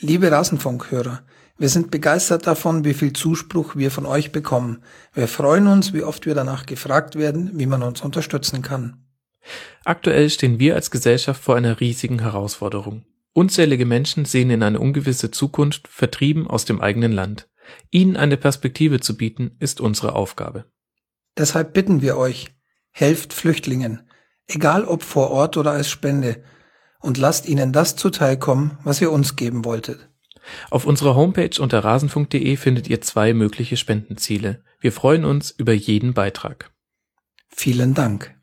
Liebe Rasenfunkhörer, wir sind begeistert davon, wie viel Zuspruch wir von euch bekommen. Wir freuen uns, wie oft wir danach gefragt werden, wie man uns unterstützen kann. Aktuell stehen wir als Gesellschaft vor einer riesigen Herausforderung. Unzählige Menschen sehen in eine ungewisse Zukunft, vertrieben aus dem eigenen Land. Ihnen eine Perspektive zu bieten, ist unsere Aufgabe. Deshalb bitten wir euch, helft Flüchtlingen, egal ob vor Ort oder als Spende, und lasst ihnen das zuteilkommen, was ihr uns geben wolltet. Auf unserer Homepage unter rasenfunk.de findet ihr zwei mögliche Spendenziele. Wir freuen uns über jeden Beitrag. Vielen Dank.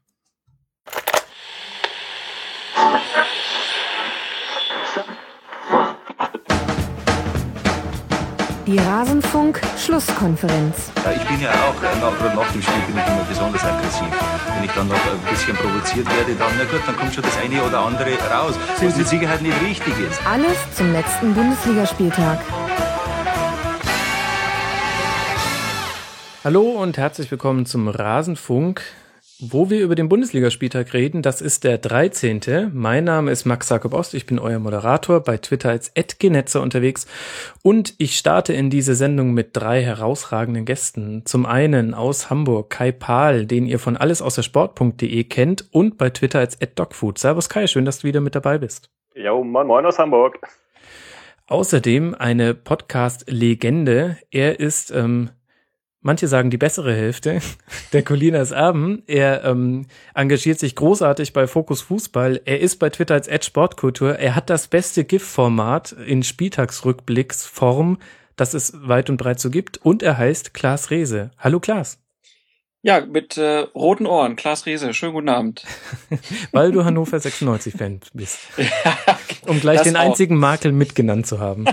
Die Rasenfunk-Schlusskonferenz. Ja, ich bin ja auch, äh, nach, nach dem Spiel bin ich immer besonders aggressiv. Wenn ich dann noch ein bisschen provoziert werde, dann, na gut, dann kommt schon das eine oder andere raus, was mit Sicherheit nicht richtig ist. Alles zum letzten Bundesligaspieltag. Hallo und herzlich willkommen zum Rasenfunk wo wir über den Bundesligaspieltag reden. Das ist der 13. Mein Name ist Max Jakob Ost. Ich bin euer Moderator bei Twitter als @genetzer unterwegs und ich starte in diese Sendung mit drei herausragenden Gästen. Zum einen aus Hamburg Kai Pahl, den ihr von alles außer Sport.de kennt und bei Twitter als @dogfood. Servus Kai, schön, dass du wieder mit dabei bist. Ja, moin moin aus Hamburg. Außerdem eine Podcast-Legende. Er ist ähm, manche sagen die bessere Hälfte, der Colinas Erben. Er ähm, engagiert sich großartig bei Fokus Fußball. Er ist bei Twitter als Edge Sportkultur. Er hat das beste GIF-Format in Spieltagsrückblicksform, das es weit und breit so gibt. Und er heißt Klaas Rehse. Hallo Klaas. Ja, mit äh, roten Ohren. Klaas Rehse, schönen guten Abend. Weil du Hannover 96-Fan bist. ja, um gleich den auch. einzigen Makel mitgenannt zu haben.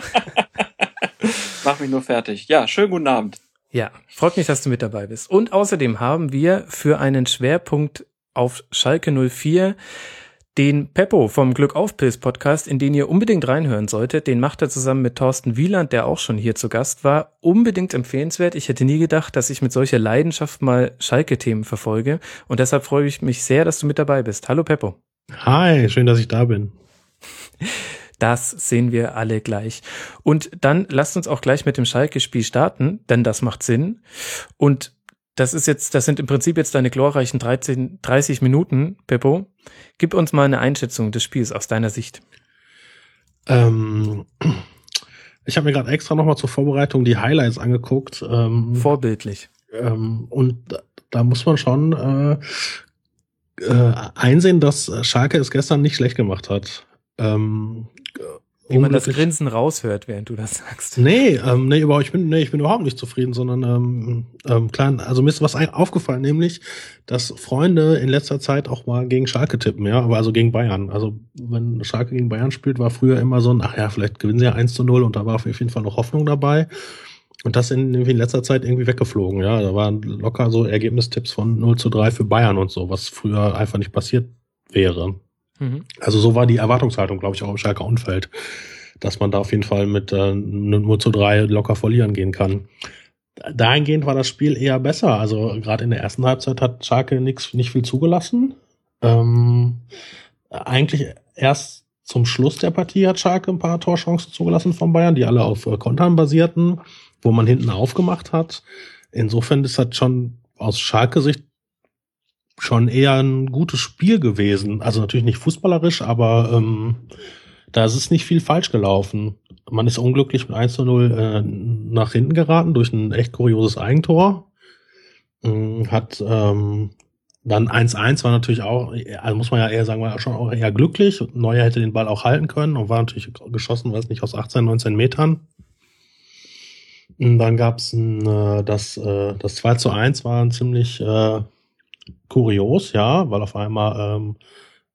Mach mich nur fertig. Ja, schönen guten Abend. Ja, freut mich, dass du mit dabei bist. Und außerdem haben wir für einen Schwerpunkt auf Schalke 04 den Peppo vom Glück auf Pilz Podcast, in den ihr unbedingt reinhören solltet. Den macht er zusammen mit Thorsten Wieland, der auch schon hier zu Gast war. Unbedingt empfehlenswert. Ich hätte nie gedacht, dass ich mit solcher Leidenschaft mal Schalke-Themen verfolge. Und deshalb freue ich mich sehr, dass du mit dabei bist. Hallo Peppo. Hi, schön, dass ich da bin. Das sehen wir alle gleich. Und dann lasst uns auch gleich mit dem Schalke-Spiel starten, denn das macht Sinn. Und das ist jetzt, das sind im Prinzip jetzt deine glorreichen 13, 30 Minuten, Peppo. Gib uns mal eine Einschätzung des Spiels aus deiner Sicht. Ähm, ich habe mir gerade extra nochmal zur Vorbereitung die Highlights angeguckt. Ähm, Vorbildlich. Ähm, und da, da, muss man schon äh, äh, einsehen, dass Schalke es gestern nicht schlecht gemacht hat. Ähm, wie man das Grinsen raushört, während du das sagst. Nee, ähm, nee, überhaupt, ich bin, nee, ich bin überhaupt nicht zufrieden, sondern ähm, ähm, klein, also mir ist was aufgefallen, nämlich, dass Freunde in letzter Zeit auch mal gegen Schalke tippen, ja, aber also gegen Bayern. Also wenn Schalke gegen Bayern spielt, war früher immer so ein, ach ja, vielleicht gewinnen sie ja 1 zu 0 und da war auf jeden Fall noch Hoffnung dabei. Und das in, in letzter Zeit irgendwie weggeflogen, ja. Da waren locker so Ergebnistipps von 0 zu 3 für Bayern und so, was früher einfach nicht passiert wäre. Mhm. Also so war die Erwartungshaltung, glaube ich, auch im Schalker Umfeld, dass man da auf jeden Fall mit äh, nur zu drei locker verlieren gehen kann. Dahingehend war das Spiel eher besser. Also gerade in der ersten Halbzeit hat Schalke nix, nicht viel zugelassen. Ähm, eigentlich erst zum Schluss der Partie hat Schalke ein paar Torchancen zugelassen von Bayern, die alle auf äh, Kontern basierten, wo man hinten aufgemacht hat. Insofern ist das schon aus Schalke-Sicht schon eher ein gutes Spiel gewesen. Also natürlich nicht fußballerisch, aber ähm, da ist es nicht viel falsch gelaufen. Man ist unglücklich mit 1 zu 0 äh, nach hinten geraten durch ein echt kurioses Eigentor. Ähm, hat ähm, dann 1-1 war natürlich auch, also muss man ja eher sagen, war schon auch eher glücklich. Neuer hätte den Ball auch halten können und war natürlich geschossen, weiß nicht, aus 18, 19 Metern. Und dann gab's ein, äh, das, äh, das 2 zu 1 war ein ziemlich äh, kurios, ja, weil auf einmal ähm,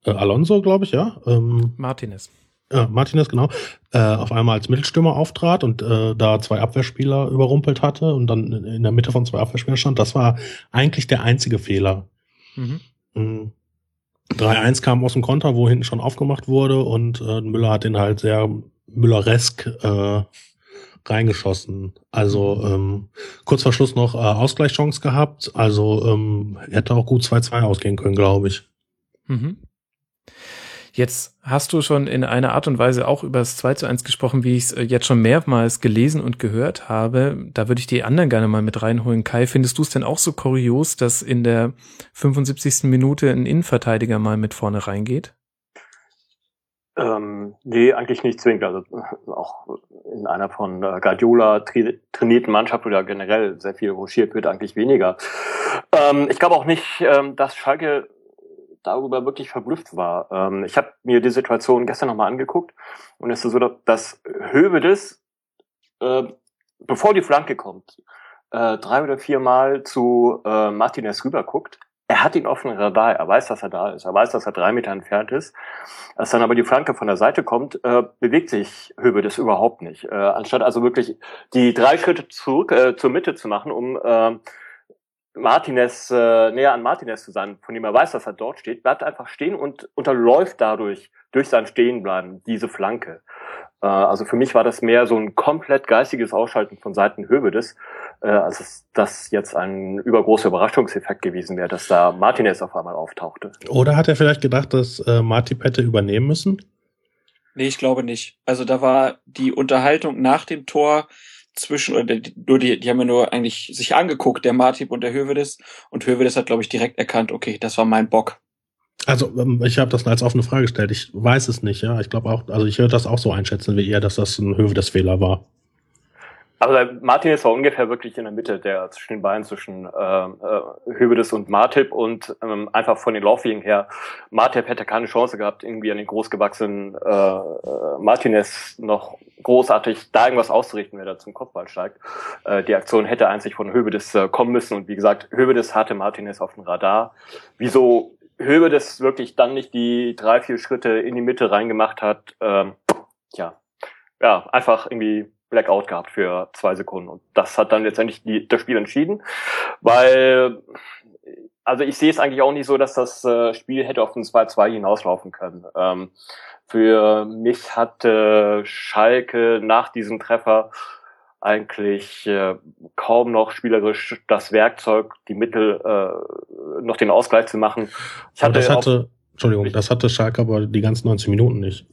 äh, Alonso, glaube ich, ja. Ähm, Martinez. Ja, Martinez, genau. Äh, auf einmal als Mittelstürmer auftrat und äh, da zwei Abwehrspieler überrumpelt hatte und dann in der Mitte von zwei Abwehrspielern stand. Das war eigentlich der einzige Fehler. Mhm. 3-1 mhm. kam aus dem Konter, wo hinten schon aufgemacht wurde und äh, Müller hat den halt sehr Mülleresk äh, reingeschossen. Also mhm. ähm, kurz vor Schluss noch äh, Ausgleichschance gehabt. Also ähm, hätte auch gut 2-2 ausgehen können, glaube ich. Mhm. Jetzt hast du schon in einer Art und Weise auch über das 2 zu 1 gesprochen, wie ich es äh, jetzt schon mehrmals gelesen und gehört habe. Da würde ich die anderen gerne mal mit reinholen. Kai, findest du es denn auch so kurios, dass in der 75. Minute ein Innenverteidiger mal mit vorne reingeht? Ähm, nee, eigentlich nicht zwingend. Also auch in einer von äh, Guardiola tra trainierten Mannschaft oder generell sehr viel ruschiert wird, eigentlich weniger. Ähm, ich glaube auch nicht, ähm, dass Schalke darüber wirklich verblüfft war. Ähm, ich habe mir die Situation gestern nochmal angeguckt und es ist so, dass Hövedes, äh, bevor die Flanke kommt, äh, drei oder vier Mal zu äh, Martinez rüberguckt. Er hat ihn dem Radar, er weiß, dass er da ist, er weiß, dass er drei Meter entfernt ist. Als dann aber die Flanke von der Seite kommt, äh, bewegt sich Hövedes überhaupt nicht. Äh, anstatt also wirklich die drei Schritte zurück äh, zur Mitte zu machen, um äh, Martinez, äh, näher an Martinez zu sein, von dem er weiß, dass er dort steht, bleibt einfach stehen und unterläuft dadurch, durch sein Stehenbleiben, diese Flanke. Äh, also für mich war das mehr so ein komplett geistiges Ausschalten von Seiten Hövedes, äh, als das jetzt ein übergroßer Überraschungseffekt gewesen wäre, dass da Martinez auf einmal auftauchte. Oder hat er vielleicht gedacht, dass äh, Martip hätte übernehmen müssen? Nee, ich glaube nicht. Also da war die Unterhaltung nach dem Tor zwischen, oder die, nur die, die haben ja nur eigentlich sich angeguckt, der Martip und der Hövedes. Und Hövedes hat, glaube ich, direkt erkannt, okay, das war mein Bock. Also ähm, ich habe das als offene Frage gestellt. Ich weiß es nicht, ja. Ich glaube auch, also ich würde das auch so einschätzen wie ihr, dass das ein Hövedes-Fehler war. Also Martin ist war ungefähr wirklich in der Mitte der zwischen den beiden, zwischen äh, äh, Hövedes und Martip und ähm, einfach von den Laufwegen her, Martip hätte keine Chance gehabt, irgendwie an den großgewachsenen äh, äh, Martinez noch großartig da irgendwas auszurichten, wenn er zum Kopfball steigt. Äh, die Aktion hätte einzig von Hövedes äh, kommen müssen und wie gesagt, Hövedes hatte Martinez auf dem Radar. Wieso Hövedes wirklich dann nicht die drei, vier Schritte in die Mitte reingemacht hat, ähm, tja, ja, einfach irgendwie Blackout gehabt für zwei Sekunden. Und das hat dann letztendlich die, das Spiel entschieden, weil also ich sehe es eigentlich auch nicht so, dass das äh, Spiel hätte auf ein 2-2 hinauslaufen können. Ähm, für mich hatte Schalke nach diesem Treffer eigentlich äh, kaum noch spielerisch das Werkzeug, die Mittel, äh, noch den Ausgleich zu machen. Ich hatte, das hatte Entschuldigung, das hatte Schalke aber die ganzen 90 Minuten nicht.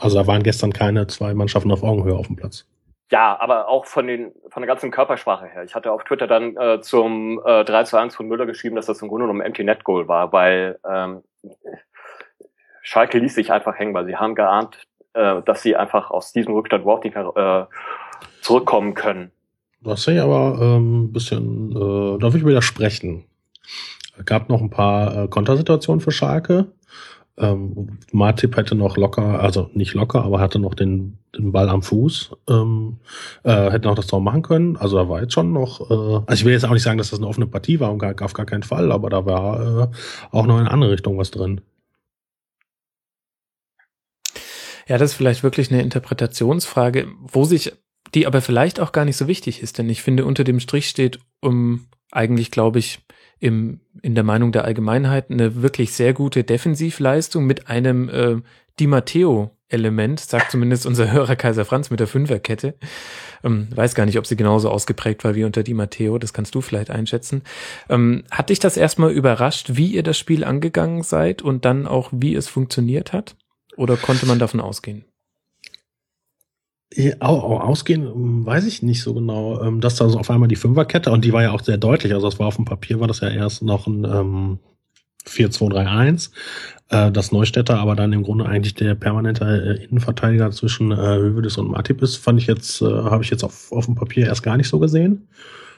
Also da waren gestern keine zwei Mannschaften auf Augenhöhe auf dem Platz. Ja, aber auch von den von der ganzen Körpersprache her. Ich hatte auf Twitter dann äh, zum äh, 3 zu 1 von Müller geschrieben, dass das im Grunde genommen Empty Net Goal war, weil ähm, Schalke ließ sich einfach hängen, weil sie haben geahnt, äh, dass sie einfach aus diesem Rückstand überhaupt nicht mehr äh, zurückkommen können. Das sehe ich aber ähm, bisschen, äh, darf ich widersprechen. Es gab noch ein paar äh, Kontersituationen für Schalke. Ähm, Martip hätte noch locker, also nicht locker, aber hatte noch den, den Ball am Fuß, ähm, äh, hätte noch das Tor machen können. Also da war jetzt schon noch, äh, also ich will jetzt auch nicht sagen, dass das eine offene Partie war, auf gar keinen Fall, aber da war äh, auch noch in eine andere Richtung was drin. Ja, das ist vielleicht wirklich eine Interpretationsfrage, wo sich die aber vielleicht auch gar nicht so wichtig ist, denn ich finde, unter dem Strich steht um eigentlich, glaube ich, im, in der Meinung der Allgemeinheit eine wirklich sehr gute Defensivleistung mit einem äh, Di Matteo Element, sagt zumindest unser Hörer Kaiser Franz mit der Fünferkette. Ähm, weiß gar nicht, ob sie genauso ausgeprägt war wie unter Di Matteo, das kannst du vielleicht einschätzen. Ähm, hat dich das erstmal überrascht, wie ihr das Spiel angegangen seid und dann auch, wie es funktioniert hat? Oder konnte man davon ausgehen? Ja, ausgehen hm, weiß ich nicht so genau. Ähm, dass da so auf einmal die Fünferkette, und die war ja auch sehr deutlich, also das war auf dem Papier, war das ja erst noch ein ähm, 4-2-3-1. Äh, dass Neustädter aber dann im Grunde eigentlich der permanente äh, Innenverteidiger zwischen äh, Hövedes und Matip fand ich jetzt, äh, habe ich jetzt auf, auf dem Papier erst gar nicht so gesehen.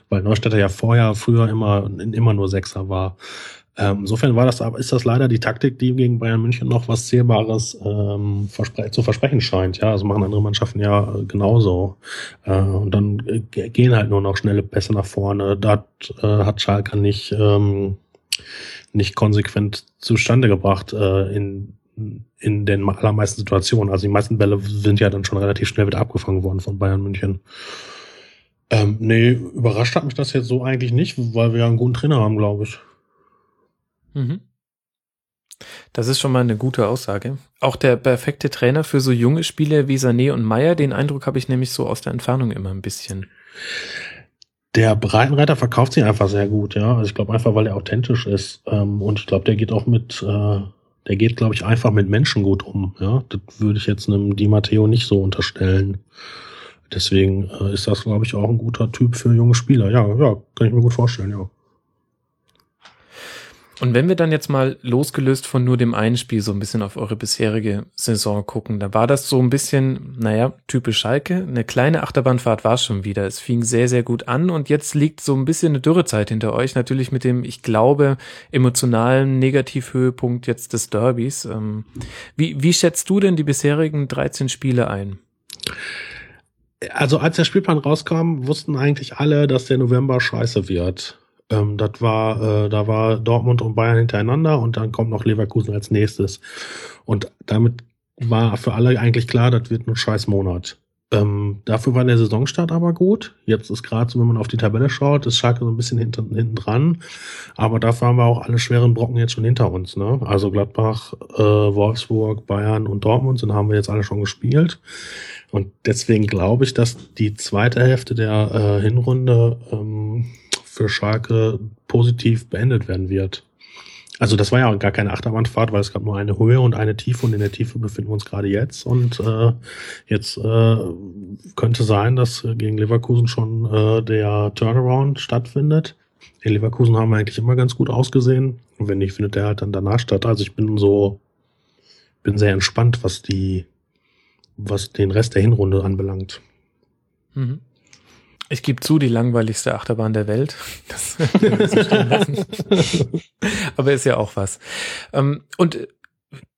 Weil Neustädter ja vorher, früher immer, immer nur Sechser war. Ähm, insofern war das ist das leider die Taktik, die gegen Bayern München noch was Zählbares ähm, verspre zu versprechen scheint. Ja, also machen andere Mannschaften ja äh, genauso. Äh, und dann äh, gehen halt nur noch schnelle Pässe nach vorne. Da hat, äh, hat Schalke nicht, ähm, nicht konsequent zustande gebracht äh, in, in den allermeisten Situationen. Also die meisten Bälle sind ja dann schon relativ schnell wieder abgefangen worden von Bayern München. Ähm, nee, überrascht hat mich das jetzt so eigentlich nicht, weil wir ja einen guten Trainer haben, glaube ich. Mhm. Das ist schon mal eine gute Aussage. Auch der perfekte Trainer für so junge Spiele wie Sané und Meyer, den Eindruck habe ich nämlich so aus der Entfernung immer ein bisschen. Der Breitenreiter verkauft sich einfach sehr gut, ja. Also ich glaube einfach, weil er authentisch ist. Ähm, und ich glaube, der geht auch mit, äh, der geht, glaube ich, einfach mit Menschen gut um. Ja, das würde ich jetzt einem Di Matteo nicht so unterstellen. Deswegen äh, ist das, glaube ich, auch ein guter Typ für junge Spieler. Ja, ja, kann ich mir gut vorstellen, ja. Und wenn wir dann jetzt mal losgelöst von nur dem einen Spiel so ein bisschen auf eure bisherige Saison gucken, da war das so ein bisschen, naja, typisch Schalke. Eine kleine Achterbahnfahrt war schon wieder. Es fing sehr, sehr gut an und jetzt liegt so ein bisschen eine Dürrezeit hinter euch. Natürlich mit dem, ich glaube, emotionalen Negativhöhepunkt jetzt des Derbys. Ähm, wie, wie schätzt du denn die bisherigen 13 Spiele ein? Also als der Spielplan rauskam, wussten eigentlich alle, dass der November scheiße wird. Ähm, das war, äh, da war Dortmund und Bayern hintereinander und dann kommt noch Leverkusen als nächstes. Und damit war für alle eigentlich klar, das wird ein scheiß Monat. Ähm, dafür war der Saisonstart aber gut. Jetzt ist gerade so, wenn man auf die Tabelle schaut, ist Schalke so ein bisschen hinten, hinten dran. Aber dafür haben wir auch alle schweren Brocken jetzt schon hinter uns. Ne? Also Gladbach, äh, Wolfsburg, Bayern und Dortmund sind haben wir jetzt alle schon gespielt. Und deswegen glaube ich, dass die zweite Hälfte der äh, Hinrunde ähm, für Schalke positiv beendet werden wird. Also das war ja gar keine Achterbahnfahrt, weil es gab nur eine Höhe und eine Tiefe und in der Tiefe befinden wir uns gerade jetzt. Und äh, jetzt äh, könnte sein, dass gegen Leverkusen schon äh, der Turnaround stattfindet. In Leverkusen haben wir eigentlich immer ganz gut ausgesehen. Und wenn nicht, findet der halt dann danach statt. Also ich bin so, bin sehr entspannt, was die, was den Rest der Hinrunde anbelangt. Mhm. Ich gebe zu, die langweiligste Achterbahn der Welt. Das, Aber ist ja auch was. Ähm, und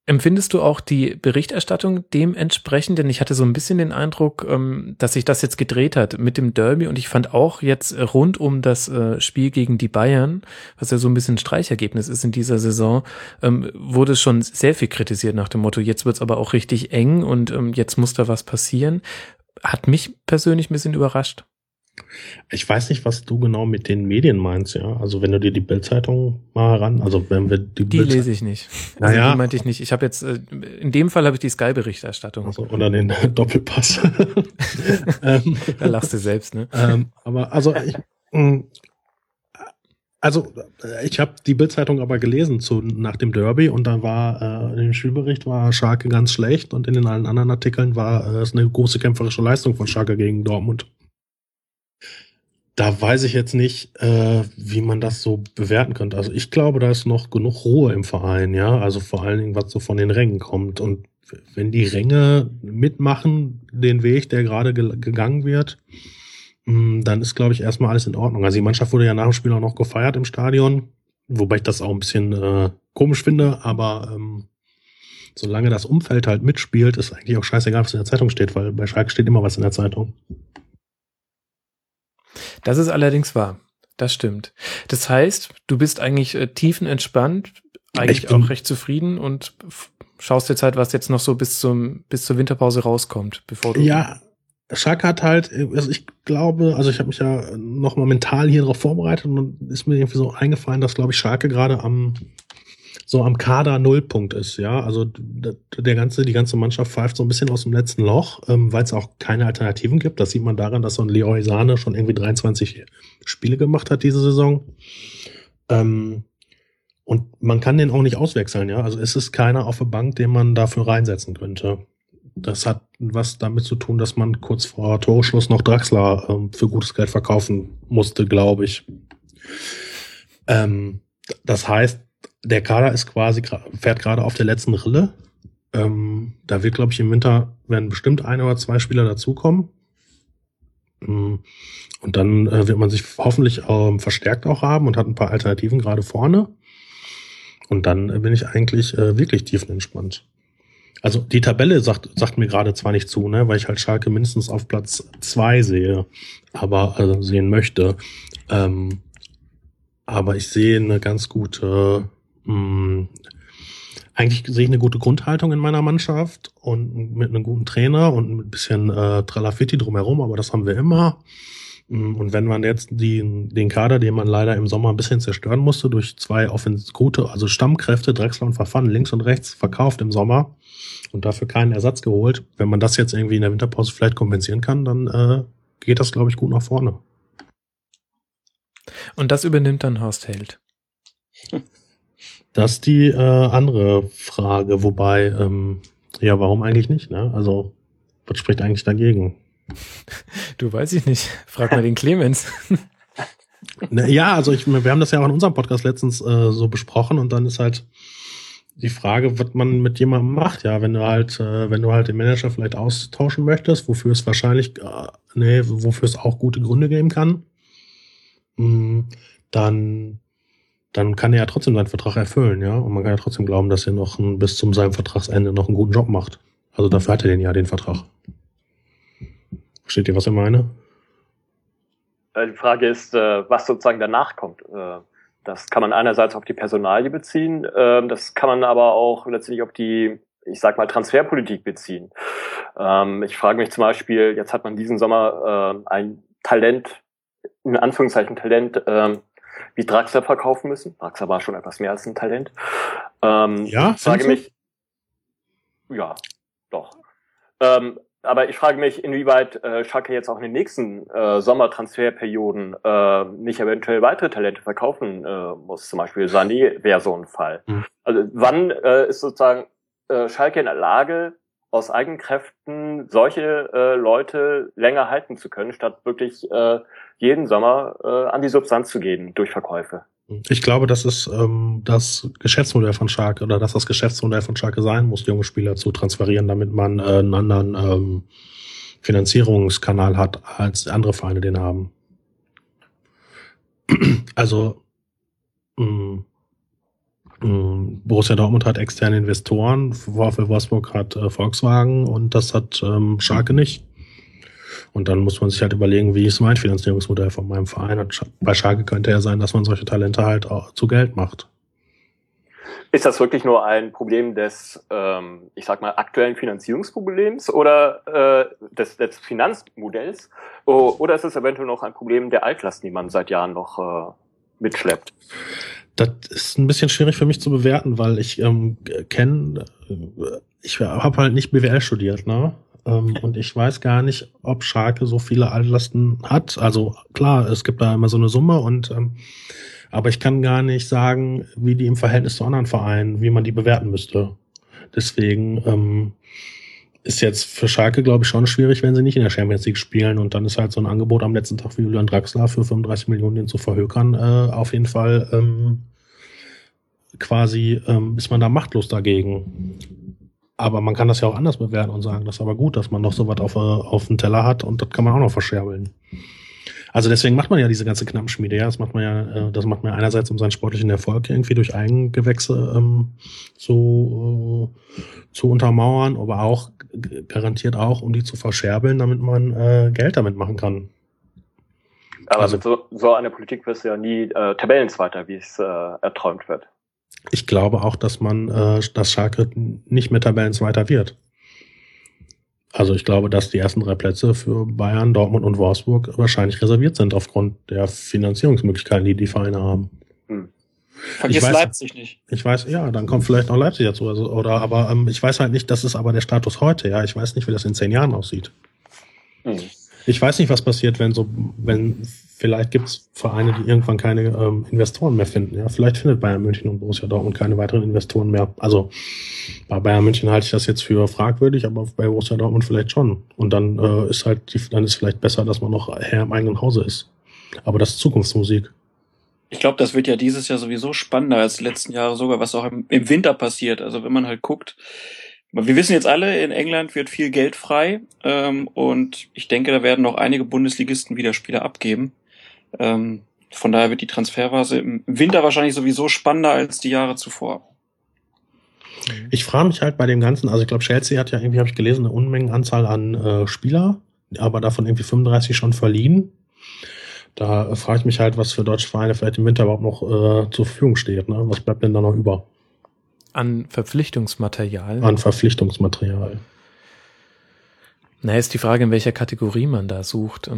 empfindest du auch die Berichterstattung dementsprechend? Denn ich hatte so ein bisschen den Eindruck, ähm, dass sich das jetzt gedreht hat mit dem Derby. Und ich fand auch jetzt rund um das äh, Spiel gegen die Bayern, was ja so ein bisschen Streichergebnis ist in dieser Saison, ähm, wurde schon sehr viel kritisiert nach dem Motto, jetzt wird's aber auch richtig eng und jetzt muss da was passieren. Hat mich persönlich ein bisschen überrascht. Ich weiß nicht, was du genau mit den Medien meinst, ja. Also wenn du dir die Bildzeitung mal heran, also wenn wir die Die lese ich nicht. Also naja. die meinte ich nicht. Ich habe jetzt, äh, in dem Fall habe ich die Sky-Berichterstattung. Also, oder den Doppelpass. ähm, da lachst du selbst, ne? Ähm, aber also ich, mm, also ich habe die Bildzeitung aber gelesen zu nach dem Derby und da war äh, in dem Spielbericht war Schalke ganz schlecht und in den allen anderen Artikeln war äh, es eine große kämpferische Leistung von Schalke gegen Dortmund da weiß ich jetzt nicht, äh, wie man das so bewerten könnte. Also ich glaube, da ist noch genug Ruhe im Verein, ja. Also vor allen Dingen, was so von den Rängen kommt. Und wenn die Ränge mitmachen, den Weg, der gerade ge gegangen wird, mh, hm, dann ist, glaube ich, erstmal alles in Ordnung. Also die Mannschaft wurde ja nach dem Spiel auch noch gefeiert im Stadion, wobei ich das auch ein bisschen äh, komisch finde, aber ähm, solange das Umfeld halt mitspielt, ist eigentlich auch scheißegal, was in der Zeitung steht, weil bei Schalke steht immer was in der Zeitung. Das ist allerdings wahr. Das stimmt. Das heißt, du bist eigentlich äh, tiefenentspannt, eigentlich auch recht zufrieden und schaust jetzt halt, was jetzt noch so bis zum bis zur Winterpause rauskommt, bevor du Ja, Schalke hat halt, also ich glaube, also ich habe mich ja noch mal mental hier drauf vorbereitet und ist mir irgendwie so eingefallen, dass glaube ich Schalke gerade am so am Kader Nullpunkt ist, ja. Also der ganze, die ganze Mannschaft pfeift so ein bisschen aus dem letzten Loch, ähm, weil es auch keine Alternativen gibt. Das sieht man daran, dass so ein Leroy Sahne schon irgendwie 23 Spiele gemacht hat diese Saison. Ähm, und man kann den auch nicht auswechseln, ja. Also es ist keiner auf der Bank, den man dafür reinsetzen könnte. Das hat was damit zu tun, dass man kurz vor Torschluss noch Draxler ähm, für gutes Geld verkaufen musste, glaube ich. Ähm, das heißt, der Kader ist quasi, fährt gerade auf der letzten Rille. Ähm, da wird, glaube ich, im Winter werden bestimmt ein oder zwei Spieler dazukommen. Mm, und dann äh, wird man sich hoffentlich ähm, verstärkt auch haben und hat ein paar Alternativen gerade vorne. Und dann äh, bin ich eigentlich äh, wirklich tiefenentspannt. Also die Tabelle sagt, sagt mir gerade zwar nicht zu, ne, weil ich halt Schalke mindestens auf Platz zwei sehe, aber also sehen möchte. Ähm, aber ich sehe eine ganz gute mh, hm, eigentlich sehe ich eine gute Grundhaltung in meiner Mannschaft und mit einem guten Trainer und ein bisschen äh, Tralafitti drumherum, aber das haben wir immer. Hm, und wenn man jetzt die, den Kader, den man leider im Sommer ein bisschen zerstören musste, durch zwei Offens gute, also Stammkräfte, Drexler und Verfahren, links und rechts verkauft im Sommer und dafür keinen Ersatz geholt, wenn man das jetzt irgendwie in der Winterpause vielleicht kompensieren kann, dann äh, geht das, glaube ich, gut nach vorne. Und das übernimmt dann Horst Held. Das ist die äh, andere Frage, wobei, ähm, ja, warum eigentlich nicht? Ne? Also, was spricht eigentlich dagegen? Du weiß ich nicht. Frag mal den Clemens. Ja, also ich, wir haben das ja auch in unserem Podcast letztens äh, so besprochen und dann ist halt die Frage, was man mit jemandem macht. Ja, wenn du halt, äh, wenn du halt den Manager vielleicht austauschen möchtest, wofür es wahrscheinlich, äh, nee, wofür es auch gute Gründe geben kann, mh, mm, dann dann kann er ja trotzdem seinen Vertrag erfüllen, ja. Und man kann ja trotzdem glauben, dass er noch ein, bis zum seinem Vertragsende noch einen guten Job macht. Also dafür hat er den ja den Vertrag. Versteht ihr, was ich meine? Äh, die Frage ist, äh, was sozusagen danach kommt. Äh, das kann man einerseits auf die Personalie beziehen, ähm, das kann man aber auch letztendlich auf die, ich sag mal, Transferpolitik beziehen. Ähm, ich frage mich zum Beispiel, jetzt hat man diesen Sommer ein Talent, in Anführungszeichen Talent, ähm, wie Draxler verkaufen müssen. Draxler war schon etwas mehr als ein Talent. Ähm, ja, frage mich. Ja, doch. Ähm, aber ich frage mich, inwieweit äh, Schalke jetzt auch in den nächsten äh, Sommertransferperioden äh, nicht eventuell weitere Talente verkaufen äh, muss. Zum Beispiel Sané wäre so ein Fall. Mhm. Also wann äh, ist sozusagen äh, Schalke in der Lage, aus Eigenkräften solche äh, Leute länger halten zu können, statt wirklich äh, jeden Sommer äh, an die Substanz zu gehen durch Verkäufe. Ich glaube, das ist ähm, das Geschäftsmodell von Schalke oder dass das Geschäftsmodell von Schalke sein muss, junge Spieler zu transferieren, damit man äh, einen anderen ähm, Finanzierungskanal hat, als andere Vereine den haben. Also mh, mm, ähm, Borussia Dortmund hat externe Investoren, VfL Wolfsburg hat äh, Volkswagen und das hat ähm, Schalke nicht. Und dann muss man sich halt überlegen, wie ist mein Finanzierungsmodell von meinem Verein. Und bei Schalke könnte ja sein, dass man solche Talente halt auch zu Geld macht. Ist das wirklich nur ein Problem des, ähm, ich sag mal, aktuellen Finanzierungsproblems oder äh, des, des Finanzmodells? Oder ist es eventuell noch ein Problem der Altlasten, die man seit Jahren noch äh, mitschleppt? Das ist ein bisschen schwierig für mich zu bewerten, weil ich ähm, kenne, ich habe halt nicht BWL studiert, ne? Ähm, und ich weiß gar nicht, ob Schalke so viele Altlasten hat. Also klar, es gibt da immer so eine Summe und ähm, aber ich kann gar nicht sagen, wie die im Verhältnis zu anderen Vereinen, wie man die bewerten müsste. Deswegen ähm, ist jetzt für Schalke, glaube ich, schon schwierig, wenn sie nicht in der Champions League spielen und dann ist halt so ein Angebot am letzten Tag wie Julian Draxler für 35 Millionen den zu verhökern, äh, auf jeden Fall ähm, quasi ähm, ist man da machtlos dagegen. Aber man kann das ja auch anders bewerten und sagen, das ist aber gut, dass man noch so was auf, äh, auf dem Teller hat und das kann man auch noch verscherbeln. Also deswegen macht man ja diese ganze Knappenschmiede, ja. Das macht man ja, äh, das macht man einerseits, um seinen sportlichen Erfolg irgendwie durch Eigengewächse ähm, zu, äh, zu untermauern, aber auch garantiert auch, um die zu verscherbeln, damit man äh, Geld damit machen kann. Aber also, mit so, so einer Politik wirst du ja nie äh, Tabellenzweiter, wie es äh, erträumt wird. Ich glaube auch, dass man, äh, dass Schalke nicht mehr Tabellenzweiter wird. Also ich glaube, dass die ersten drei Plätze für Bayern, Dortmund und Wolfsburg wahrscheinlich reserviert sind aufgrund der Finanzierungsmöglichkeiten, die die Vereine haben. Hm. Vergiss weiß, Leipzig nicht. Ich weiß, ja, dann kommt vielleicht noch Leipzig dazu. Also, oder aber ähm, ich weiß halt nicht, das ist aber der Status heute, ja. Ich weiß nicht, wie das in zehn Jahren aussieht. Hm. Ich weiß nicht, was passiert, wenn so, wenn vielleicht gibt es Vereine, die irgendwann keine ähm, Investoren mehr finden. Ja, vielleicht findet Bayern München und Borussia Dortmund keine weiteren Investoren mehr. Also bei Bayern München halte ich das jetzt für fragwürdig, aber bei Borussia Dortmund vielleicht schon. Und dann äh, ist halt, die, dann ist vielleicht besser, dass man noch Herr im eigenen Hause ist. Aber das ist Zukunftsmusik. Ich glaube, das wird ja dieses Jahr sowieso spannender als die letzten Jahre sogar, was auch im, im Winter passiert. Also wenn man halt guckt, wir wissen jetzt alle, in England wird viel Geld frei ähm, und ich denke, da werden noch einige Bundesligisten wieder Spieler abgeben. Ähm, von daher wird die Transferphase im Winter wahrscheinlich sowieso spannender als die Jahre zuvor. Ich frage mich halt bei dem Ganzen, also ich glaube, Chelsea hat ja irgendwie, habe ich gelesen, eine Unmengenanzahl an äh, Spieler, aber davon irgendwie 35 schon verliehen. Da äh, frage ich mich halt, was für deutsche Vereine vielleicht im Winter überhaupt noch äh, zur Verfügung steht. Ne? Was bleibt denn da noch über? An Verpflichtungsmaterial. An Verpflichtungsmaterial. Na, ist die Frage, in welcher Kategorie man da sucht.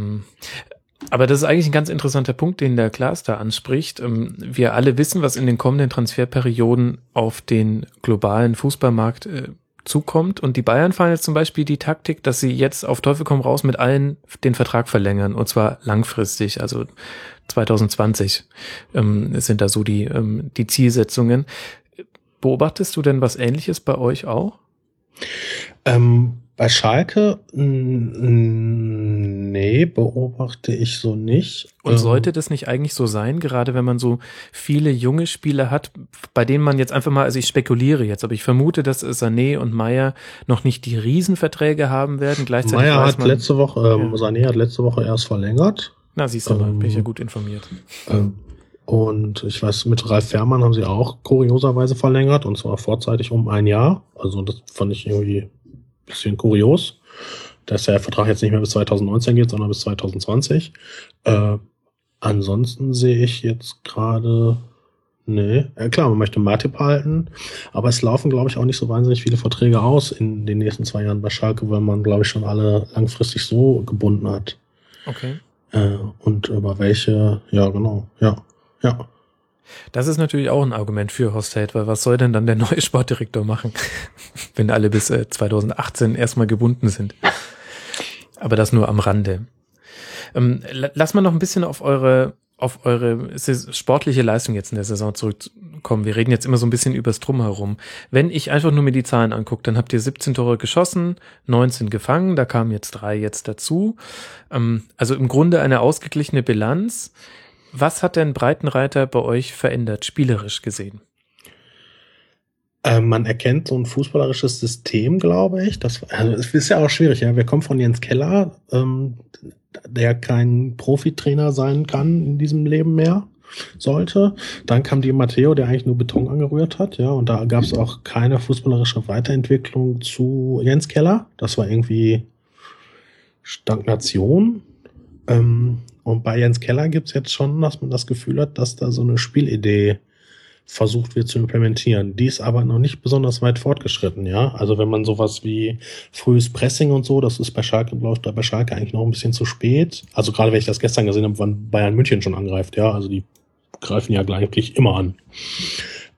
Aber das ist eigentlich ein ganz interessanter Punkt, den der Klaas da anspricht. Ähm, wir alle wissen, was in den kommenden Transferperioden auf den globalen Fußballmarkt äh, zukommt. Und die Bayern fahren jetzt zum Beispiel die Taktik, dass sie jetzt auf Teufel komm raus mit allen den Vertrag verlängern. Und zwar langfristig, also 2020 ähm, sind da so die, ähm, die Zielsetzungen. Beobachtest du denn was ähnliches bei euch auch? Ähm, bei Schalke, nee, beobachte ich so nicht. Und Ähm, sollte das nicht eigentlich so sein, gerade wenn man so viele junge Spieler hat, bei denen man jetzt einfach mal, also ich spekuliere jetzt, aber ich vermute, dass Sané und Meier noch nicht die Riesenverträge haben werden. Gleichzeitig Meier hat man, letzte Woche, ähm, Ja. Sané hat letzte Woche erst verlängert. na siehst du mal, bin ich ja ähm, gut informiert. Ähm, und ich weiß, mit Ralf Fährmann haben sie auch kurioserweise verlängert, und zwar vorzeitig um ein Jahr. Also das fand ich irgendwie bisschen kurios, dass der Vertrag jetzt nicht mehr bis 2019 geht, sondern bis 2020. Äh, ansonsten sehe ich jetzt gerade, nee, ja, klar, man möchte Matip halten, aber es laufen, glaube ich, auch nicht so wahnsinnig viele Verträge aus in den nächsten zwei Jahren bei Schalke, weil man, glaube ich, schon alle langfristig so gebunden hat. Okay. Äh, und über welche, ja, genau, ja, ja. Das ist natürlich auch ein Argument für Held, weil was soll denn dann der neue Sportdirektor machen, wenn alle bis äh, 2018 erstmal gebunden sind? Aber das nur am Rande. Ähm, la- lass mal noch ein bisschen auf eure auf eure sportliche Leistung jetzt in der Saison zurückkommen. Wir reden jetzt immer so ein bisschen übers Drumherum. Wenn ich einfach nur mir die Zahlen angucke, dann habt ihr 17 Tore geschossen, 19 gefangen, da kamen jetzt drei jetzt dazu. Ähm, also im Grunde eine ausgeglichene Bilanz. Was hat denn Breitenreiter bei euch verändert, spielerisch gesehen? Äh, man erkennt so ein fußballerisches System, glaube ich. Das, also es ist ja auch schwierig. Ja, wir kommen von Jens Keller, ähm, der kein Profitrainer sein kann in diesem Leben mehr sollte. Dann kam die Matteo, der eigentlich nur Beton angerührt hat, ja, und da gab es auch keine fußballerische Weiterentwicklung zu Jens Keller. Das war irgendwie Stagnation. Ähm, und bei Jens Keller gibt's jetzt schon, dass man das Gefühl hat, dass da so eine Spielidee versucht wird zu implementieren. Die ist aber noch nicht besonders weit fortgeschritten, ja. Also wenn man sowas wie frühes Pressing und so, das ist bei Schalke, glaube ich, bei Schalke eigentlich noch ein bisschen zu spät. Also gerade wenn ich das gestern gesehen habe, wann Bayern München schon angreift, ja. Also die greifen ja eigentlich immer an.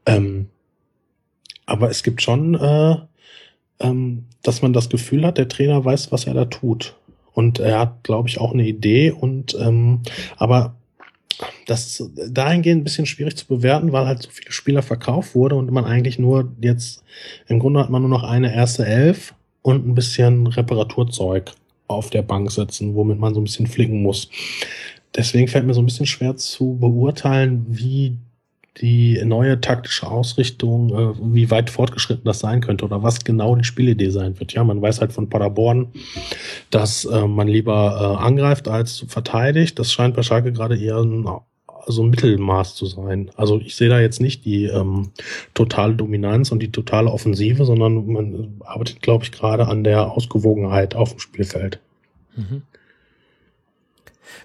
Ähm, aber es gibt schon, äh, ähm, dass man das Gefühl hat, der Trainer weiß, was er da tut. Und er hat, glaube ich, auch eine Idee und ähm, aber das ist dahingehend ein bisschen schwierig zu bewerten, weil halt so viele Spieler verkauft wurde und man eigentlich nur jetzt, im Grunde hat man nur noch eine erste Elf und ein bisschen Reparaturzeug auf der Bank sitzen, womit man so ein bisschen flicken muss. Deswegen fällt mir so ein bisschen schwer zu beurteilen, wie die neue taktische Ausrichtung, äh, wie weit fortgeschritten das sein könnte oder was genau die Spielidee sein wird. Ja, man weiß halt von Paderborn, dass äh, man lieber äh, angreift als verteidigt. Das scheint bei Schalke gerade eher ein so ein Mittelmaß zu sein. Also ich sehe da jetzt nicht die ähm, totale Dominanz und die totale Offensive, sondern man arbeitet, glaube ich, gerade an der Ausgewogenheit auf dem Spielfeld. Mhm.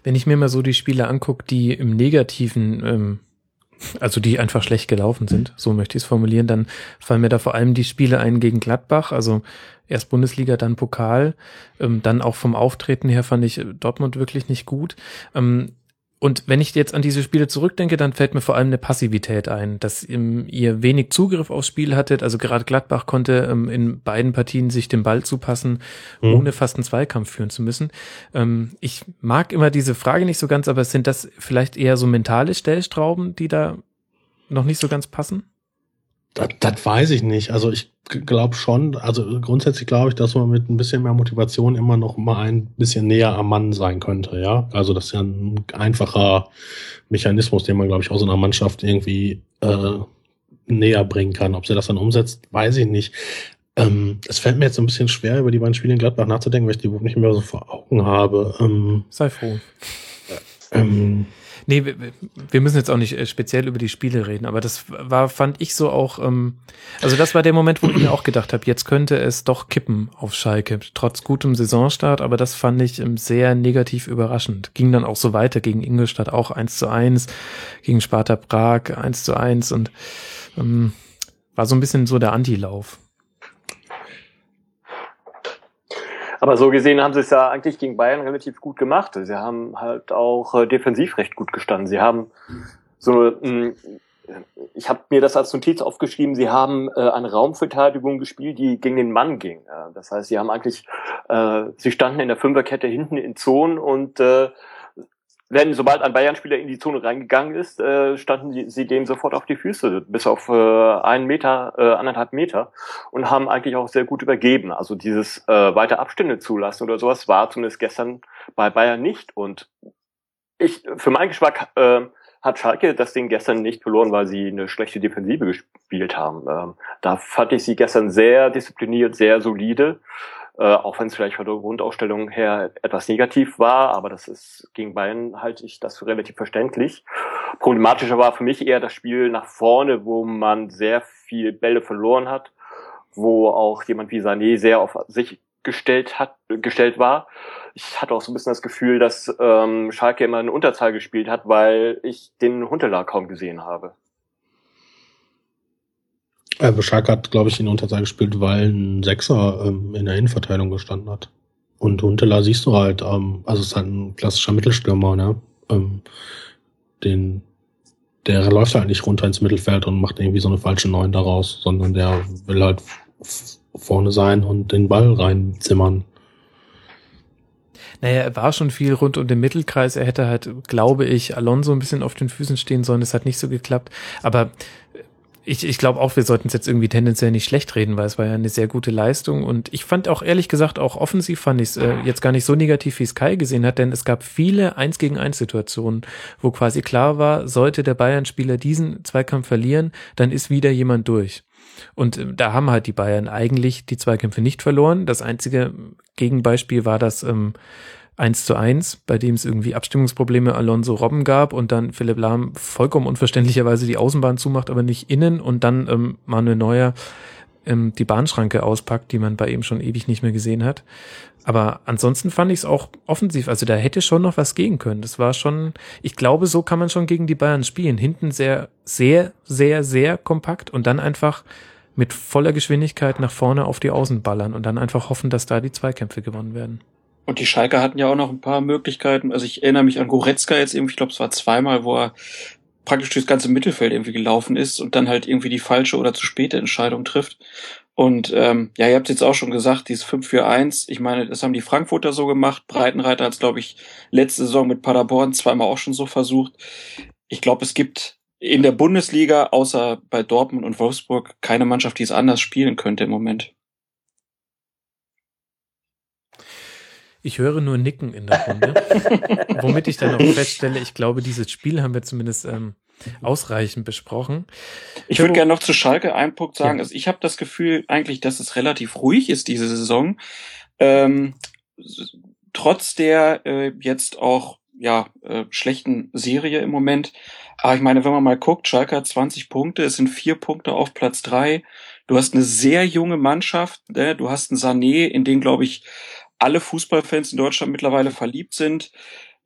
Wenn ich mir mal so die Spiele angucke, die im Negativen, ähm, also die einfach schlecht gelaufen sind, so möchte ich es formulieren, dann fallen mir da vor allem die Spiele ein gegen Gladbach, also erst Bundesliga, dann Pokal, ähm, dann auch vom Auftreten her fand ich Dortmund wirklich nicht gut. Ähm, und wenn ich jetzt an diese Spiele zurückdenke, dann fällt mir vor allem eine Passivität ein, dass ähm, ihr wenig Zugriff aufs Spiel hattet. Also gerade Gladbach konnte ähm, in beiden Partien sich den Ball zupassen, Mhm. ohne fast einen Zweikampf führen zu müssen. Ähm, ich mag immer diese Frage nicht so ganz, aber sind das vielleicht eher so mentale Stellstrauben, die da noch nicht so ganz passen? Das, das weiß ich nicht. Also ich glaube schon, also grundsätzlich glaube ich, dass man mit ein bisschen mehr Motivation immer noch mal ein bisschen näher am Mann sein könnte, ja. Also das ist ja ein einfacher Mechanismus, den man, glaube ich, aus einer Mannschaft irgendwie äh, näher bringen kann. Ob sie das dann umsetzt, weiß ich nicht. Ähm, es fällt mir jetzt so ein bisschen schwer, über die beiden Spiele in Gladbach nachzudenken, weil ich die nicht mehr so vor Augen habe. Ähm, Sei froh. ähm, Nee, wir, wir müssen jetzt auch nicht äh, speziell über die Spiele reden, aber das war, fand ich so auch, ähm, also das war der Moment, wo ich mir auch gedacht habe, jetzt könnte es doch kippen auf Schalke, trotz gutem Saisonstart, aber das fand ich ähm, sehr negativ überraschend. Ging dann auch so weiter gegen Ingolstadt auch 1 zu 1, gegen Sparta Prag 1 zu 1 und ähm, war so ein bisschen so der Antilauf. Aber so gesehen haben sie es ja eigentlich gegen Bayern relativ gut gemacht. Sie haben halt auch äh, defensiv recht gut gestanden. Sie haben so mh, ich habe mir das als Notiz aufgeschrieben, sie haben äh, eine Raumverteidigung gespielt, die gegen den Mann ging. Äh, das heißt, sie haben eigentlich, äh, sie standen in der Fünferkette hinten in Zonen und äh, denn sobald ein Bayern-Spieler in die Zone reingegangen ist, äh, standen die, sie dem sofort auf die Füße, bis auf äh, einen Meter, äh, anderthalb Meter und haben eigentlich auch sehr gut übergeben. Also dieses äh, weiter Abstände zulassen oder sowas war zumindest gestern bei Bayern nicht. Und ich, für meinen Geschmack äh, hat Schalke das Ding gestern nicht verloren, weil sie eine schlechte Defensive gespielt haben. Ähm, da fand ich sie gestern sehr diszipliniert, sehr solide äh, auch wenn es vielleicht von der Grundausstellung her etwas negativ war, aber das ist gegen Bayern halte ich das für relativ verständlich. Problematischer war für mich eher das Spiel nach vorne, wo man sehr viel Bälle verloren hat, wo auch jemand wie Sané sehr auf sich gestellt hat, gestellt war. Ich hatte auch so ein bisschen das Gefühl, dass ähm, Schalke immer eine Unterzahl gespielt hat, weil ich den Hunteler kaum gesehen habe. Also Schalke hat, glaube ich, in Unterzahl gespielt, weil ein Sechser ähm, in der Innenverteidigung gestanden hat. Und Huntela siehst du halt, ähm, also ist halt ein klassischer Mittelstürmer, ne? Ähm, den, der läuft halt nicht runter ins Mittelfeld und macht irgendwie so eine falsche Neun daraus, sondern der will halt vorne sein und den Ball reinzimmern. Naja, er war schon viel rund um den Mittelkreis. Er hätte halt, glaube ich, Alonso ein bisschen auf den Füßen stehen sollen. Das hat nicht so geklappt. Aber ich, ich glaube auch, wir sollten es jetzt irgendwie tendenziell nicht schlecht reden, weil es war ja eine sehr gute Leistung. Und ich fand auch ehrlich gesagt, auch offensiv fand ich es äh, jetzt gar nicht so negativ, wie es Kai gesehen hat, denn es gab viele Eins gegen eins Situationen, wo quasi klar war, sollte der Bayern-Spieler diesen Zweikampf verlieren, dann ist wieder jemand durch. Und äh, da haben halt die Bayern eigentlich die Zweikämpfe nicht verloren. Das einzige Gegenbeispiel war das ähm, 1 zu 1, bei dem es irgendwie Abstimmungsprobleme Alonso Robben gab und dann Philipp Lahm vollkommen unverständlicherweise die Außenbahn zumacht, aber nicht innen und dann ähm, Manuel Neuer ähm, die Bahnschranke auspackt, die man bei ihm schon ewig nicht mehr gesehen hat. Aber ansonsten fand ich es auch offensiv. Also da hätte schon noch was gehen können. Das war schon, ich glaube, so kann man schon gegen die Bayern spielen. Hinten sehr, sehr, sehr, sehr kompakt und dann einfach mit voller Geschwindigkeit nach vorne auf die Außen ballern und dann einfach hoffen, dass da die Zweikämpfe gewonnen werden. Und die Schalke hatten ja auch noch ein paar Möglichkeiten. Also ich erinnere mich an Goretzka jetzt irgendwie, ich glaube, es war zweimal, wo er praktisch durchs ganze Mittelfeld irgendwie gelaufen ist und dann halt irgendwie die falsche oder zu späte Entscheidung trifft. Und ähm, ja, ihr habt jetzt auch schon gesagt, dieses 5-4-1, ich meine, das haben die Frankfurter so gemacht. Breitenreiter hat es, glaube ich, letzte Saison mit Paderborn zweimal auch schon so versucht. Ich glaube, es gibt in der Bundesliga, außer bei Dortmund und Wolfsburg, keine Mannschaft, die es anders spielen könnte im Moment. Ich höre nur Nicken in der Runde, womit ich dann auch feststelle, ich glaube, dieses Spiel haben wir zumindest ähm, ausreichend besprochen. Ich würde gerne noch zu Schalke einen Punkt sagen. Ja. Also ich habe das Gefühl eigentlich, dass es relativ ruhig ist diese Saison. Ähm, trotz der äh, jetzt auch ja äh, schlechten Serie im Moment. Aber ich meine, wenn man mal guckt, Schalke hat 20 Punkte, es sind vier Punkte auf Platz drei. Du hast eine sehr junge Mannschaft, ne? du hast einen Sané, in den, glaube ich, alle Fußballfans in Deutschland mittlerweile verliebt sind.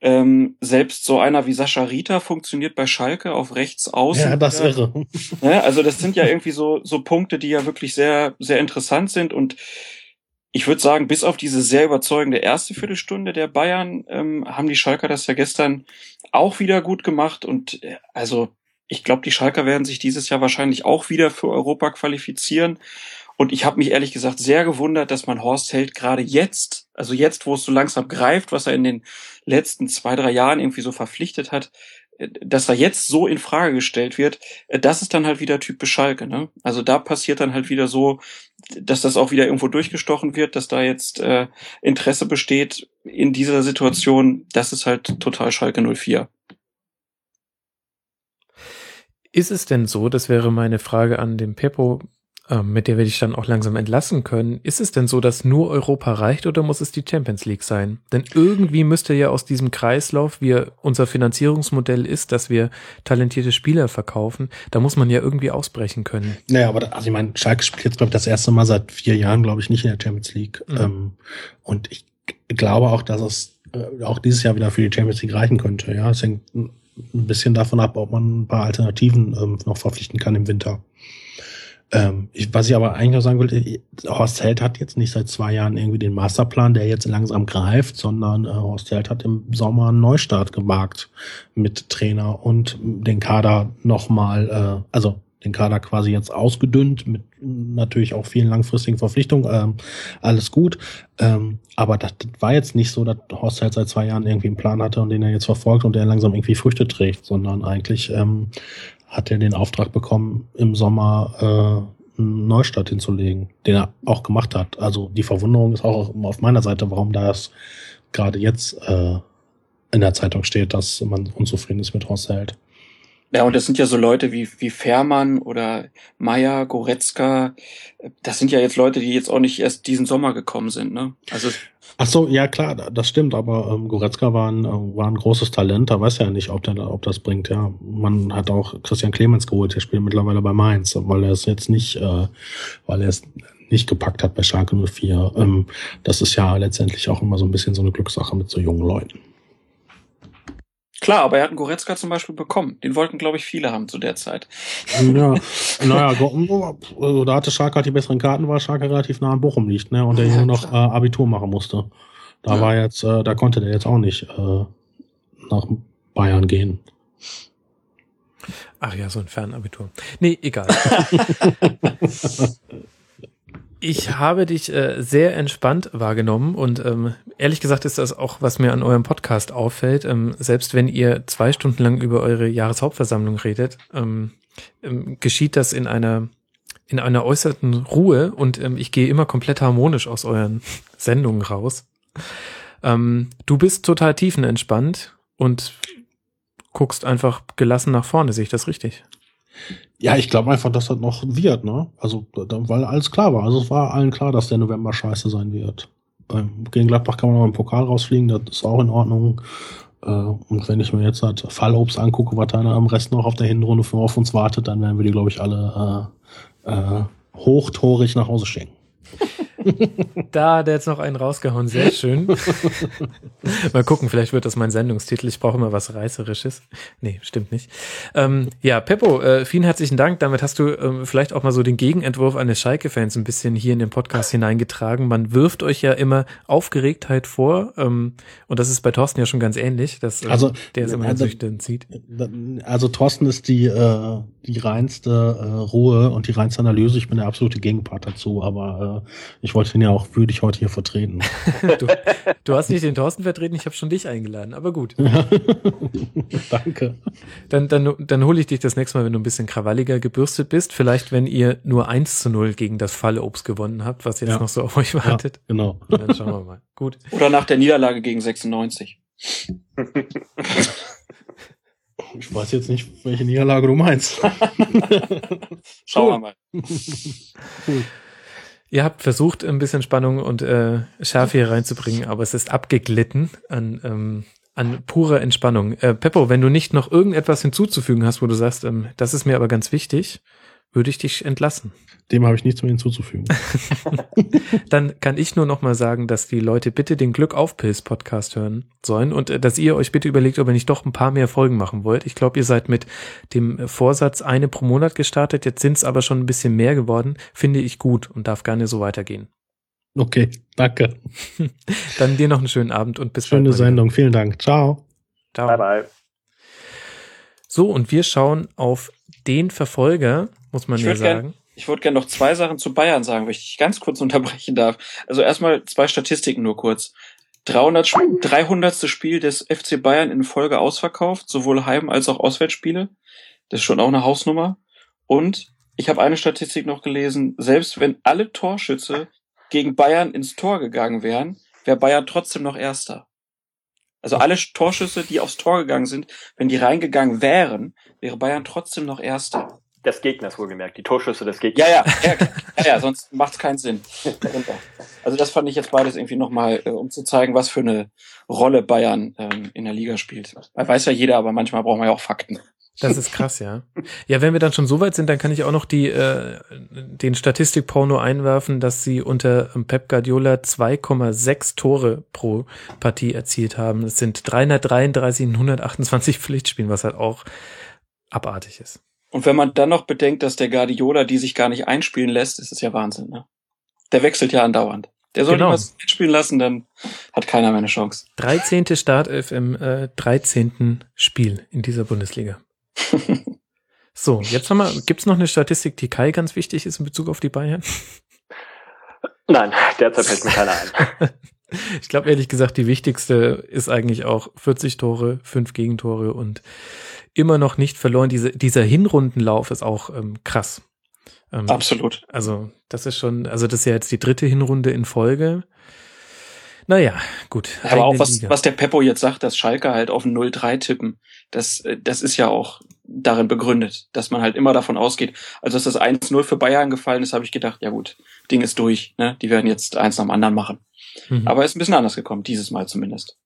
Ähm, selbst so einer wie Sascha Rita funktioniert bei Schalke auf rechts außen. Ja, das irre. Ja, also das sind ja irgendwie so, so Punkte, die ja wirklich sehr, sehr interessant sind und ich würde sagen, bis auf diese sehr überzeugende erste Viertelstunde der Bayern ähm, haben die Schalker das ja gestern auch wieder gut gemacht und äh, also ich glaube, die Schalker werden sich dieses Jahr wahrscheinlich auch wieder für Europa qualifizieren und ich habe mich ehrlich gesagt sehr gewundert, dass man Horst Held gerade jetzt, also jetzt, wo es so langsam greift, was er in den letzten zwei, drei Jahren irgendwie so verpflichtet hat, äh, dass er jetzt so in Frage gestellt wird, äh, das ist dann halt wieder typisch Schalke. Ne? Also da passiert dann halt wieder so, dass das auch wieder irgendwo durchgestochen wird, dass da jetzt äh, Interesse besteht in dieser Situation. Das ist halt total Schalke 04. Ist es denn so, das wäre meine Frage an den Peppo, mit der werde ich dann auch langsam entlassen können. Ist es denn so, dass nur Europa reicht oder muss es die Champions League sein? Denn irgendwie müsste ja aus diesem Kreislauf, wie unser Finanzierungsmodell ist, dass wir talentierte Spieler verkaufen, da muss man ja irgendwie ausbrechen können. Naja, aber also ich meine, Schalke spielt jetzt, glaube ich, das erste Mal seit vier Jahren, glaube ich, nicht in der Champions League. Mhm. Ähm, und ich glaube auch, dass es äh, auch dieses Jahr wieder für die Champions League reichen könnte. Ja, es hängt ein bisschen davon ab, ob man ein paar Alternativen ähm, noch verpflichten kann im Winter. Ähm, ich, was ich aber eigentlich noch sagen wollte, Horst Held hat jetzt nicht seit zwei Jahren irgendwie den Masterplan, der jetzt langsam greift, sondern äh, Horst Held hat im Sommer einen Neustart gewagt mit Trainer und den Kader nochmal, äh, also den Kader quasi jetzt ausgedünnt, mit natürlich auch vielen langfristigen Verpflichtungen, ähm, alles gut. Ähm, aber das, das war jetzt nicht so, dass Horst halt seit zwei Jahren irgendwie einen Plan hatte und den er jetzt verfolgt und der langsam irgendwie Früchte trägt, sondern eigentlich ähm, hat er den Auftrag bekommen, im Sommer äh, einen Neustart hinzulegen, den er auch gemacht hat. Also die Verwunderung ist auch auf meiner Seite, warum das gerade jetzt äh, in der Zeitung steht, dass man unzufrieden ist mit Horst Held. Ja, und das sind ja so Leute wie, wie Fährmann oder Meier, Goretzka. Das sind ja jetzt Leute, die jetzt auch nicht erst diesen Sommer gekommen sind, ne? Also. Ach so, ja klar, das stimmt, aber ähm, Goretzka war ein, äh, war ein großes Talent, da weiß ja nicht, ob, der, ob das bringt, ja. Man hat auch Christian Clemens geholt, der spielt mittlerweile bei Mainz, weil er es jetzt nicht, äh, weil er es nicht gepackt hat bei Schalke 04. Ähm, das ist ja letztendlich auch immer so ein bisschen so eine Glückssache mit so jungen Leuten. Klar, aber er hat einen Goretzka zum Beispiel bekommen. Den wollten, glaube ich, viele haben zu der Zeit. Ja, naja, da hatte Schalke halt die besseren Karten, weil Schalke relativ nah an Bochum liegt, ne? Und der ja, nur noch äh, Abitur machen musste. Da ja. war jetzt, äh, da konnte der jetzt auch nicht äh, nach Bayern gehen. Ach ja, so ein Fernabitur. Nee, egal. Ich habe dich äh, sehr entspannt wahrgenommen und ähm, ehrlich gesagt ist das auch, was mir an eurem Podcast auffällt. Ähm, selbst wenn ihr zwei Stunden lang über eure Jahreshauptversammlung redet, ähm, ähm, geschieht das in einer in einer äußerten Ruhe und ähm, ich gehe immer komplett harmonisch aus euren Sendungen raus. Ähm, du bist total tiefenentspannt und guckst einfach gelassen nach vorne, sehe ich das richtig? Ja, ich glaube einfach, dass das noch wird, ne? Also, weil alles klar war. Also es war allen klar, dass der November scheiße sein wird. Gegen Gladbach kann man noch im Pokal rausfliegen, das ist auch in Ordnung. Äh, und wenn ich mir jetzt halt Fallobst angucke, was da am Rest noch auf der Hinrunde für auf uns wartet, dann werden wir die, glaube ich, alle äh, äh, hochtorig nach Hause schicken. Da hat er jetzt noch einen rausgehauen. Sehr schön. Mal gucken, vielleicht wird das mein Sendungstitel. Ich brauche immer was Reißerisches. Nee, stimmt nicht. Ähm, ja, Peppo, äh, vielen herzlichen Dank. Damit hast du ähm, vielleicht auch mal so den Gegenentwurf eines Schalke-Fans ein bisschen hier in den Podcast hineingetragen. Man wirft euch ja immer Aufgeregtheit vor. Ähm, und das ist bei Thorsten ja schon ganz ähnlich, dass äh, also, der es immer also, sieht. Also Thorsten ist die, äh, die reinste äh, Ruhe und die reinste Analyse. Ich bin der absolute Gegenpart dazu, aber äh, ich wollte ihn ja auch würdig heute hier vertreten. du, du, hast nicht den Thorsten vertreten, ich habe schon dich eingeladen, aber gut. Danke. Dann, dann, dann hole ich dich das nächste Mal, wenn du ein bisschen krawalliger gebürstet bist. Vielleicht, wenn ihr nur 1 zu 0 gegen das Fallobst gewonnen habt, was jetzt ja. noch so auf euch wartet. Ja, genau. Und dann schauen wir mal. Gut. Oder nach der Niederlage gegen 96. Ich weiß jetzt nicht, welche Niederlage du meinst. Schauen wir mal. Cool. Ihr habt versucht, ein bisschen Spannung und äh, Schärfe hier reinzubringen, aber es ist abgeglitten an, ähm, an purer Entspannung. Äh, Peppo, wenn du nicht noch irgendetwas hinzuzufügen hast, wo du sagst, ähm, das ist mir aber ganz wichtig, würde ich dich entlassen. Dem habe ich nichts mehr hinzuzufügen. Dann kann ich nur noch mal sagen, dass die Leute bitte den Glück auf Pilz Podcast hören sollen und äh, dass ihr euch bitte überlegt, ob ihr nicht doch ein paar mehr Folgen machen wollt. Ich glaube, ihr seid mit dem Vorsatz eine pro Monat gestartet. Jetzt sind es aber schon ein bisschen mehr geworden. Finde ich gut und darf gerne so weitergehen. Okay, danke. Dann dir noch einen schönen Abend und bis Schöne Sendung. Vielen Dank. Ciao. Ciao. Bye bye. So, und wir schauen auf den Verfolger, muss man ich ja sagen. Gern, ich würde gerne noch zwei Sachen zu Bayern sagen, wenn ich dich ganz kurz unterbrechen darf. Also erstmal zwei Statistiken nur kurz. 300, 300. Spiel des FC Bayern in Folge ausverkauft, sowohl Heim- als auch Auswärtsspiele. Das ist schon auch eine Hausnummer. Und ich habe eine Statistik noch gelesen, selbst wenn alle Torschütze gegen Bayern ins Tor gegangen wären, wäre Bayern trotzdem noch Erster. Also alle Torschüsse, die aufs Tor gegangen sind, wenn die reingegangen wären, wäre Bayern trotzdem noch Erster des Gegners wohlgemerkt, die Torschüsse des Gegners. Ja, ja, ja, ja, ja sonst macht es keinen Sinn. Also das fand ich jetzt beides irgendwie nochmal, äh, um zu zeigen, was für eine Rolle Bayern ähm, in der Liga spielt. Weiß ja jeder, aber manchmal braucht man ja auch Fakten. Das ist krass, ja. Ja, wenn wir dann schon so weit sind, dann kann ich auch noch die äh, den Statistikporno einwerfen, dass sie unter Pep Guardiola 2,6 Tore pro Partie erzielt haben. Das sind 333 in 128 Pflichtspielen, was halt auch abartig ist. Und wenn man dann noch bedenkt, dass der Guardiola die sich gar nicht einspielen lässt, ist es ja Wahnsinn. Ne? Der wechselt ja andauernd. Der soll genau. was einspielen lassen, dann hat keiner mehr eine Chance. 13. Startelf im äh, 13. Spiel in dieser Bundesliga. So, jetzt haben wir, gibt's noch eine Statistik, die Kai ganz wichtig ist in Bezug auf die Bayern? Nein, derzeit fällt mir keiner ein. Ich glaube ehrlich gesagt, die wichtigste ist eigentlich auch 40 Tore, 5 Gegentore und immer noch nicht verloren. Diese, dieser Hinrundenlauf ist auch ähm, krass. Ähm, Absolut. Also, das ist schon, also das ist ja jetzt die dritte Hinrunde in Folge. Naja, gut. Aber auch was, was der Peppo jetzt sagt, dass Schalke halt auf ein 0-3 tippen, das, äh, das ist ja auch darin begründet, dass man halt immer davon ausgeht. Also, dass das 1-0 für Bayern gefallen ist, habe ich gedacht, ja gut, Ding ist durch. Ne? Die werden jetzt eins nach dem anderen machen. Mhm. Aber ist ein bisschen anders gekommen, dieses Mal zumindest.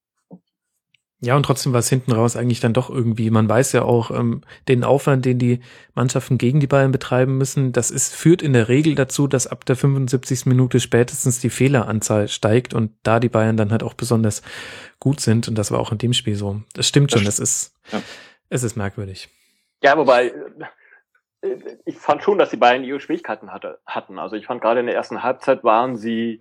Ja, und trotzdem war es hinten raus eigentlich dann doch irgendwie. Man weiß ja auch, ähm, den Aufwand, den die Mannschaften gegen die Bayern betreiben müssen, das ist, führt in der Regel dazu, dass ab der 75. Minute spätestens die Fehleranzahl steigt und da die Bayern dann halt auch besonders gut sind. Und das war auch in dem Spiel so. Das stimmt schon, das ist, ja. es ist merkwürdig. Ja, wobei, äh, ich fand schon, dass die Bayern ihre Schwierigkeiten hatte, hatten. Also ich fand gerade in der ersten Halbzeit waren sie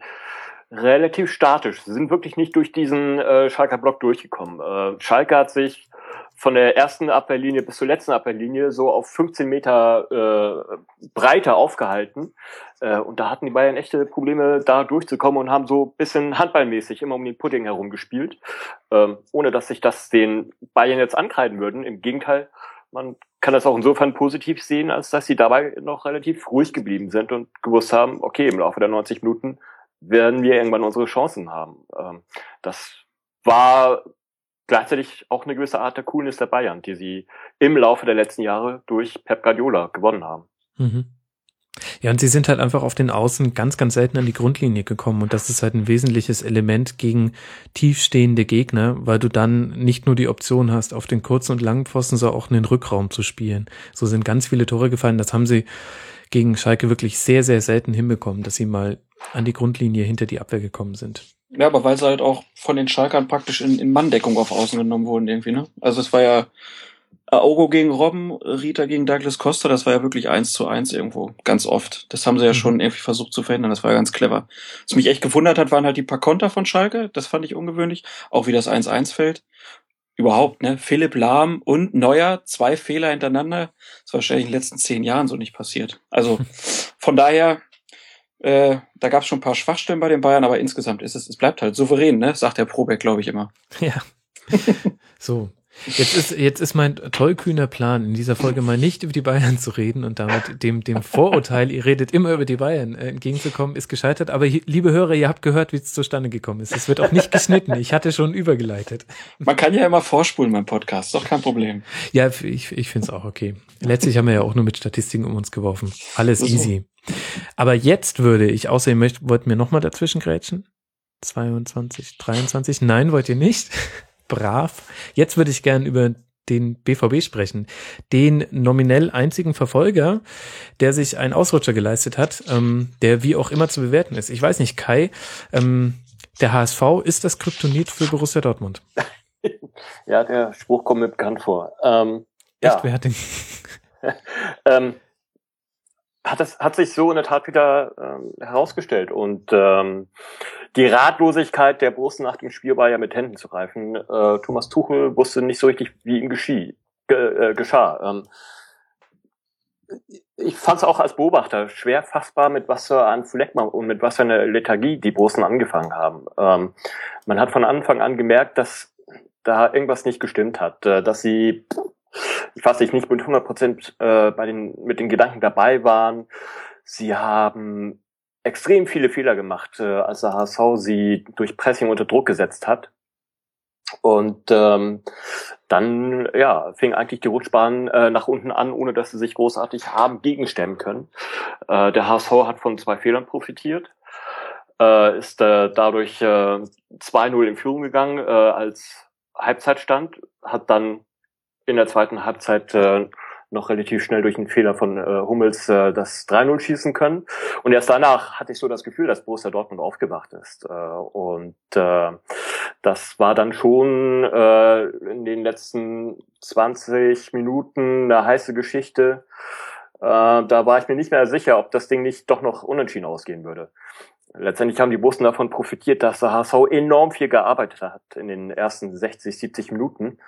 relativ statisch. Sie sind wirklich nicht durch diesen äh, Schalker Block durchgekommen. Äh, Schalke hat sich von der ersten Abwehrlinie bis zur letzten Abwehrlinie so auf 15 Meter äh, breiter aufgehalten. Äh, und da hatten die Bayern echte Probleme, da durchzukommen und haben so bisschen handballmäßig immer um den Pudding herum gespielt, ähm, ohne dass sich das den Bayern jetzt ankreiden würden. Im Gegenteil, man kann das auch insofern positiv sehen, als dass sie dabei noch relativ ruhig geblieben sind und gewusst haben, okay, im Laufe der 90 Minuten werden wir irgendwann unsere Chancen haben. Ähm, das war gleichzeitig auch eine gewisse Art der Coolness der Bayern, die sie im Laufe der letzten Jahre durch Pep Guardiola gewonnen haben. Mhm. Ja, und sie sind halt einfach auf den Außen ganz, ganz selten an die Grundlinie gekommen. Und das ist halt ein wesentliches Element gegen tiefstehende Gegner, weil du dann nicht nur die Option hast, auf den kurzen und langen Pfosten, sondern auch in den Rückraum zu spielen. So sind ganz viele Tore gefallen. Das haben sie gegen Schalke wirklich sehr, sehr selten hinbekommen, dass sie mal an die Grundlinie hinter die Abwehr gekommen sind. Ja, aber weil sie halt auch von den Schalkern praktisch in, in Manndeckung auf Außen genommen wurden irgendwie, ne? Also es war ja Aogo gegen Robben, Rita gegen Douglas Costa, das war ja wirklich eins zu eins irgendwo, ganz oft. Das haben sie ja mhm. schon irgendwie versucht zu verhindern, das war ja ganz clever. Was mich echt gewundert hat, waren halt die paar Konter von Schalke, das fand ich ungewöhnlich, auch wie das 1-1 fällt. Überhaupt, ne? Philipp Lahm und Neuer, zwei Fehler hintereinander, das war wahrscheinlich in den letzten zehn Jahren so nicht passiert. Also von daher, äh, da gab es schon ein paar Schwachstellen bei den Bayern, aber insgesamt ist es, es bleibt halt souverän, ne? Sagt der Probeck, glaube ich, immer. Ja. so, Jetzt ist, jetzt ist mein tollkühner Plan, in dieser Folge mal nicht über die Bayern zu reden und damit dem, dem Vorurteil, ihr redet immer über die Bayern, äh, entgegenzukommen, ist gescheitert. Aber liebe Hörer, ihr habt gehört, wie es zustande gekommen ist. Es wird auch nicht geschnitten. Ich hatte schon übergeleitet. Man kann ja immer vorspulen beim Podcast, ist doch kein Problem. Ja, ich, ich finde es auch okay. Letztlich haben wir ja auch nur mit Statistiken um uns geworfen. Alles easy. Aber jetzt würde ich, außer ihr möchtet, wollt mir nochmal dazwischen grätschen? 22, 23? Nein, wollt ihr nicht? Brav. Jetzt würde ich gern über den BVB sprechen. Den nominell einzigen Verfolger, der sich einen Ausrutscher geleistet hat, ähm, der wie auch immer zu bewerten ist. Ich weiß nicht, Kai, ähm, der HSV ist das Kryptonit für Borussia Dortmund. ja, der Spruch kommt mir bekannt vor. Ähm, Echt, ja. wer hat den? ähm, hat, das, hat sich so in der Tat wieder ähm, herausgestellt. Und ähm, die Ratlosigkeit der Borussen nach dem Spiel war ja mit Händen zu greifen. Äh, Thomas Tuchel wusste nicht so richtig, wie ihm geschie, ge, äh, geschah. Ähm, ich fand es auch als Beobachter schwer fassbar, mit was für einem Fleckmann und mit was für einer Lethargie die Borussen angefangen haben. Ähm, man hat von Anfang an gemerkt, dass da irgendwas nicht gestimmt hat, äh, dass sie, ich weiß nicht, nicht mit 100 Prozent äh, bei den, mit den Gedanken dabei waren. Sie haben extrem viele Fehler gemacht, äh, als der HSV sie durch Pressing unter Druck gesetzt hat. Und ähm, dann ja, fing eigentlich die Rutschbahn äh, nach unten an, ohne dass sie sich großartig haben gegenstemmen können. Äh, der HSV hat von zwei Fehlern profitiert, äh, ist äh, dadurch äh, 2-0 in Führung gegangen äh, als Halbzeitstand, hat dann in der zweiten Halbzeit äh, noch relativ schnell durch einen Fehler von äh, Hummels äh, das 3-0 schießen können. Und erst danach hatte ich so das Gefühl, dass Borussia Dortmund aufgewacht ist. Äh, und äh, das war dann schon äh, in den letzten 20 Minuten eine heiße Geschichte. Äh, da war ich mir nicht mehr sicher, ob das Ding nicht doch noch unentschieden ausgehen würde. Letztendlich haben die Bossen davon profitiert, dass der HSV enorm viel gearbeitet hat in den ersten 60, 70 Minuten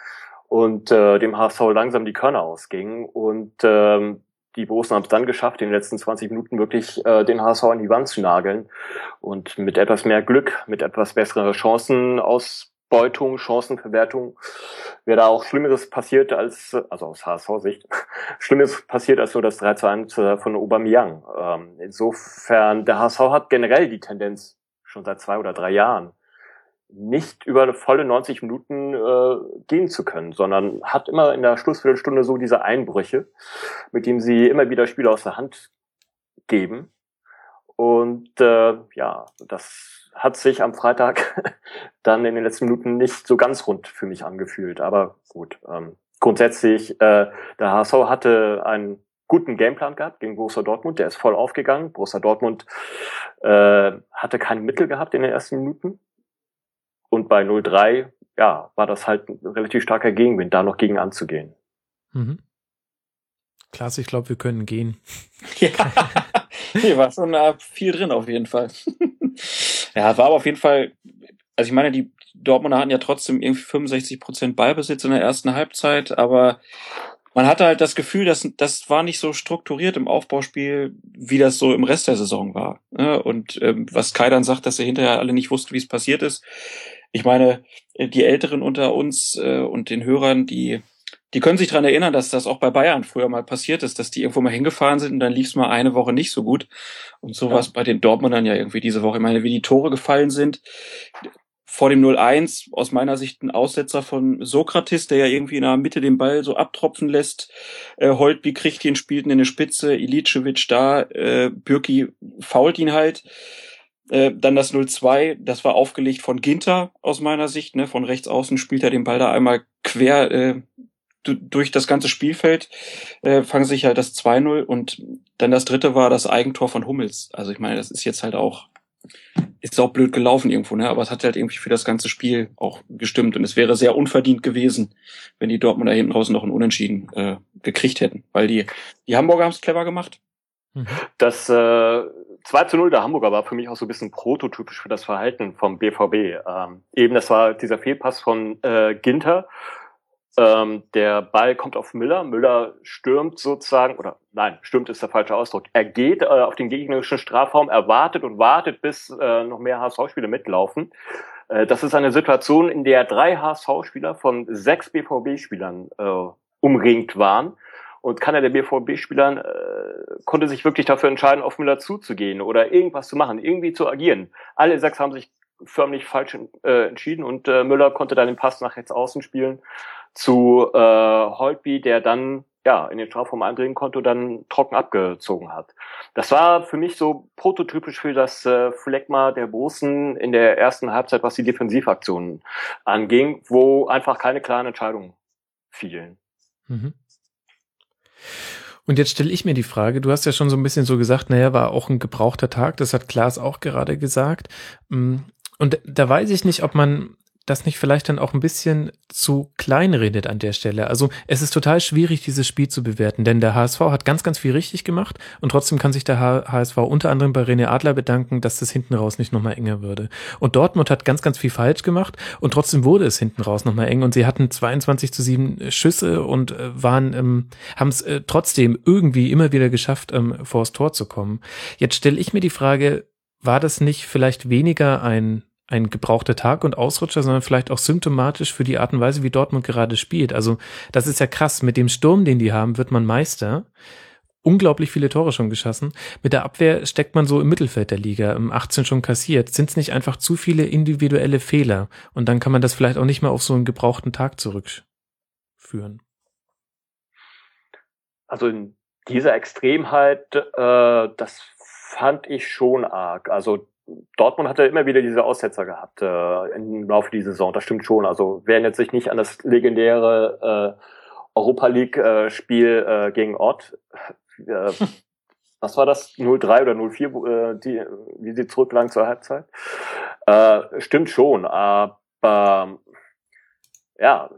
und äh, dem HSV langsam die Körner ausgingen. Und ähm, die Bosen haben es dann geschafft, in den letzten 20 Minuten wirklich äh, den HSV an die Wand zu nageln. Und mit etwas mehr Glück, mit etwas besseren Chancenausbeutung, Chancenverwertung, wäre da auch Schlimmeres passiert als, also aus HSV-Sicht, Schlimmeres passiert als so das 3 zu 1 äh, von Aubameyang. Ähm, insofern, der HSV hat generell die Tendenz, schon seit zwei oder drei Jahren, nicht über eine volle 90 Minuten äh, gehen zu können, sondern hat immer in der Schlussviertelstunde so diese Einbrüche, mit denen sie immer wieder Spiele aus der Hand geben. Und äh, ja, das hat sich am Freitag dann in den letzten Minuten nicht so ganz rund für mich angefühlt. Aber gut, ähm, grundsätzlich, äh, der HSV hatte einen guten Gameplan gehabt gegen Borussia Dortmund. Der ist voll aufgegangen. Borussia Dortmund äh, hatte keine Mittel gehabt in den ersten Minuten. Und bei 0-3, ja, war das halt ein relativ starker Gegenwind, da noch gegen anzugehen. Mhm. Klasse, ich glaube, wir können gehen. Ja, hier war schon äh, viel drin auf jeden Fall. ja, war aber auf jeden Fall, also ich meine, die Dortmunder hatten ja trotzdem irgendwie 65 Prozent Ballbesitz in der ersten Halbzeit, aber man hatte halt das Gefühl, dass das war nicht so strukturiert im Aufbauspiel, wie das so im Rest der Saison war. Ne? Und ähm, was Kai dann sagt, dass sie hinterher alle nicht wussten, wie es passiert ist, ich meine, die Älteren unter uns äh, und den Hörern, die die können sich dran erinnern, dass das auch bei Bayern früher mal passiert ist, dass die irgendwo mal hingefahren sind und dann lief es mal eine Woche nicht so gut. Und so ja. bei den Dortmundern ja irgendwie diese Woche. Ich meine, wie die Tore gefallen sind. Vor dem 0-1 aus meiner Sicht ein Aussetzer von Sokrates, der ja irgendwie in der Mitte den Ball so abtropfen lässt. Äh, Holtby kriegt ihn, spielt ihn in eine Spitze, Ilicevic da, äh, Bürki fault ihn halt. Äh, dann das 0-2, das war aufgelegt von Ginter aus meiner Sicht. Ne? Von rechts außen spielt er den Ball da einmal quer äh, durch das ganze Spielfeld, äh, fangen sich halt das 2-0 und dann das dritte war das Eigentor von Hummels. Also ich meine, das ist jetzt halt auch, ist auch blöd gelaufen irgendwo, ne? aber es hat halt irgendwie für das ganze Spiel auch gestimmt und es wäre sehr unverdient gewesen, wenn die Dortmunder hinten raus noch ein Unentschieden äh, gekriegt hätten, weil die, die Hamburger haben es clever gemacht. Mhm. Das äh, 2 zu 0 der Hamburger war für mich auch so ein bisschen prototypisch für das Verhalten vom BVB. Ähm, eben, das war dieser Fehlpass von äh, Ginter. Ähm, der Ball kommt auf Müller. Müller stürmt sozusagen, oder nein, stürmt ist der falsche Ausdruck. Er geht äh, auf den gegnerischen Strafraum, er wartet und wartet, bis äh, noch mehr HSV-Spieler mitlaufen. Äh, das ist eine Situation, in der drei HSV-Spieler von sechs BVB-Spielern äh, umringt waren und keiner der BVB-Spielern äh, konnte sich wirklich dafür entscheiden, auf Müller zuzugehen oder irgendwas zu machen, irgendwie zu agieren. Alle sechs haben sich förmlich falsch äh, entschieden und äh, Müller konnte dann den Pass nach rechts außen spielen zu äh, Holtby, der dann ja in den Strafraum eindringen konnte und dann trocken abgezogen hat. Das war für mich so prototypisch für das äh, Fleckma der Bosen in der ersten Halbzeit, was die Defensivaktionen anging, wo einfach keine klaren Entscheidungen fielen. Mhm. Und jetzt stelle ich mir die Frage, du hast ja schon so ein bisschen so gesagt, naja, war auch ein gebrauchter Tag, das hat Klaas auch gerade gesagt. Mm, und da weiß ich nicht, ob man das nicht vielleicht dann auch ein bisschen zu klein redet an der Stelle. Also es ist total schwierig, dieses Spiel zu bewerten, denn der HSV hat ganz, ganz viel richtig gemacht und trotzdem kann sich der HSV unter anderem bei René Adler bedanken, dass das hinten raus nicht nochmal enger würde. Und Dortmund hat ganz, ganz viel falsch gemacht und trotzdem wurde es hinten raus nochmal eng und sie hatten 22 zu 7 Schüsse und äh, waren, ähm, haben es äh, trotzdem irgendwie immer wieder geschafft, ähm, vor das Tor zu kommen. Jetzt stelle ich mir die Frage, war das nicht vielleicht weniger ein ein gebrauchter Tag und Ausrutscher, sondern vielleicht auch symptomatisch für die Art und Weise, wie Dortmund gerade spielt. Also das ist ja krass. Mit dem Sturm, den die haben, wird man Meister. Unglaublich viele Tore schon geschossen. Mit der Abwehr steckt man so im Mittelfeld der Liga, im 18 schon kassiert. Sind es nicht einfach zu viele individuelle Fehler? Und dann kann man das vielleicht auch nicht mehr auf so einen gebrauchten Tag zurückführen. Also in dieser Extremheit, äh, das fand ich schon arg. Also Dortmund hatte immer wieder diese Aussetzer gehabt äh, im Laufe dieser Saison. Das stimmt schon. Also wer erinnert sich nicht an das legendäre äh, Europa League äh, Spiel äh, gegen Ott? Äh, was war das? 0-3 oder 0-4, äh, die, wie sie zurücklagen zur Halbzeit? Äh, stimmt schon, aber ja,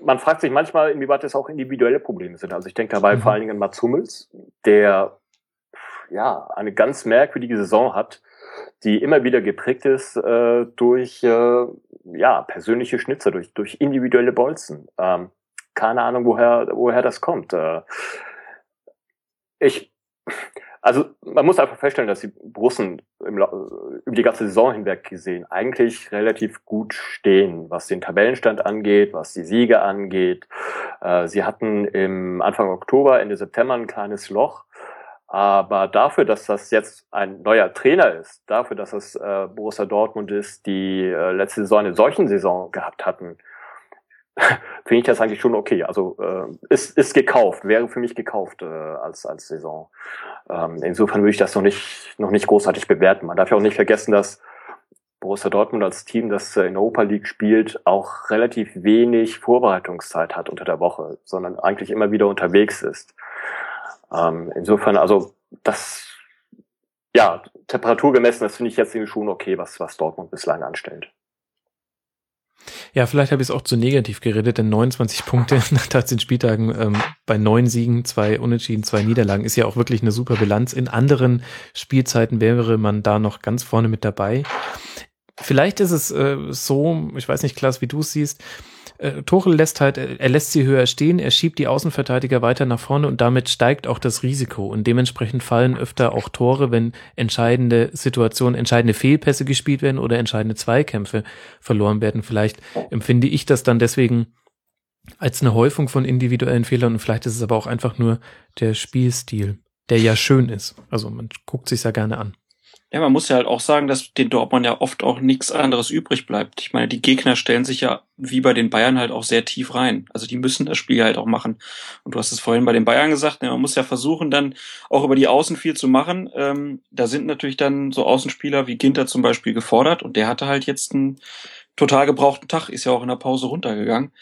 man fragt sich manchmal, inwieweit es auch individuelle Probleme sind. Also ich denke dabei mhm. vor allen Dingen an Mats Hummels, der ja eine ganz merkwürdige Saison hat die immer wieder geprägt ist äh, durch äh, ja persönliche Schnitzer, durch durch individuelle Bolzen. Ähm, keine Ahnung, woher woher das kommt. Äh, ich also man muss einfach feststellen, dass die Russen im, über die ganze Saison hinweg gesehen eigentlich relativ gut stehen, was den Tabellenstand angeht, was die Siege angeht. Äh, sie hatten im Anfang Oktober, Ende September ein kleines Loch. Aber dafür, dass das jetzt ein neuer Trainer ist, dafür, dass es äh, Borussia Dortmund ist, die äh, letzte Saison eine solchen Saison gehabt hatten, finde ich das eigentlich schon okay. Also äh, ist, ist gekauft, wäre für mich gekauft äh, als, als Saison. Ähm, insofern würde ich das noch nicht, noch nicht großartig bewerten. Man darf ja auch nicht vergessen, dass Borussia Dortmund als Team, das äh, in der Europa League spielt, auch relativ wenig Vorbereitungszeit hat unter der Woche, sondern eigentlich immer wieder unterwegs ist. Ähm, insofern, also das, ja, Temperatur gemessen, das finde ich jetzt schon okay, was, was Dortmund bislang anstellt. Ja, vielleicht habe ich es auch zu negativ geredet, denn 29 Punkte nach 13 Spieltagen ähm, bei neun Siegen, zwei Unentschieden, zwei Niederlagen ist ja auch wirklich eine super Bilanz. In anderen Spielzeiten wäre man da noch ganz vorne mit dabei. Vielleicht ist es äh, so, ich weiß nicht, Klaas, wie du es siehst, äh, Tuchel lässt halt, er lässt sie höher stehen, er schiebt die Außenverteidiger weiter nach vorne und damit steigt auch das Risiko und dementsprechend fallen öfter auch Tore, wenn entscheidende Situationen, entscheidende Fehlpässe gespielt werden oder entscheidende Zweikämpfe verloren werden. Vielleicht empfinde ich das dann deswegen als eine Häufung von individuellen Fehlern und vielleicht ist es aber auch einfach nur der Spielstil, der ja schön ist. Also man guckt sich ja gerne an. Ja, man muss ja halt auch sagen, dass den Dortmund ja oft auch nichts anderes übrig bleibt. Ich meine, die Gegner stellen sich ja wie bei den Bayern halt auch sehr tief rein. Also die müssen das Spiel halt auch machen. Und du hast es vorhin bei den Bayern gesagt, ne, man muss ja versuchen, dann auch über die Außen viel zu machen. Ähm, da sind natürlich dann so Außenspieler wie Ginter zum Beispiel gefordert und der hatte halt jetzt einen total gebrauchten Tag, ist ja auch in der Pause runtergegangen.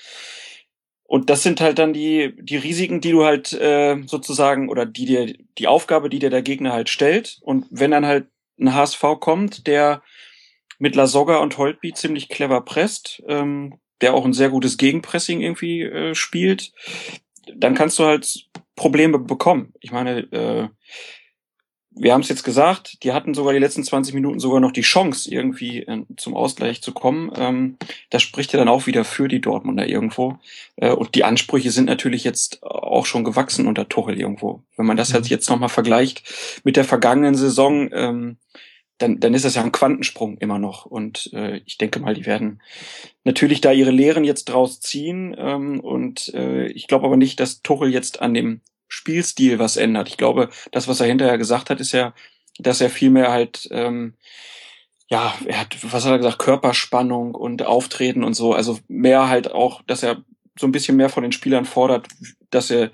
Und das sind halt dann die, die Risiken, die du halt äh, sozusagen, oder die dir, die Aufgabe, die dir der Gegner halt stellt. Und wenn dann halt ein HSV kommt, der mit Lasogga und Holtby ziemlich clever presst, ähm, der auch ein sehr gutes Gegenpressing irgendwie äh, spielt, dann kannst du halt Probleme bekommen. Ich meine, äh, wir haben es jetzt gesagt, die hatten sogar die letzten 20 Minuten sogar noch die Chance, irgendwie äh, zum Ausgleich zu kommen. Ähm, das spricht ja dann auch wieder für die Dortmunder irgendwo. Äh, und die Ansprüche sind natürlich jetzt auch schon gewachsen unter Tuchel irgendwo. Wenn man das halt jetzt nochmal vergleicht mit der vergangenen Saison, ähm, dann, dann ist das ja ein Quantensprung immer noch. Und äh, ich denke mal, die werden natürlich da ihre Lehren jetzt draus ziehen. Ähm, und äh, ich glaube aber nicht, dass Tuchel jetzt an dem Spielstil was ändert. Ich glaube, das, was er hinterher gesagt hat, ist ja, dass er vielmehr halt, ähm, ja, er hat, was hat er gesagt, Körperspannung und Auftreten und so, also mehr halt auch, dass er so ein bisschen mehr von den Spielern fordert, dass er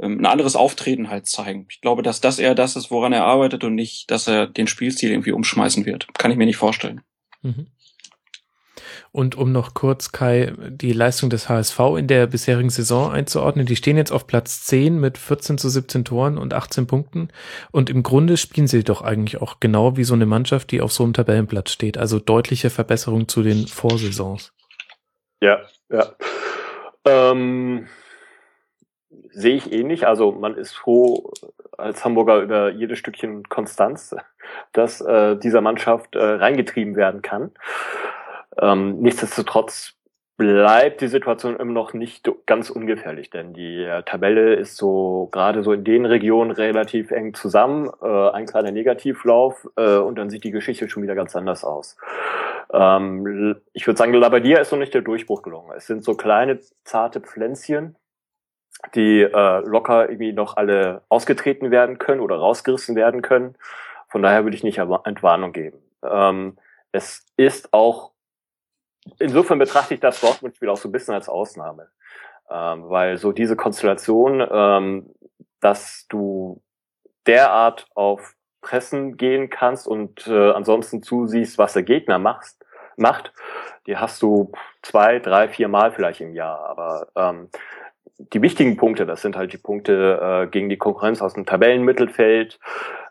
ähm, ein anderes Auftreten halt zeigen. Ich glaube, dass das eher das ist, woran er arbeitet und nicht, dass er den Spielstil irgendwie umschmeißen wird. Kann ich mir nicht vorstellen. Mhm. Und um noch kurz, Kai, die Leistung des HSV in der bisherigen Saison einzuordnen, die stehen jetzt auf Platz 10 mit 14 zu 17 Toren und 18 Punkten. Und im Grunde spielen sie doch eigentlich auch genau wie so eine Mannschaft, die auf so einem Tabellenplatz steht. Also deutliche Verbesserung zu den Vorsaisons. Ja, ja. Ähm, sehe ich ähnlich. Also man ist froh als Hamburger über jedes Stückchen Konstanz, das äh, dieser Mannschaft äh, reingetrieben werden kann. Ähm, nichtsdestotrotz bleibt die Situation immer noch nicht ganz ungefährlich, denn die äh, Tabelle ist so gerade so in den Regionen relativ eng zusammen. Äh, ein kleiner Negativlauf äh, und dann sieht die Geschichte schon wieder ganz anders aus. Ähm, ich würde sagen, Labadia ist noch nicht der Durchbruch gelungen. Es sind so kleine zarte Pflänzchen, die äh, locker irgendwie noch alle ausgetreten werden können oder rausgerissen werden können. Von daher würde ich nicht Entwarnung geben. Ähm, es ist auch insofern betrachte ich das Dortmund-Spiel auch so ein bisschen als Ausnahme. Ähm, weil so diese Konstellation, ähm, dass du derart auf Pressen gehen kannst und äh, ansonsten zusiehst, was der Gegner macht, macht, die hast du zwei, drei, vier Mal vielleicht im Jahr. Aber ähm, die wichtigen Punkte, das sind halt die Punkte äh, gegen die Konkurrenz aus dem Tabellenmittelfeld,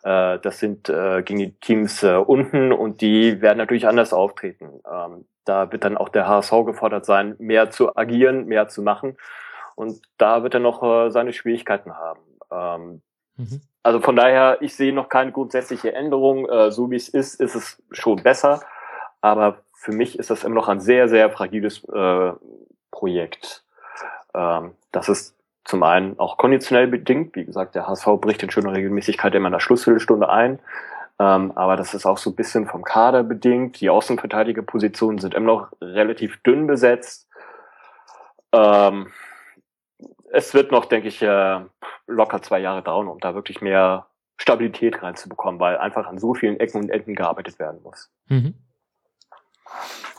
äh, das sind äh, gegen die Teams äh, unten und die werden natürlich anders auftreten. Ähm, da wird dann auch der HSV gefordert sein, mehr zu agieren, mehr zu machen. Und da wird er noch äh, seine Schwierigkeiten haben. Ähm, mhm. also von daher, ich sehe noch keine grundsätzliche Änderung. Äh, so wie es ist, ist es schon besser. Aber für mich ist das immer noch ein sehr, sehr fragiles äh, Projekt. Ähm, das ist zum einen auch konditionell bedingt. Wie gesagt, der HSV bricht in schöner Regelmäßigkeit immer in der Schlussviertelstunde ein. Ähm, aber das ist auch so ein bisschen vom Kader bedingt. Die Außenverteidigerpositionen sind immer noch relativ dünn besetzt. Ähm, es wird noch, denke ich, äh, locker zwei Jahre dauern, um da wirklich mehr Stabilität reinzubekommen, weil einfach an so vielen Ecken und Enden gearbeitet werden muss. Mhm.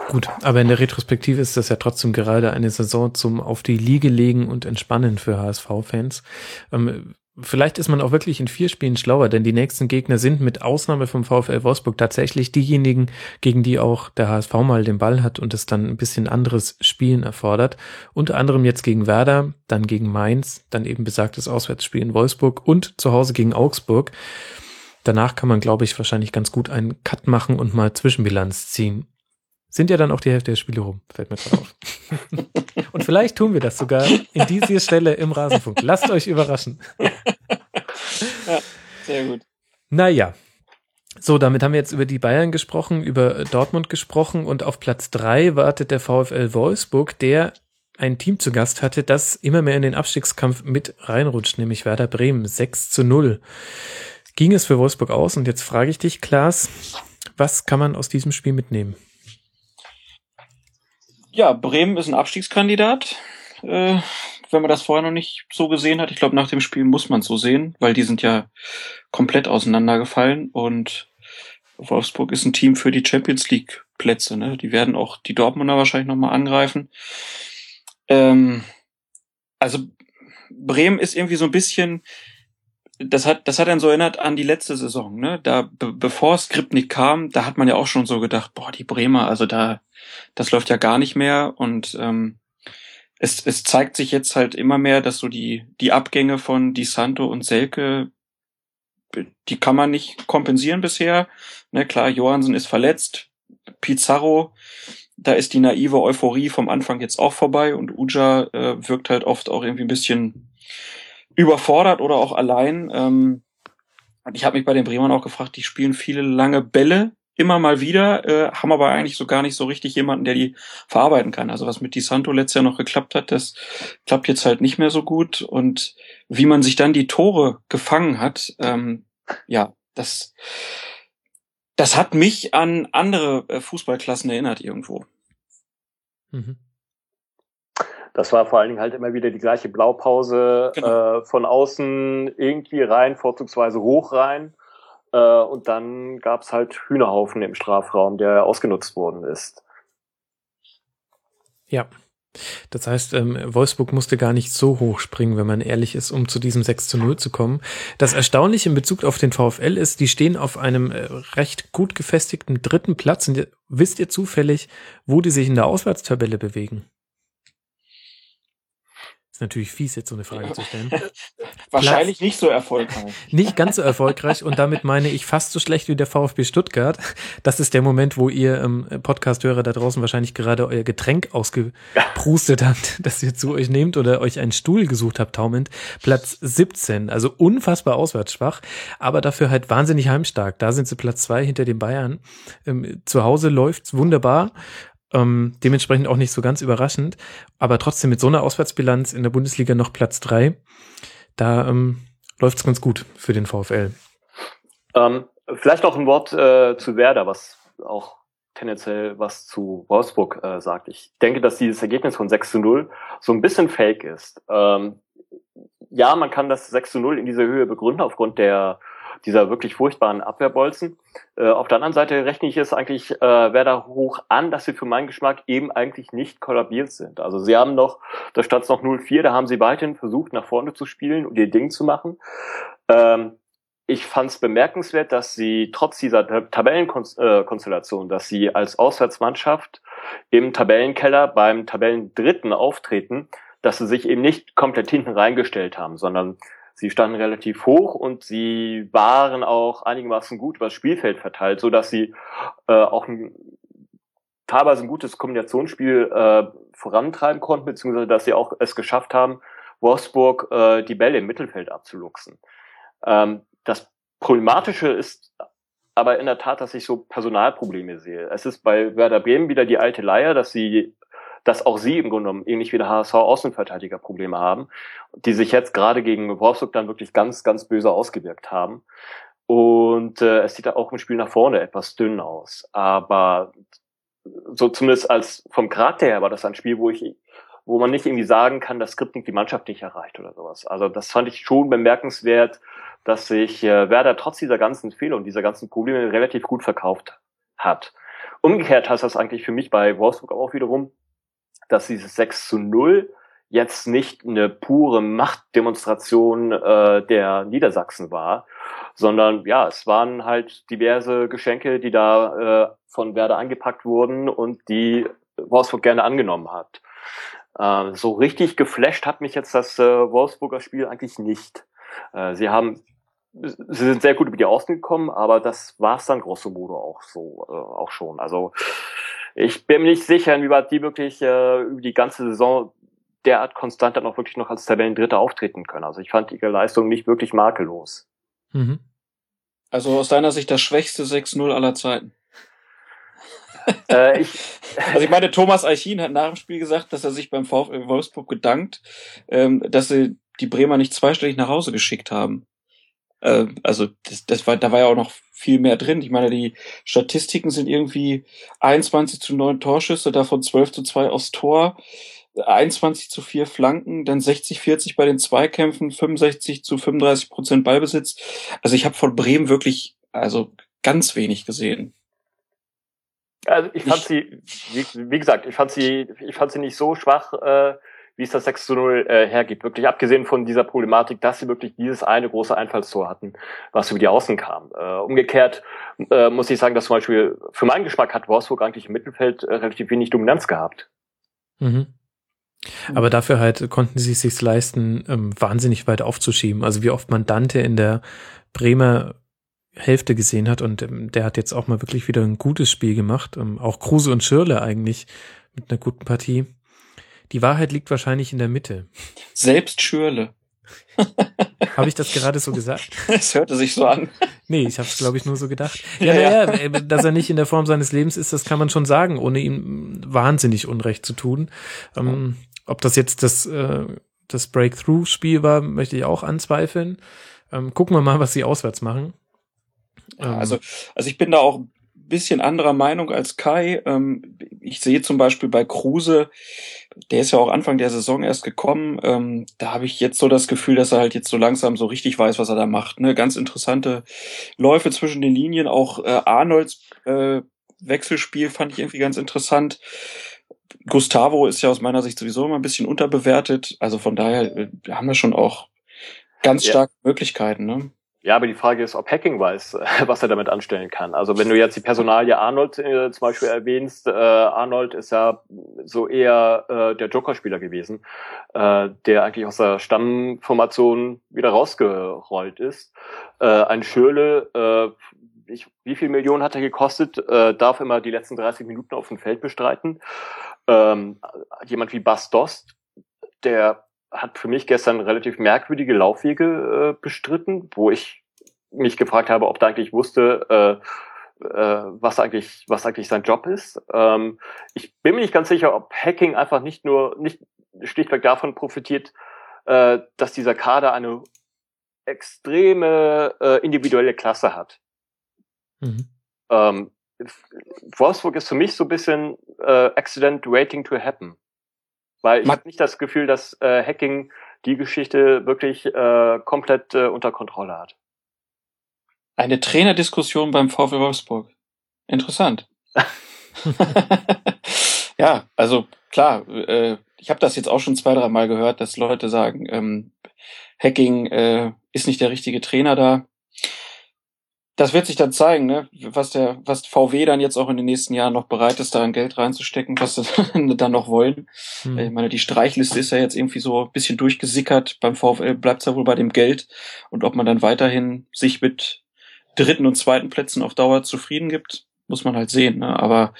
Gut, aber in der Retrospektive ist das ja trotzdem gerade eine Saison zum auf die Liege legen und entspannen für HSV-Fans. Ähm, Vielleicht ist man auch wirklich in vier Spielen schlauer, denn die nächsten Gegner sind mit Ausnahme vom VfL Wolfsburg tatsächlich diejenigen, gegen die auch der HSV mal den Ball hat und es dann ein bisschen anderes Spielen erfordert. Unter anderem jetzt gegen Werder, dann gegen Mainz, dann eben besagtes Auswärtsspiel in Wolfsburg und zu Hause gegen Augsburg. Danach kann man, glaube ich, wahrscheinlich ganz gut einen Cut machen und mal Zwischenbilanz ziehen. Sind ja dann auch die Hälfte der Spiele rum, fällt mir drauf. Und vielleicht tun wir das sogar in dieser Stelle im Rasenfunk. Lasst euch überraschen. Ja, sehr gut. Naja. So, damit haben wir jetzt über die Bayern gesprochen, über Dortmund gesprochen und auf Platz drei wartet der VfL Wolfsburg, der ein Team zu Gast hatte, das immer mehr in den Abstiegskampf mit reinrutscht, nämlich Werder Bremen 6 zu 0. Ging es für Wolfsburg aus? Und jetzt frage ich dich, Klaas, was kann man aus diesem Spiel mitnehmen? Ja, Bremen ist ein Abstiegskandidat. Äh, wenn man das vorher noch nicht so gesehen hat. Ich glaube, nach dem Spiel muss man es so sehen, weil die sind ja komplett auseinandergefallen und Wolfsburg ist ein Team für die Champions League Plätze. Ne? Die werden auch die Dortmunder wahrscheinlich nochmal angreifen. Ähm, also Bremen ist irgendwie so ein bisschen, das hat, das hat einen so erinnert an die letzte Saison, ne? Da, be bevor Skripnik kam, da hat man ja auch schon so gedacht, boah, die Bremer, also da, das läuft ja gar nicht mehr und ähm, es, es zeigt sich jetzt halt immer mehr, dass so die, die Abgänge von Di Santo und Selke, die kann man nicht kompensieren bisher. Ne, klar, Johansen ist verletzt, Pizarro, da ist die naive Euphorie vom Anfang jetzt auch vorbei und Uja äh, wirkt halt oft auch irgendwie ein bisschen überfordert oder auch allein. Ähm, ich habe mich bei den Bremern auch gefragt, die spielen viele lange Bälle immer mal wieder, äh, haben aber eigentlich so gar nicht so richtig jemanden, der die verarbeiten kann. Also was mit Di Santo letztes Jahr noch geklappt hat, das klappt jetzt halt nicht mehr so gut. Und wie man sich dann die Tore gefangen hat, ähm, ja, das, das hat mich an andere äh, Fußballklassen erinnert irgendwo. Mhm. Das war vor allen Dingen halt immer wieder die gleiche Blaupause genau. äh, von außen irgendwie rein, vorzugsweise hoch rein. Äh, und dann gab's halt Hühnerhaufen im Strafraum, der ausgenutzt worden ist. Ja. Das heißt, ähm, Wolfsburg musste gar nicht so hoch springen, wenn man ehrlich ist, um zu diesem 6 zu 0 zu kommen. Das Erstaunliche in Bezug auf den VfL ist, die stehen auf einem äh, recht gut gefestigten dritten Platz. Und wisst ihr zufällig, wo die sich in der Auswärtstabelle bewegen? Ist natürlich fies, jetzt so eine Frage zu stellen. Wahrscheinlich Platz, nicht so erfolgreich. Nicht ganz so erfolgreich und damit meine ich fast so schlecht wie der VfB Stuttgart. Das ist der Moment, wo ihr ähm, Podcast-Hörer da draußen wahrscheinlich gerade euer Getränk ausgeprustet habt, das ihr zu euch nehmt oder euch einen Stuhl gesucht habt, taumend. Platz 17, also unfassbar auswärtsschwach, aber dafür halt wahnsinnig heimstark. Da sind sie Platz zwei hinter den Bayern. Ähm, zu Hause läuft's wunderbar. Ähm, dementsprechend auch nicht so ganz überraschend, aber trotzdem mit so einer Auswärtsbilanz in der Bundesliga noch Platz drei, da ähm, läuft es ganz gut für den VfL. Ähm, vielleicht noch ein Wort äh, zu Werder, was auch tendenziell was zu Wolfsburg äh, sagt. Ich denke, dass dieses Ergebnis von 6 zu 0 so ein bisschen fake ist. Ähm, ja, man kann das 6 zu 0 in dieser Höhe begründen aufgrund der dieser wirklich furchtbaren Abwehrbolzen. Äh, auf der anderen Seite rechne ich es eigentlich äh, Werder hoch an, dass sie für meinen Geschmack eben eigentlich nicht kollabiert sind. Also sie haben noch, da stand noch 0-4, da haben sie weiterhin versucht, nach vorne zu spielen und ihr Ding zu machen. Ähm, ich fand es bemerkenswert, dass sie trotz dieser Tabellenkonstellation, dass sie als Auswärtsmannschaft im Tabellenkeller beim Tabellendritten auftreten, dass sie sich eben nicht komplett hinten reingestellt haben, sondern Sie standen relativ hoch und sie waren auch einigermaßen gut über das Spielfeld verteilt, so dass sie äh, auch ein, teilweise ein gutes Kombinationsspiel äh, vorantreiben konnten, beziehungsweise dass sie auch es geschafft haben, Wolfsburg äh, die Bälle im Mittelfeld abzuluxen. Ähm, das Problematische ist aber in der Tat, dass ich so Personalprobleme sehe. Es ist bei Werder Bremen wieder die alte Leier, dass sie, dass auch sie im Grunde genommen ähnlich wie der HSV Außenverteidiger Probleme haben, die sich jetzt gerade gegen Wolfsburg dann wirklich ganz, ganz böse ausgewirkt haben. Und äh, es sieht auch im Spiel nach vorne etwas dünn aus. Aber so zumindest als vom Charakter her war das ein Spiel, wo ich wo man nicht irgendwie sagen kann, dass Skripnik die Mannschaft nicht erreicht oder sowas. Also das fand ich schon bemerkenswert, dass sich äh, Werder trotz dieser ganzen Fehler und dieser ganzen Probleme relativ gut verkauft hat. Umgekehrt heißt das eigentlich für mich bei Wolfsburg auch wiederum, dass dieses 6 zu 0 jetzt nicht eine pure Machtdemonstration äh, der Niedersachsen war, sondern ja, es waren halt diverse Geschenke, die da äh, von Werder angepackt wurden und die Wolfsburg gerne angenommen hat. Äh, so richtig geflasht hat mich jetzt das äh, Wolfsburger Spiel eigentlich nicht. Äh, sie haben sie sind sehr gut über die Außen gekommen, aber das war es dann grosso modo auch so, äh, auch schon. Also ich bin mir nicht sicher, inwieweit die wirklich äh, über die ganze Saison derart konstant dann auch wirklich noch als Tabellendritter auftreten können. Also ich fand ihre Leistung nicht wirklich makellos. Mhm. Also aus deiner Sicht das schwächste 6-0 aller Zeiten. äh, ich, also ich meine, Thomas Eichin hat nach dem Spiel gesagt, dass er sich beim VfL Wolfsburg gedankt, ähm, dass sie die Bremer nicht zweistellig nach Hause geschickt haben. Äh, also das, das war, da war ja auch noch viel mehr drin. Ich meine, die Statistiken sind irgendwie 21 zu 9 Torschüsse, davon 12 zu 2 aus Tor. 21 zu 4 Flanken, dann 60, 40 bei den Zweikämpfen, 65 zu 35 Prozent Ballbesitz. Also ich habe von Bremen wirklich also ganz wenig gesehen. Also ich fand ich, sie, wie, wie, gesagt, ich fand sie, ich fand sie nicht so schwach, äh, wie es das 6 zu 0 äh, hergibt. Wirklich abgesehen von dieser Problematik, dass sie wirklich dieses eine große Einfallstor hatten, was über die Außen kam. Äh, umgekehrt äh, muss ich sagen, dass zum Beispiel für meinen Geschmack hat Wolfsburg eigentlich im Mittelfeld äh, relativ wenig Dominanz gehabt. Mhm. Aber dafür halt konnten sie es sich leisten, ähm, wahnsinnig weit aufzuschieben. Also wie oft man Dante in der Bremer Hälfte gesehen hat und ähm, der hat jetzt auch mal wirklich wieder ein gutes Spiel gemacht. Ähm, auch Kruse und Schirle eigentlich mit einer guten Partie. Die Wahrheit liegt wahrscheinlich in der Mitte. Selbst Schürle. Habe ich das gerade so gesagt? Es hörte sich so an. Nee, ich habe es, glaube ich, nur so gedacht. Ja, ja, ja, äh, dass er nicht in der Form seines Lebens ist, das kann man schon sagen, ohne ihm wahnsinnig Unrecht zu tun. Ähm, ob das jetzt das, äh, das Breakthrough-Spiel war, möchte ich auch anzweifeln. Ähm, gucken wir mal, was sie auswärts machen. Ja, also, also ich bin da auch bisschen anderer Meinung als Kai. Ähm, ich sehe zum Beispiel bei Kruse, der ist ja auch Anfang der Saison erst gekommen. Ähm, da habe ich jetzt so das Gefühl, dass er halt jetzt so langsam so richtig weiß, was er da macht. Ne? Ganz interessante Läufe zwischen den Linien. Auch äh, Arnolds äh, Wechselspiel fand ich irgendwie ganz interessant. Gustavo ist ja aus meiner Sicht sowieso immer ein bisschen unterbewertet. Also von daher äh, haben wir schon auch ganz starke ja. Möglichkeiten. Ne? Ja, aber die Frage ist, ob Hacking weiß, was er damit anstellen kann. Also wenn du jetzt die Personalie Arnold äh, zum Beispiel erwähnst, äh, Arnold ist ja so eher äh, der Joker-Spieler gewesen, äh, der eigentlich aus der Stammformation wieder rausgerollt ist. Äh, ein Schürle, äh, ich, wie viel Millionen hat er gekostet, äh, darf immer die letzten 30 Minuten auf dem Feld bestreiten. Ähm, jemand wie Bas Dost, der hat für mich gestern relativ merkwürdige Laufwege äh, bestritten, wo ich mich gefragt habe, ob der eigentlich wusste, äh, äh, was eigentlich was eigentlich sein Job ist. Ähm, ich bin mir nicht ganz sicher, ob Hacking einfach nicht nur nicht schlichtweg davon profitiert, äh, dass dieser Kader eine extreme äh, individuelle Klasse hat. Mhm. Ähm, Wolfsburg ist für mich so ein bisschen äh, Accident waiting to happen. Weil ich habe nicht das Gefühl, dass äh, Hacking die Geschichte wirklich äh, komplett äh, unter Kontrolle hat. Eine Trainerdiskussion beim VfL Wolfsburg. Interessant. ja, also klar, äh, ich habe das jetzt auch schon zwei, drei Mal gehört, dass Leute sagen, ähm, Hacking äh, ist nicht der richtige Trainer da das wird sich dann zeigen, ne? was der, was VW dann jetzt auch in den nächsten Jahren noch bereit ist, da ein Geld reinzustecken, was sie dann noch wollen. Hm. Ich meine, die Streichliste ist ja jetzt irgendwie so ein bisschen durchgesickert. Beim VfL bleibt es ja wohl bei dem Geld. Und ob man dann weiterhin sich mit dritten und zweiten Plätzen auf Dauer zufrieden gibt, muss man halt sehen. Ne? Aber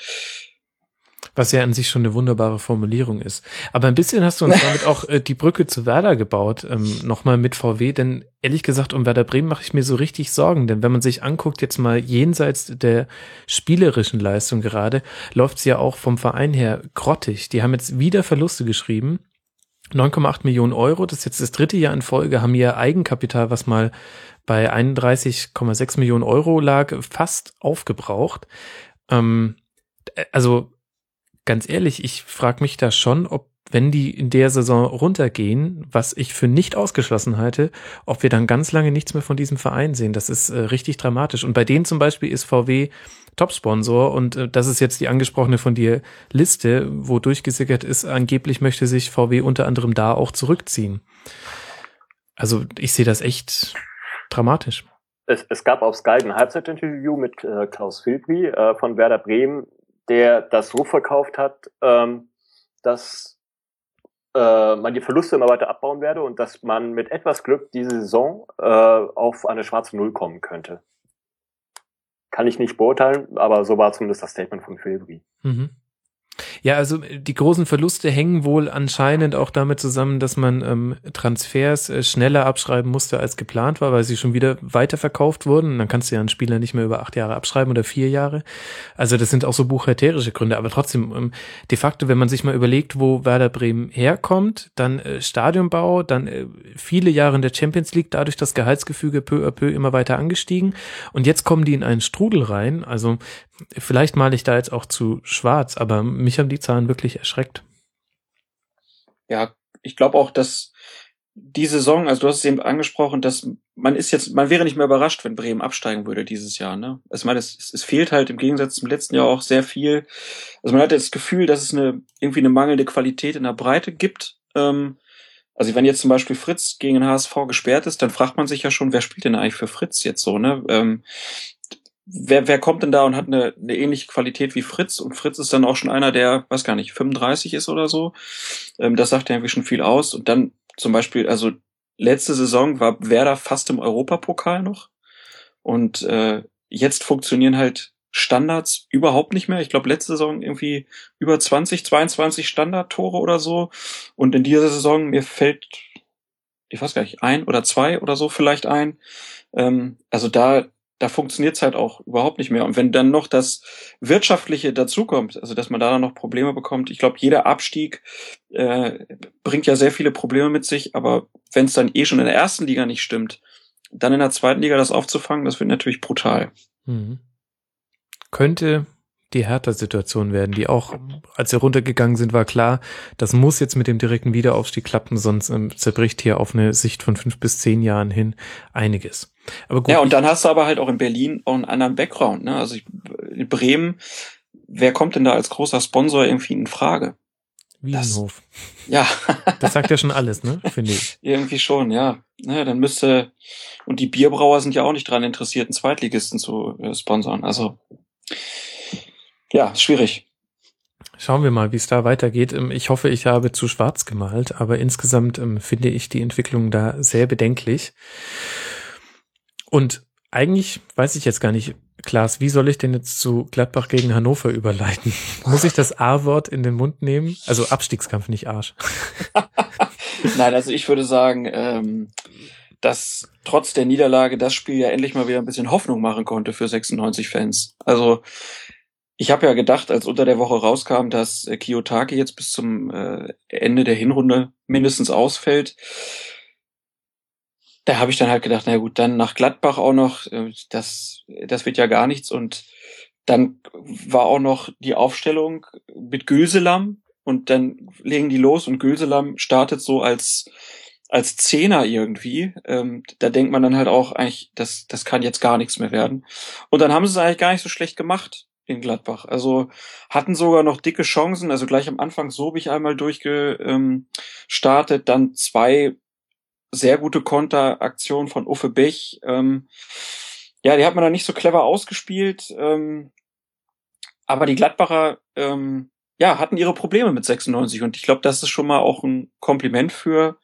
Was ja an sich schon eine wunderbare Formulierung ist. Aber ein bisschen hast du uns damit auch äh, die Brücke zu Werder gebaut, ähm, nochmal mit VW, denn ehrlich gesagt, um Werder Bremen mache ich mir so richtig Sorgen, denn wenn man sich anguckt, jetzt mal jenseits der spielerischen Leistung gerade, läuft es ja auch vom Verein her grottig. Die haben jetzt wieder Verluste geschrieben. 9,8 Millionen Euro, das ist jetzt das dritte Jahr in Folge, haben ihr Eigenkapital, was mal bei 31,6 Millionen Euro lag, fast aufgebraucht. Ähm, also ganz ehrlich, ich frage mich da schon, ob wenn die in der Saison runtergehen, was ich für nicht ausgeschlossen halte, ob wir dann ganz lange nichts mehr von diesem Verein sehen. Das ist äh, richtig dramatisch. Und bei denen zum Beispiel ist VW Topsponsor und äh, das ist jetzt die angesprochene von dir Liste, wo durchgesickert ist, angeblich möchte sich VW unter anderem da auch zurückziehen. Also ich sehe das echt dramatisch. Es, es gab auf Sky ein Halbzeitinterview mit äh, Klaus Filbri äh, von Werder Bremen, der das so verkauft hat, ähm, dass äh, man die Verluste immer weiter abbauen werde und dass man mit etwas Glück diese Saison äh, auf eine schwarze Null kommen könnte. Kann ich nicht beurteilen, aber so war zumindest das Statement von Filbri. Mhm. Ja, also äh, die großen Verluste hängen wohl anscheinend auch damit zusammen, dass man ähm, Transfers äh, schneller abschreiben musste als geplant war, weil sie schon wieder weiterverkauft wurden. Und dann kannst du ja einen Spieler nicht mehr über acht Jahre abschreiben oder vier Jahre. Also das sind auch so buchhalterische Gründe. Aber trotzdem, ähm, de facto, wenn man sich mal überlegt, wo Werder Bremen herkommt, dann äh, Stadionbau, dann äh, viele Jahre in der Champions League, dadurch das Gehaltsgefüge peu à peu immer weiter angestiegen. Und jetzt kommen die in einen Strudel rein. Also vielleicht male ich da jetzt auch zu schwarz, aber mich haben die Zahlen wirklich erschreckt. Ja, ich glaube auch, dass die Saison, also du hast es eben angesprochen, dass man ist jetzt, man wäre nicht mehr überrascht, wenn Bremen absteigen würde dieses Jahr. Ne? Also ich meine, es, es fehlt halt im Gegensatz zum letzten Jahr auch sehr viel. Also man hat das Gefühl, dass es eine irgendwie eine mangelnde Qualität in der Breite gibt. Ähm, also wenn jetzt zum Beispiel Fritz gegen den HSV gesperrt ist, dann fragt man sich ja schon, wer spielt denn eigentlich für Fritz jetzt so, ne? Ähm, wer, wer kommt denn da und hat eine, eine ähnliche Qualität wie Fritz? Und Fritz ist dann auch schon einer, der, weiß gar nicht, 35 ist oder so. Ähm, das sagt ja irgendwie schon viel aus. Und dann zum Beispiel, also letzte Saison war Werder fast im Europapokal noch. Und äh, jetzt funktionieren halt Standards überhaupt nicht mehr. Ich glaube, letzte Saison irgendwie über 20, 22 Standardtore oder so. Und in dieser Saison, mir fällt, ich weiß gar nicht, ein oder zwei oder so vielleicht ein. Ähm, also da da funktioniert's halt auch überhaupt nicht mehr. Und wenn dann noch das Wirtschaftliche dazukommt, also dass man da dann noch Probleme bekommt, ich glaube, jeder Abstieg äh, bringt ja sehr viele Probleme mit sich, aber wenn es dann eh schon in der ersten Liga nicht stimmt, dann in der zweiten Liga das aufzufangen, das wird natürlich brutal. Mhm. Könnte die Hertha-Situation werden, die auch, als sie runtergegangen sind, war klar, das muss jetzt mit dem direkten Wiederaufstieg klappen, sonst ähm, zerbricht hier auf eine Sicht von fünf bis zehn Jahren hin einiges. Aber gut, ja, und dann hast du aber halt auch in Berlin auch einen anderen Background. Ne? Also ich, in Bremen, wer kommt denn da als großer Sponsor irgendwie in Frage? Wiesenhof. Das, ja. das sagt ja schon alles, ne? Finde ich. Irgendwie schon, ja. Naja, dann müsste, und die Bierbrauer sind ja auch nicht dran interessiert, einen Zweitligisten zu äh, sponsern. Also, ja, schwierig. Schauen wir mal, wie es da weitergeht. Ähm, ich hoffe, ich habe zu schwarz gemalt, aber insgesamt ähm, finde ich die Entwicklung da sehr bedenklich. Und eigentlich weiß ich jetzt gar nicht, Klaas, wie soll ich denn jetzt zu Gladbach gegen Hannover überleiten? Muss ich das A-Wort in den Mund nehmen? Also Abstiegskampf, nicht Arsch. Nein, also ich würde sagen, ähm, dass trotz der Niederlage das Spiel ja endlich mal wieder ein bisschen Hoffnung machen konnte für 96 Fans. Also ich habe ja gedacht, als unter der Woche rauskam, dass äh, Kiyotaki jetzt bis zum äh, Ende der Hinrunde mindestens ausfällt, da habe ich dann halt gedacht, na gut, dann nach Gladbach auch noch, äh, das, das wird ja gar nichts. Und dann war auch noch die Aufstellung mit Gülselam und dann legen die los und Gülselam startet so als als Zehner irgendwie. Ähm, da denkt man dann halt auch eigentlich, das, das kann jetzt gar nichts mehr werden. Und dann haben sie es eigentlich gar nicht so schlecht gemacht in Gladbach. Also hatten sogar noch dicke Chancen. Also gleich am Anfang so bin ich einmal durchgestartet, dann zwei sehr gute Konteraktion von Uffe Bech. Ähm, ja, die hat man dann nicht so clever ausgespielt. Ähm, aber die Gladbacher ähm, ja, hatten ihre Probleme mit 96 und ich glaube, das ist schon mal auch ein Kompliment für,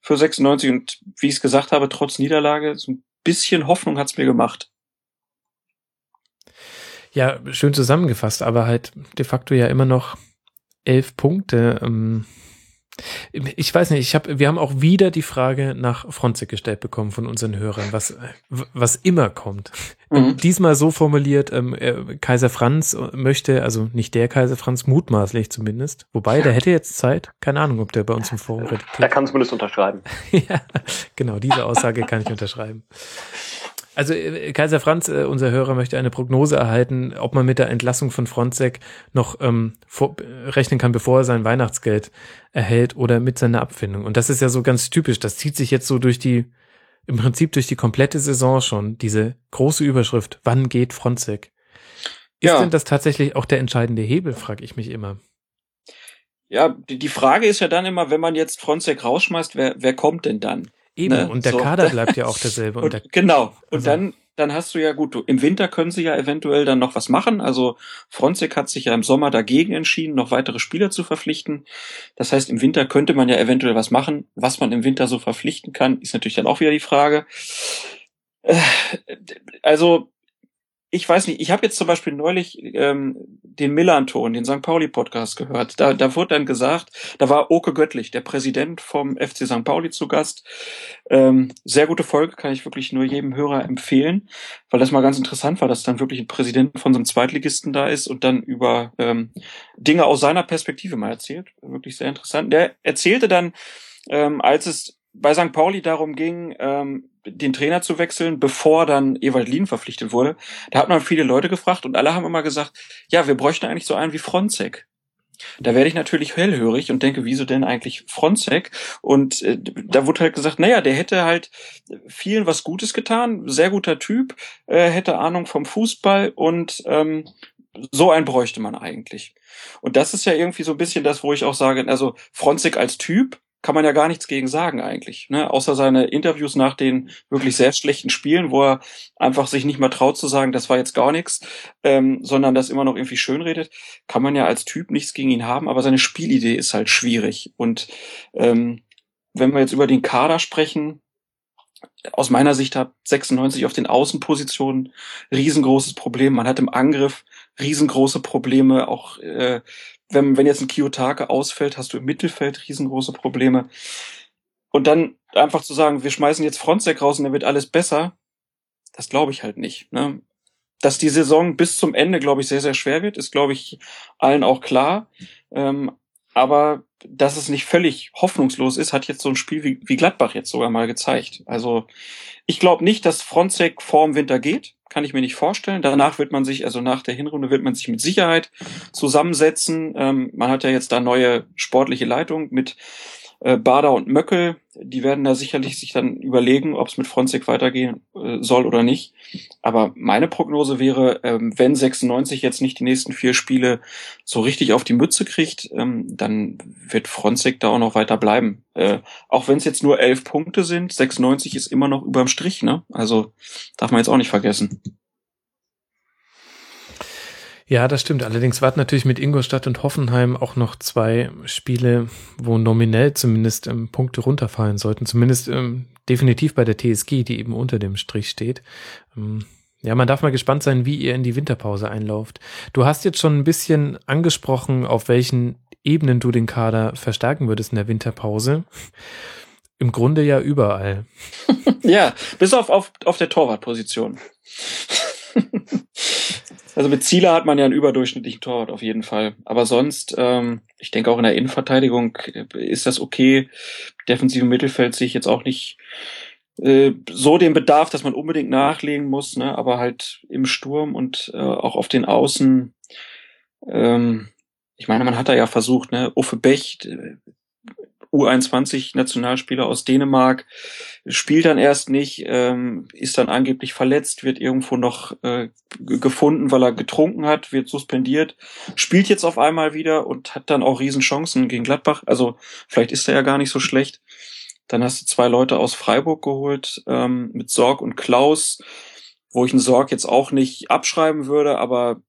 für 96 und wie ich es gesagt habe, trotz Niederlage, so ein bisschen Hoffnung hat's mir gemacht. Ja, schön zusammengefasst, aber halt de facto ja immer noch elf Punkte. Ähm, ich weiß nicht, ich habe, wir haben auch wieder die Frage nach Fronzek gestellt bekommen von unseren Hörern, was, was immer kommt. Mhm. Diesmal so formuliert, ähm, Kaiser Franz möchte, also nicht der Kaiser Franz, mutmaßlich zumindest. Wobei, der hätte jetzt Zeit. Keine Ahnung, ob der bei uns im Forum redet. Er kann zumindest unterschreiben. ja, genau, diese Aussage kann ich unterschreiben. Also äh, Kaiser Franz, äh, unser Hörer, möchte eine Prognose erhalten, ob man mit der Entlassung von Fronzek noch ähm, vor, rechnen kann, bevor er sein Weihnachtsgeld erhält oder mit seiner Abfindung. Und das ist ja so ganz typisch. Das zieht sich jetzt so durch die, im Prinzip durch die komplette Saison schon, diese große Überschrift, wann geht Fronzek? Ist ja. denn das tatsächlich auch der entscheidende Hebel, frage ich mich immer. Ja, die, die Frage ist ja dann immer, wenn man jetzt Fronzek rausschmeißt, wer, wer kommt denn dann? Eben, ne? und der so. Kader bleibt ja auch derselbe. Und, und genau, und also. dann, dann hast du ja gut, du, im Winter können sie ja eventuell dann noch was machen. Also Fronzek hat sich ja im Sommer dagegen entschieden, noch weitere Spieler zu verpflichten. Das heißt, im Winter könnte man ja eventuell was machen. Was man im Winter so verpflichten kann, ist natürlich dann auch wieder die Frage. Äh, also ich weiß nicht, ich habe jetzt zum Beispiel neulich ähm, den Millanton, den St. Pauli-Podcast gehört. Da, da wurde dann gesagt, da war Oke Göttlich, der Präsident vom FC St. Pauli zu Gast. Ähm, sehr gute Folge, kann ich wirklich nur jedem Hörer empfehlen, weil das mal ganz interessant war, dass dann wirklich ein Präsident von so einem Zweitligisten da ist und dann über ähm, Dinge aus seiner Perspektive mal erzählt. Wirklich sehr interessant. Der erzählte dann, ähm, als es bei St. Pauli darum ging, ähm, den Trainer zu wechseln, bevor dann Ewald Lien verpflichtet wurde, da hat man viele Leute gefragt und alle haben immer gesagt, ja, wir bräuchten eigentlich so einen wie Fronzek. Da werde ich natürlich hellhörig und denke, wieso denn eigentlich Fronzek? Und äh, da wurde halt gesagt, naja, der hätte halt vielen was Gutes getan, sehr guter Typ, äh, hätte Ahnung vom Fußball und ähm, so einen bräuchte man eigentlich. Und das ist ja irgendwie so ein bisschen das, wo ich auch sage, also Fronzek als Typ kann man ja gar nichts gegen sagen eigentlich. Ne? Außer seine Interviews nach den wirklich sehr schlechten Spielen, wo er einfach sich nicht mal traut zu sagen, das war jetzt gar nichts, ähm, sondern das immer noch irgendwie schönredet, kann man ja als Typ nichts gegen ihn haben, aber seine Spielidee ist halt schwierig. Und ähm, wenn wir jetzt über den Kader sprechen, aus meiner Sicht hat 96 auf den Außenpositionen riesengroßes Problem. Man hat im Angriff riesengroße Probleme, auch äh, wenn, wenn jetzt ein Kiyotake ausfällt, hast du im Mittelfeld riesengroße Probleme. Und dann einfach zu sagen, wir schmeißen jetzt Frontsec raus und dann wird alles besser, das glaube ich halt nicht. Ne? Dass die Saison bis zum Ende, glaube ich, sehr, sehr schwer wird, ist, glaube ich, allen auch klar. Ähm, aber dass es nicht völlig hoffnungslos ist, hat jetzt so ein Spiel wie, wie Gladbach jetzt sogar mal gezeigt. Also ich glaube nicht, dass Frontsec vorm Winter geht kann ich mir nicht vorstellen. Danach wird man sich, also nach der Hinrunde wird man sich mit Sicherheit zusammensetzen. Ähm, man hat ja jetzt da neue sportliche Leitung mit äh, Bader und Möckel. Die werden da sicherlich sich dann überlegen, ob es mit Fronzek weitergehen äh, soll oder nicht. Aber meine Prognose wäre, ähm, wenn 96 jetzt nicht die nächsten vier Spiele so richtig auf die Mütze kriegt, ähm, dann wird Fronzek da auch noch weiter bleiben. Äh, auch wenn es jetzt nur elf Punkte sind, 96 ist immer noch überm Strich, ne? Also darf man jetzt auch nicht vergessen. Ja, das stimmt. Allerdings warten natürlich mit Ingolstadt und Hoffenheim auch noch zwei Spiele, wo nominell zumindest ähm, Punkte runterfallen sollten. Zumindest ähm, definitiv bei der TSG, die eben unter dem Strich steht. Ähm, ja, man darf mal gespannt sein, wie ihr in die Winterpause einlauft. Du hast jetzt schon ein bisschen angesprochen, auf welchen Ebenen du den Kader verstärken würdest in der Winterpause. Im Grunde ja überall. ja, bis auf, auf, auf der Torwartposition. Also mit Zieler hat man ja einen überdurchschnittlichen Torwart auf jeden Fall. Aber sonst, ähm, ich denke auch in der Innenverteidigung ist das okay. Defensive Mittelfeld sehe ich jetzt auch nicht äh, so den Bedarf, dass man unbedingt nachlegen muss, ne? aber halt im Sturm und äh, auch auf den Außen. Ähm, ich meine, man hat da ja versucht, ne? Uffe Becht, U21-Nationalspieler aus Dänemark, spielt dann erst nicht, ähm, ist dann angeblich verletzt, wird irgendwo noch äh, gefunden, weil er getrunken hat, wird suspendiert, spielt jetzt auf einmal wieder und hat dann auch Riesenchancen gegen Gladbach. Also vielleicht ist er ja gar nicht so schlecht. Dann hast du zwei Leute aus Freiburg geholt, ähm, mit Sorg und Klaus, wo ich einen Sorg jetzt auch nicht abschreiben würde, aber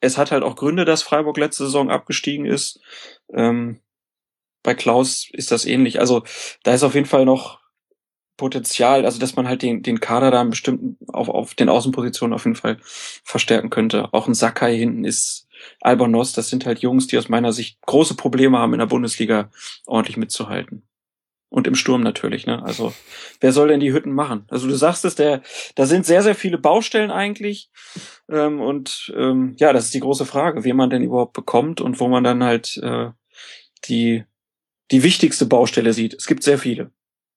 es hat halt auch Gründe, dass Freiburg letzte Saison abgestiegen ist. Ähm, bei Klaus ist das ähnlich. Also da ist auf jeden Fall noch Potenzial, also dass man halt den, den Kader da bestimmt auf, auf den Außenpositionen auf jeden Fall verstärken könnte. Auch ein Sakai hinten ist Albonos, das sind halt Jungs, die aus meiner Sicht große Probleme haben, in der Bundesliga ordentlich mitzuhalten. Und im Sturm natürlich, ne? Also, wer soll denn die Hütten machen? Also du sagst es, der, da sind sehr, sehr viele Baustellen eigentlich. Ähm, und ähm, ja, das ist die große Frage, wen man denn überhaupt bekommt und wo man dann halt äh, die, die wichtigste Baustelle sieht. Es gibt sehr viele.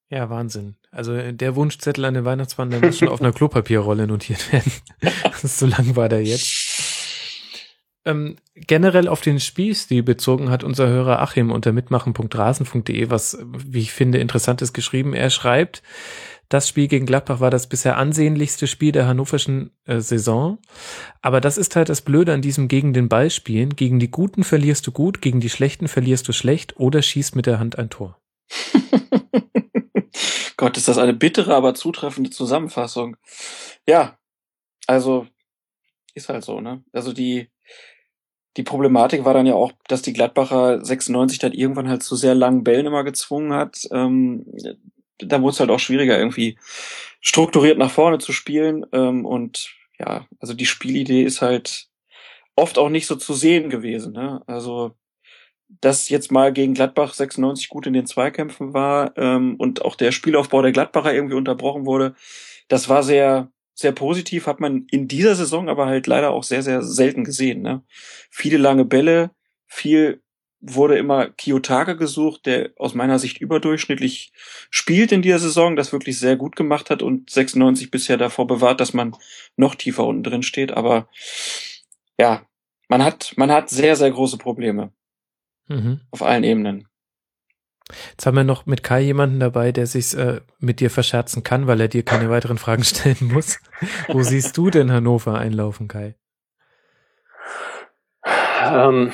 Ja, Wahnsinn. Also äh, der Wunschzettel an den Weihnachtsmann, der muss schon auf einer Klopapierrolle notiert werden. so lang war der jetzt. Ähm, generell auf den Spielstil bezogen hat unser Hörer Achim unter mitmachen.rasen.de was, wie ich finde, interessantes geschrieben. Er schreibt, das Spiel gegen Gladbach war das bisher ansehnlichste Spiel der hannoverschen äh, Saison. Aber das ist halt das Blöde an diesem gegen den Ball spielen. Gegen die Guten verlierst du gut, gegen die Schlechten verlierst du schlecht oder schießt mit der Hand ein Tor. Gott, ist das eine bittere, aber zutreffende Zusammenfassung. Ja, also ist halt so, ne? Also die die Problematik war dann ja auch, dass die Gladbacher 96 dann irgendwann halt zu sehr langen Bällen immer gezwungen hat. Ähm, da wurde es halt auch schwieriger, irgendwie strukturiert nach vorne zu spielen. Ähm, und ja, also die Spielidee ist halt oft auch nicht so zu sehen gewesen. Ne? Also dass jetzt mal gegen Gladbach 96 gut in den Zweikämpfen war ähm, und auch der Spielaufbau der Gladbacher irgendwie unterbrochen wurde, das war sehr sehr positiv, hat man in dieser Saison aber halt leider auch sehr, sehr selten gesehen. Ne? Viele lange Bälle, viel wurde immer Kiyotake gesucht, der aus meiner Sicht überdurchschnittlich spielt in dieser Saison, das wirklich sehr gut gemacht hat und 96 bisher davor bewahrt, dass man noch tiefer unten drin steht. Aber ja, man hat, man hat sehr, sehr große Probleme. Mhm. Auf allen Ebenen. Jetzt haben wir noch mit Kai jemanden dabei, der sich äh, mit dir verscherzen kann, weil er dir keine weiteren Fragen stellen muss. Wo siehst du denn Hannover einlaufen, Kai? Ähm,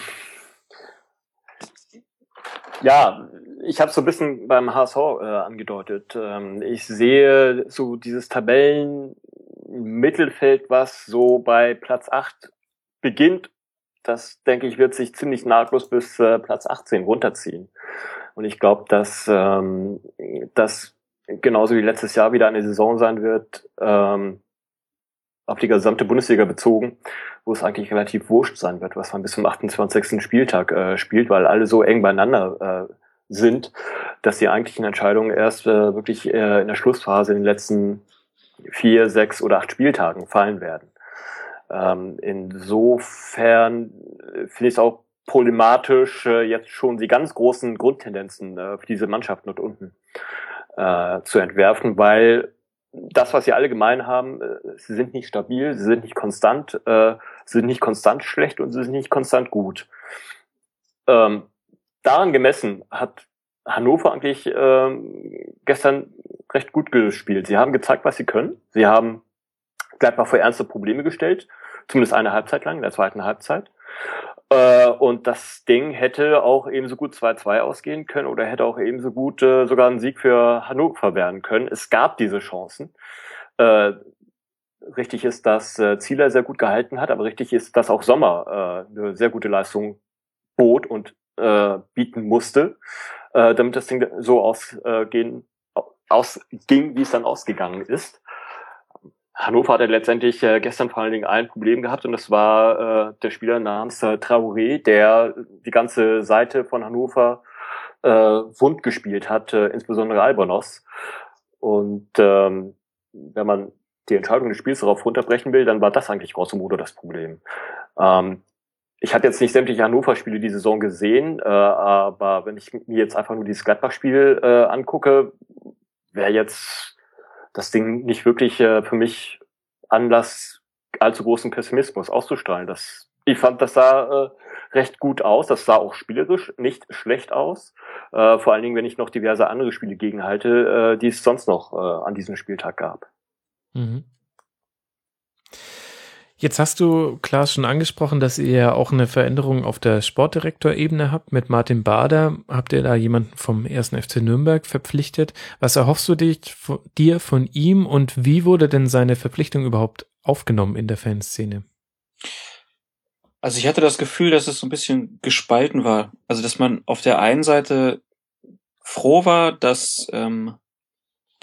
ja, ich habe so ein bisschen beim HSV äh, angedeutet. Ähm, ich sehe so dieses Tabellenmittelfeld, was so bei Platz 8 beginnt. Das, denke ich, wird sich ziemlich nahtlos bis äh, Platz 18 runterziehen. Und ich glaube, dass ähm, das genauso wie letztes Jahr wieder eine Saison sein wird, ähm, auf die gesamte Bundesliga bezogen, wo es eigentlich relativ wurscht sein wird, was man bis zum 28. Spieltag äh, spielt, weil alle so eng beieinander äh, sind, dass die eigentlichen Entscheidungen erst äh, wirklich äh, in der Schlussphase in den letzten vier, sechs oder acht Spieltagen fallen werden. Ähm, insofern äh, finde ich es auch problematisch, äh, jetzt schon die ganz großen Grundtendenzen äh, für diese Mannschaften dort unten äh, zu entwerfen, weil das, was sie alle gemein haben, äh, sie sind nicht stabil, sie sind nicht konstant, äh, sie sind nicht konstant schlecht und sie sind nicht konstant gut. Ähm, daran gemessen hat Hannover eigentlich äh, gestern recht gut gespielt. Sie haben gezeigt, was sie können. Sie haben Gladbach vor ernste Probleme gestellt, zumindest eine Halbzeit lang, in der zweiten Halbzeit. Äh, und das Ding hätte auch ebenso gut 2-2 ausgehen können oder hätte auch ebenso gut äh, sogar ein Sieg für Hannover werden können. Es gab diese Chancen. Äh, richtig ist, dass äh, Zieler sehr gut gehalten hat, aber richtig ist, dass auch Sommer äh, eine sehr gute Leistung bot und äh, bieten musste, äh, damit das Ding so ausgehen, ausging, wie es dann ausgegangen ist. Hannover hatte letztendlich äh, gestern vor allen Dingen ein Problem gehabt und das war äh, der Spieler namens äh, Traoré, der die ganze Seite von Hannover äh, wund gespielt hat, äh, insbesondere Albonos. Und ähm, wenn man die Entscheidung des Spiels darauf runterbrechen will, dann war das eigentlich grosso modo das Problem. Ähm, ich habe jetzt nicht sämtliche Hannover-Spiele die Saison gesehen, äh, aber wenn ich mir jetzt einfach nur dieses Gladbach-Spiel äh, angucke, wäre jetzt das Ding nicht wirklich äh, für mich Anlass, allzu großen Pessimismus auszustrahlen. Das, ich fand, das sah äh, recht gut aus. Das sah auch spielerisch nicht schlecht aus. Äh, vor allen Dingen, wenn ich noch diverse andere Spiele gegenhalte, äh, die es sonst noch an diesem Spieltag gab. Mhm. Jetzt hast du, Klaas, schon angesprochen, dass ihr ja auch eine Veränderung auf der Sportdirektorebene habt. Mit Martin Bader habt ihr da jemanden vom 1. FC Nürnberg verpflichtet. Was erhoffst du dich, dir von ihm und wie wurde denn seine Verpflichtung überhaupt aufgenommen in der Fanszene? Also ich hatte das Gefühl, dass es so ein bisschen gespalten war. Also dass man auf der einen Seite froh war, dass ähm,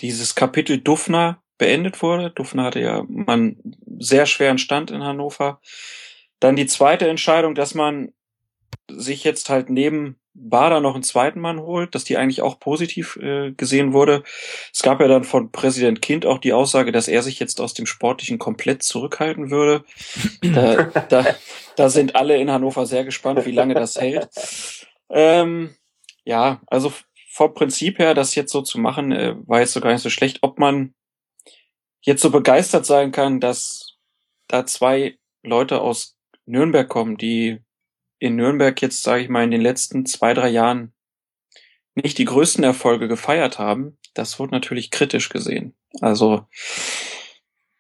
dieses Kapitel Duffner beendet wurde. Dufner hatte ja man sehr schweren Stand in Hannover. Dann die zweite Entscheidung, dass man sich jetzt halt neben Bader noch einen zweiten Mann holt, dass die eigentlich auch positiv äh, gesehen wurde. Es gab ja dann von Präsident Kind auch die Aussage, dass er sich jetzt aus dem Sportlichen komplett zurückhalten würde. Da, da, da sind alle in Hannover sehr gespannt, wie lange das hält. Ähm, ja, also vom Prinzip her, das jetzt so zu machen, äh, war jetzt so gar nicht so schlecht. Ob man jetzt so begeistert sein kann, dass da zwei Leute aus Nürnberg kommen, die in Nürnberg jetzt, sage ich mal, in den letzten zwei, drei Jahren nicht die größten Erfolge gefeiert haben, das wird natürlich kritisch gesehen. Also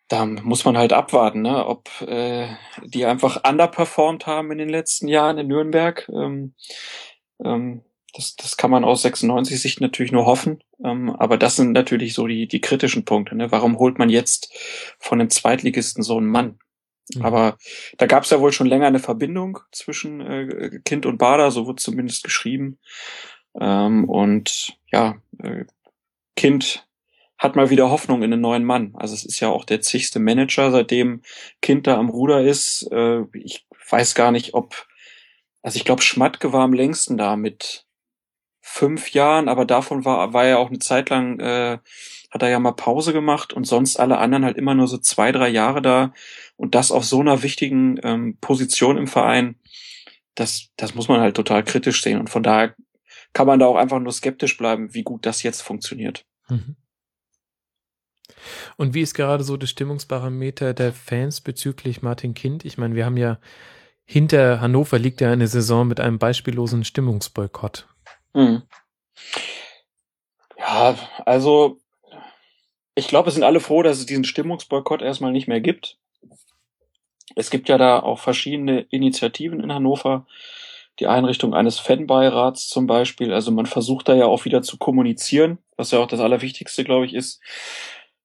da muss man halt abwarten, ne? ob äh, die einfach underperformed haben in den letzten Jahren in Nürnberg. Ähm, ähm, das, das kann man aus 96 Sicht natürlich nur hoffen. Ähm, aber das sind natürlich so die, die kritischen Punkte. Ne? Warum holt man jetzt von einem Zweitligisten so einen Mann? Mhm. Aber da gab es ja wohl schon länger eine Verbindung zwischen äh, Kind und Bader, so wird zumindest geschrieben. Ähm, und ja, äh, Kind hat mal wieder Hoffnung in einen neuen Mann. Also es ist ja auch der zigste Manager, seitdem Kind da am Ruder ist. Äh, ich weiß gar nicht, ob, also ich glaube, Schmatke war am längsten da mit fünf Jahren, aber davon war, war er auch eine Zeit lang, äh, hat er ja mal Pause gemacht und sonst alle anderen halt immer nur so zwei, drei Jahre da und das auf so einer wichtigen ähm, Position im Verein, das, das muss man halt total kritisch sehen und von daher kann man da auch einfach nur skeptisch bleiben, wie gut das jetzt funktioniert. Mhm. Und wie ist gerade so das Stimmungsparameter der Fans bezüglich Martin Kind? Ich meine, wir haben ja hinter Hannover liegt ja eine Saison mit einem beispiellosen Stimmungsboykott. Mhm. Ja, also ich glaube, es sind alle froh, dass es diesen Stimmungsboykott erstmal nicht mehr gibt. Es gibt ja da auch verschiedene Initiativen in Hannover, die Einrichtung eines Fanbeirats zum Beispiel. Also man versucht da ja auch wieder zu kommunizieren, was ja auch das Allerwichtigste, glaube ich, ist,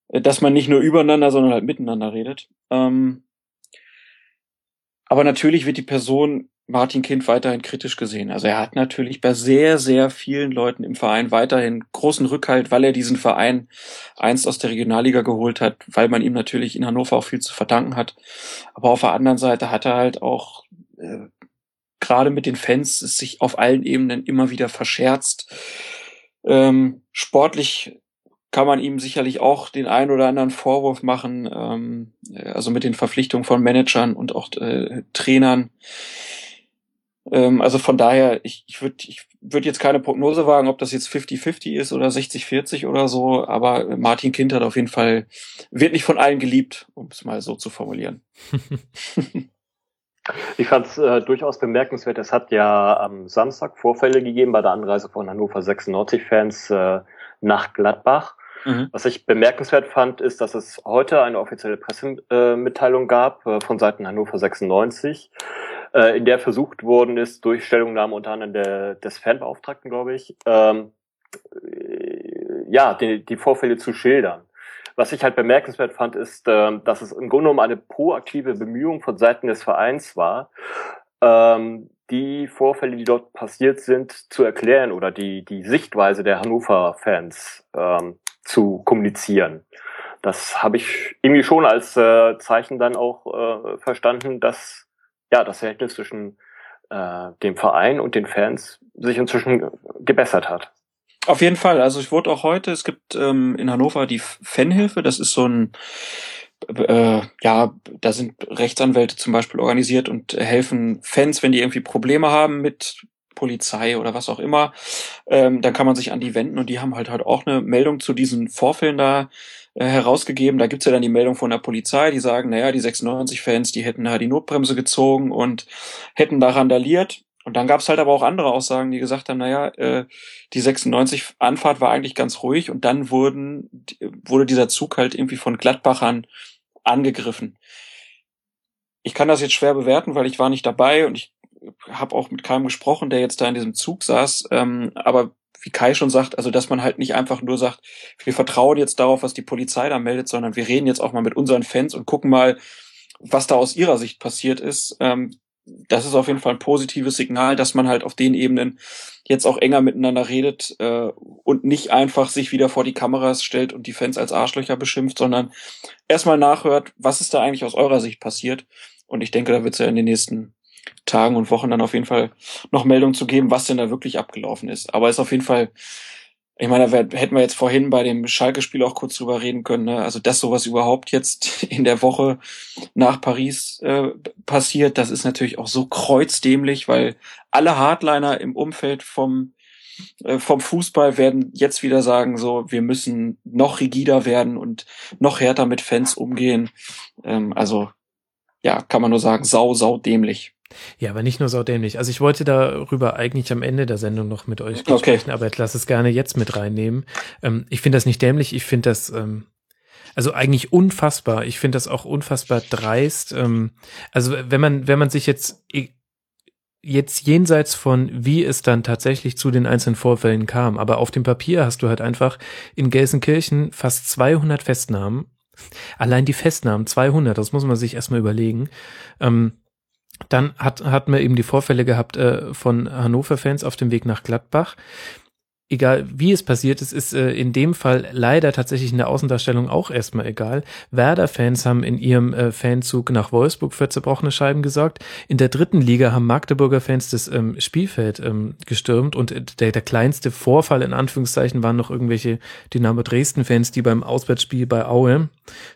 dass man nicht nur übereinander, sondern halt miteinander redet. Ähm, aber natürlich wird die Person Martin Kind weiterhin kritisch gesehen. Also er hat natürlich bei sehr, sehr vielen Leuten im Verein weiterhin großen Rückhalt, weil er diesen Verein einst aus der Regionalliga geholt hat, weil man ihm natürlich in Hannover auch viel zu verdanken hat. Aber auf der anderen Seite hat er halt auch äh, gerade mit den Fans sich auf allen Ebenen immer wieder verscherzt. Ähm, sportlich kann man ihm sicherlich auch den einen oder anderen Vorwurf machen, ähm, also mit den Verpflichtungen von Managern und auch äh, Trainern. Ähm, also von daher, ich, ich würde ich würd jetzt keine Prognose wagen, ob das jetzt 50-50 ist oder 60-40 oder so, aber Martin Kind hat auf jeden Fall, wird nicht von allen geliebt, um es mal so zu formulieren. Ich fand es äh, durchaus bemerkenswert. Es hat ja am Samstag Vorfälle gegeben bei der Anreise von Hannover 96-Fans äh, nach Gladbach. Mhm. Was ich bemerkenswert fand, ist, dass es heute eine offizielle Pressemitteilung gab äh, von Seiten Hannover 96, äh, in der versucht worden ist, durch Stellungnahme unter anderem der, des Fanbeauftragten, glaube ich, ähm, äh, ja, die, die Vorfälle zu schildern. Was ich halt bemerkenswert fand, ist, äh, dass es im Grunde genommen eine proaktive Bemühung von Seiten des Vereins war, ähm, die Vorfälle, die dort passiert sind, zu erklären oder die, die Sichtweise der Hannover-Fans ähm, zu kommunizieren. Das habe ich irgendwie schon als äh, Zeichen dann auch äh, verstanden, dass ja, das Verhältnis zwischen äh, dem Verein und den Fans sich inzwischen gebessert hat. Auf jeden Fall. Also ich wurde auch heute, es gibt ähm, in Hannover die Fanhilfe, das ist so ein äh, ja, da sind Rechtsanwälte zum Beispiel organisiert und helfen Fans, wenn die irgendwie Probleme haben mit Polizei oder was auch immer, ähm, dann kann man sich an die wenden und die haben halt halt auch eine Meldung zu diesen Vorfällen da äh, herausgegeben. Da gibt's ja dann die Meldung von der Polizei, die sagen, naja, die 96-Fans, die hätten da die Notbremse gezogen und hätten da randaliert. Und dann gab's halt aber auch andere Aussagen, die gesagt haben, naja, äh, die 96-Anfahrt war eigentlich ganz ruhig und dann wurden, wurde dieser Zug halt irgendwie von Gladbachern angegriffen. Ich kann das jetzt schwer bewerten, weil ich war nicht dabei und ich habe auch mit keinem gesprochen, der jetzt da in diesem Zug saß. Ähm, aber wie Kai schon sagt, also dass man halt nicht einfach nur sagt, wir vertrauen jetzt darauf, was die Polizei da meldet, sondern wir reden jetzt auch mal mit unseren Fans und gucken mal, was da aus ihrer Sicht passiert ist. Ähm, das ist auf jeden Fall ein positives Signal, dass man halt auf den Ebenen jetzt auch enger miteinander redet äh, und nicht einfach sich wieder vor die Kameras stellt und die Fans als Arschlöcher beschimpft, sondern erstmal nachhört, was ist da eigentlich aus eurer Sicht passiert Und ich denke, da wird es ja in den nächsten Tagen und Wochen dann auf jeden Fall noch Meldung zu geben, was denn da wirklich abgelaufen ist. Aber ist auf jeden Fall, ich meine, da hätten wir jetzt vorhin bei dem Schalke-Spiel auch kurz drüber reden können. Ne? Also, dass sowas überhaupt jetzt in der Woche nach Paris äh, passiert, das ist natürlich auch so kreuzdämlich, weil alle Hardliner im Umfeld vom äh, vom Fußball werden jetzt wieder sagen, so, wir müssen noch rigider werden und noch härter mit Fans umgehen. Ähm, also, ja, kann man nur sagen, sau, sau dämlich. Ja, aber nicht nur saudämlich. Also ich wollte darüber eigentlich am Ende der Sendung noch mit euch okay. sprechen, aber ich lasse es gerne jetzt mit reinnehmen. Ähm, ich finde das nicht dämlich, ich finde das ähm, also eigentlich unfassbar. Ich finde das auch unfassbar dreist. Ähm, also wenn man, wenn man sich jetzt jetzt jenseits von, wie es dann tatsächlich zu den einzelnen Vorfällen kam, aber auf dem Papier hast du halt einfach in Gelsenkirchen fast 200 Festnahmen. Allein die Festnahmen, 200, das muss man sich erstmal überlegen. Ähm, dann hat, hat man eben die Vorfälle gehabt äh, von Hannover-Fans auf dem Weg nach Gladbach egal wie es passiert ist, ist äh, in dem Fall leider tatsächlich in der Außendarstellung auch erstmal egal. Werder-Fans haben in ihrem äh, Fanzug nach Wolfsburg für zerbrochene Scheiben gesorgt. In der dritten Liga haben Magdeburger Fans das ähm, Spielfeld ähm, gestürmt und der, der kleinste Vorfall in Anführungszeichen waren noch irgendwelche Dynamo Dresden-Fans, die beim Auswärtsspiel bei Aue,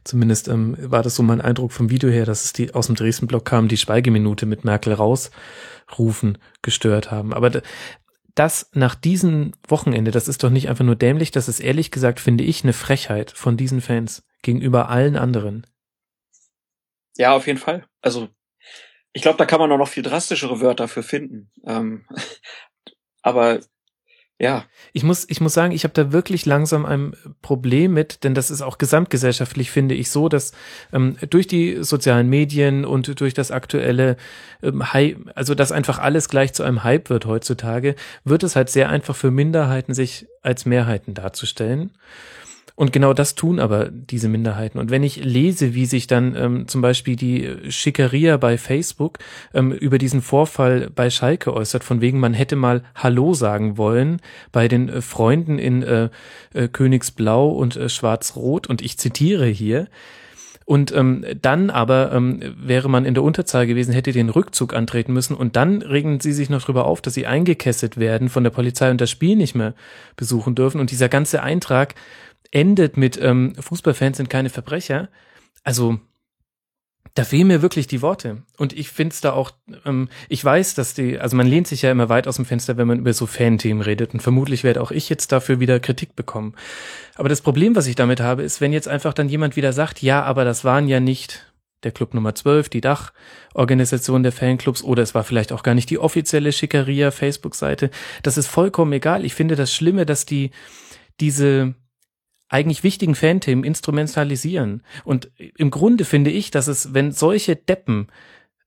zumindest ähm, war das so mein Eindruck vom Video her, dass es die aus dem Dresden-Block kamen, die Schweigeminute mit Merkel rausrufen gestört haben. Aber das nach diesem Wochenende, das ist doch nicht einfach nur dämlich, das ist ehrlich gesagt, finde ich, eine Frechheit von diesen Fans gegenüber allen anderen. Ja, auf jeden Fall. Also, ich glaube, da kann man auch noch viel drastischere Wörter für finden. Ähm, aber ja. Ich muss, ich muss sagen, ich habe da wirklich langsam ein Problem mit, denn das ist auch gesamtgesellschaftlich, finde ich, so, dass ähm, durch die sozialen Medien und durch das aktuelle ähm, Hype, also dass einfach alles gleich zu einem Hype wird heutzutage, wird es halt sehr einfach für Minderheiten, sich als Mehrheiten darzustellen. Und genau das tun aber diese Minderheiten. Und wenn ich lese, wie sich dann ähm, zum Beispiel die Schickeria bei Facebook ähm, über diesen Vorfall bei Schalke äußert, von wegen man hätte mal Hallo sagen wollen bei den äh, Freunden in äh, äh, Königsblau und äh, Schwarz-Rot, und ich zitiere hier, und ähm, dann aber ähm, wäre man in der Unterzahl gewesen, hätte den Rückzug antreten müssen. Und dann regen sie sich noch drüber auf, dass sie eingekesselt werden von der Polizei und das Spiel nicht mehr besuchen dürfen. Und dieser ganze Eintrag endet mit ähm, Fußballfans sind keine Verbrecher. Also da fehlen mir wirklich die Worte. Und ich finde es da auch, ähm, ich weiß, dass die, also man lehnt sich ja immer weit aus dem Fenster, wenn man über so Fan-Themen redet. Und vermutlich werde auch ich jetzt dafür wieder Kritik bekommen. Aber das Problem, was ich damit habe, ist, wenn jetzt einfach dann jemand wieder sagt, ja, aber das waren ja nicht der Club Nummer 12, die Dachorganisation der Fanclubs, oder es war vielleicht auch gar nicht die offizielle Schickeria Facebook-Seite. Das ist vollkommen egal. Ich finde das Schlimme, dass die diese eigentlich wichtigen Fanthemen instrumentalisieren. Und im Grunde finde ich, dass es, wenn solche Deppen,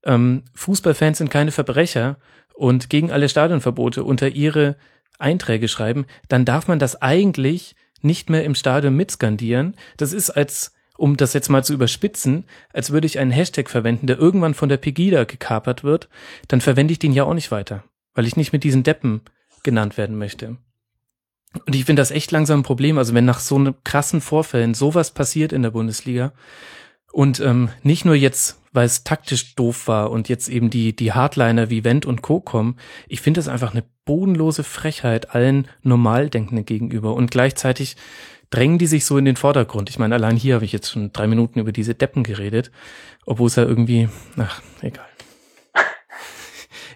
ähm, Fußballfans sind keine Verbrecher und gegen alle Stadionverbote unter ihre Einträge schreiben, dann darf man das eigentlich nicht mehr im Stadion mitskandieren. Das ist als, um das jetzt mal zu überspitzen, als würde ich einen Hashtag verwenden, der irgendwann von der Pegida gekapert wird, dann verwende ich den ja auch nicht weiter, weil ich nicht mit diesen Deppen genannt werden möchte. Und ich finde das echt langsam ein Problem. Also wenn nach so einem krassen Vorfällen sowas passiert in der Bundesliga und ähm, nicht nur jetzt, weil es taktisch doof war und jetzt eben die, die Hardliner wie Wendt und Co. kommen, ich finde das einfach eine bodenlose Frechheit allen Normaldenkenden gegenüber. Und gleichzeitig drängen die sich so in den Vordergrund. Ich meine, allein hier habe ich jetzt schon drei Minuten über diese Deppen geredet, obwohl es ja irgendwie, ach, egal.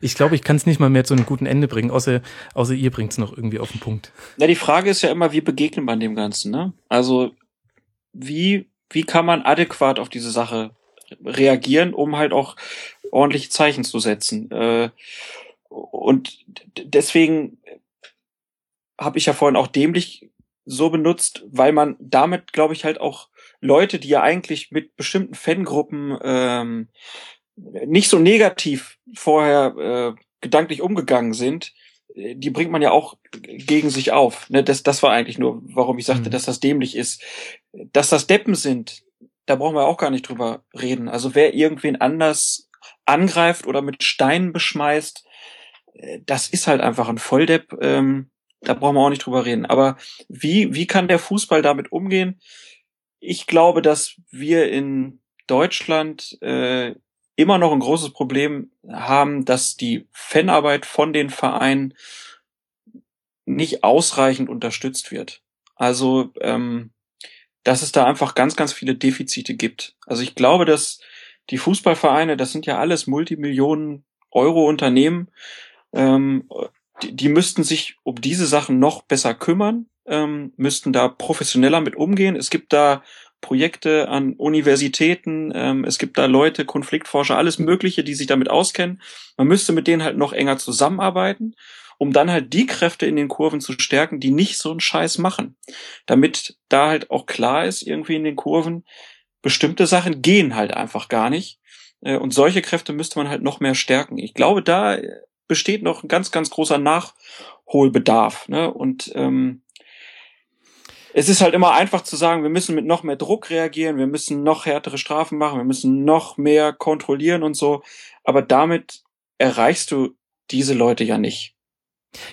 Ich glaube, ich kann es nicht mal mehr zu einem guten Ende bringen, außer, außer ihr bringt es noch irgendwie auf den Punkt. Ja, die Frage ist ja immer, wie begegnet man dem Ganzen, ne? Also, wie, wie kann man adäquat auf diese Sache reagieren, um halt auch ordentliche Zeichen zu setzen? Äh, und deswegen habe ich ja vorhin auch dämlich so benutzt, weil man damit, glaube ich, halt auch Leute, die ja eigentlich mit bestimmten Fangruppen ähm, nicht so negativ vorher äh, gedanklich umgegangen sind, äh, die bringt man ja auch gegen sich auf. Ne? Das, das war eigentlich nur, warum ich sagte, mhm. dass das dämlich ist. Dass das Deppen sind, da brauchen wir auch gar nicht drüber reden. Also wer irgendwen anders angreift oder mit Steinen beschmeißt, äh, das ist halt einfach ein Volldepp. Ähm, da brauchen wir auch nicht drüber reden. Aber wie, wie kann der Fußball damit umgehen? Ich glaube, dass wir in Deutschland äh, immer noch ein großes Problem haben, dass die Fanarbeit von den Vereinen nicht ausreichend unterstützt wird. Also, ähm, dass es da einfach ganz, ganz viele Defizite gibt. Also ich glaube, dass die Fußballvereine, das sind ja alles Multimillionen Euro Unternehmen, ähm, die, die müssten sich um diese Sachen noch besser kümmern, ähm, müssten da professioneller mit umgehen. Es gibt da Projekte an Universitäten, ähm, es gibt da Leute, Konfliktforscher, alles Mögliche, die sich damit auskennen. Man müsste mit denen halt noch enger zusammenarbeiten, um dann halt die Kräfte in den Kurven zu stärken, die nicht so einen Scheiß machen. Damit da halt auch klar ist, irgendwie in den Kurven, bestimmte Sachen gehen halt einfach gar nicht. Äh, und solche Kräfte müsste man halt noch mehr stärken. Ich glaube, da besteht noch ein ganz, ganz großer Nachholbedarf. Ne? Und ähm, es ist halt immer einfach zu sagen, wir müssen mit noch mehr Druck reagieren, wir müssen noch härtere Strafen machen, wir müssen noch mehr kontrollieren und so. Aber damit erreichst du diese Leute ja nicht.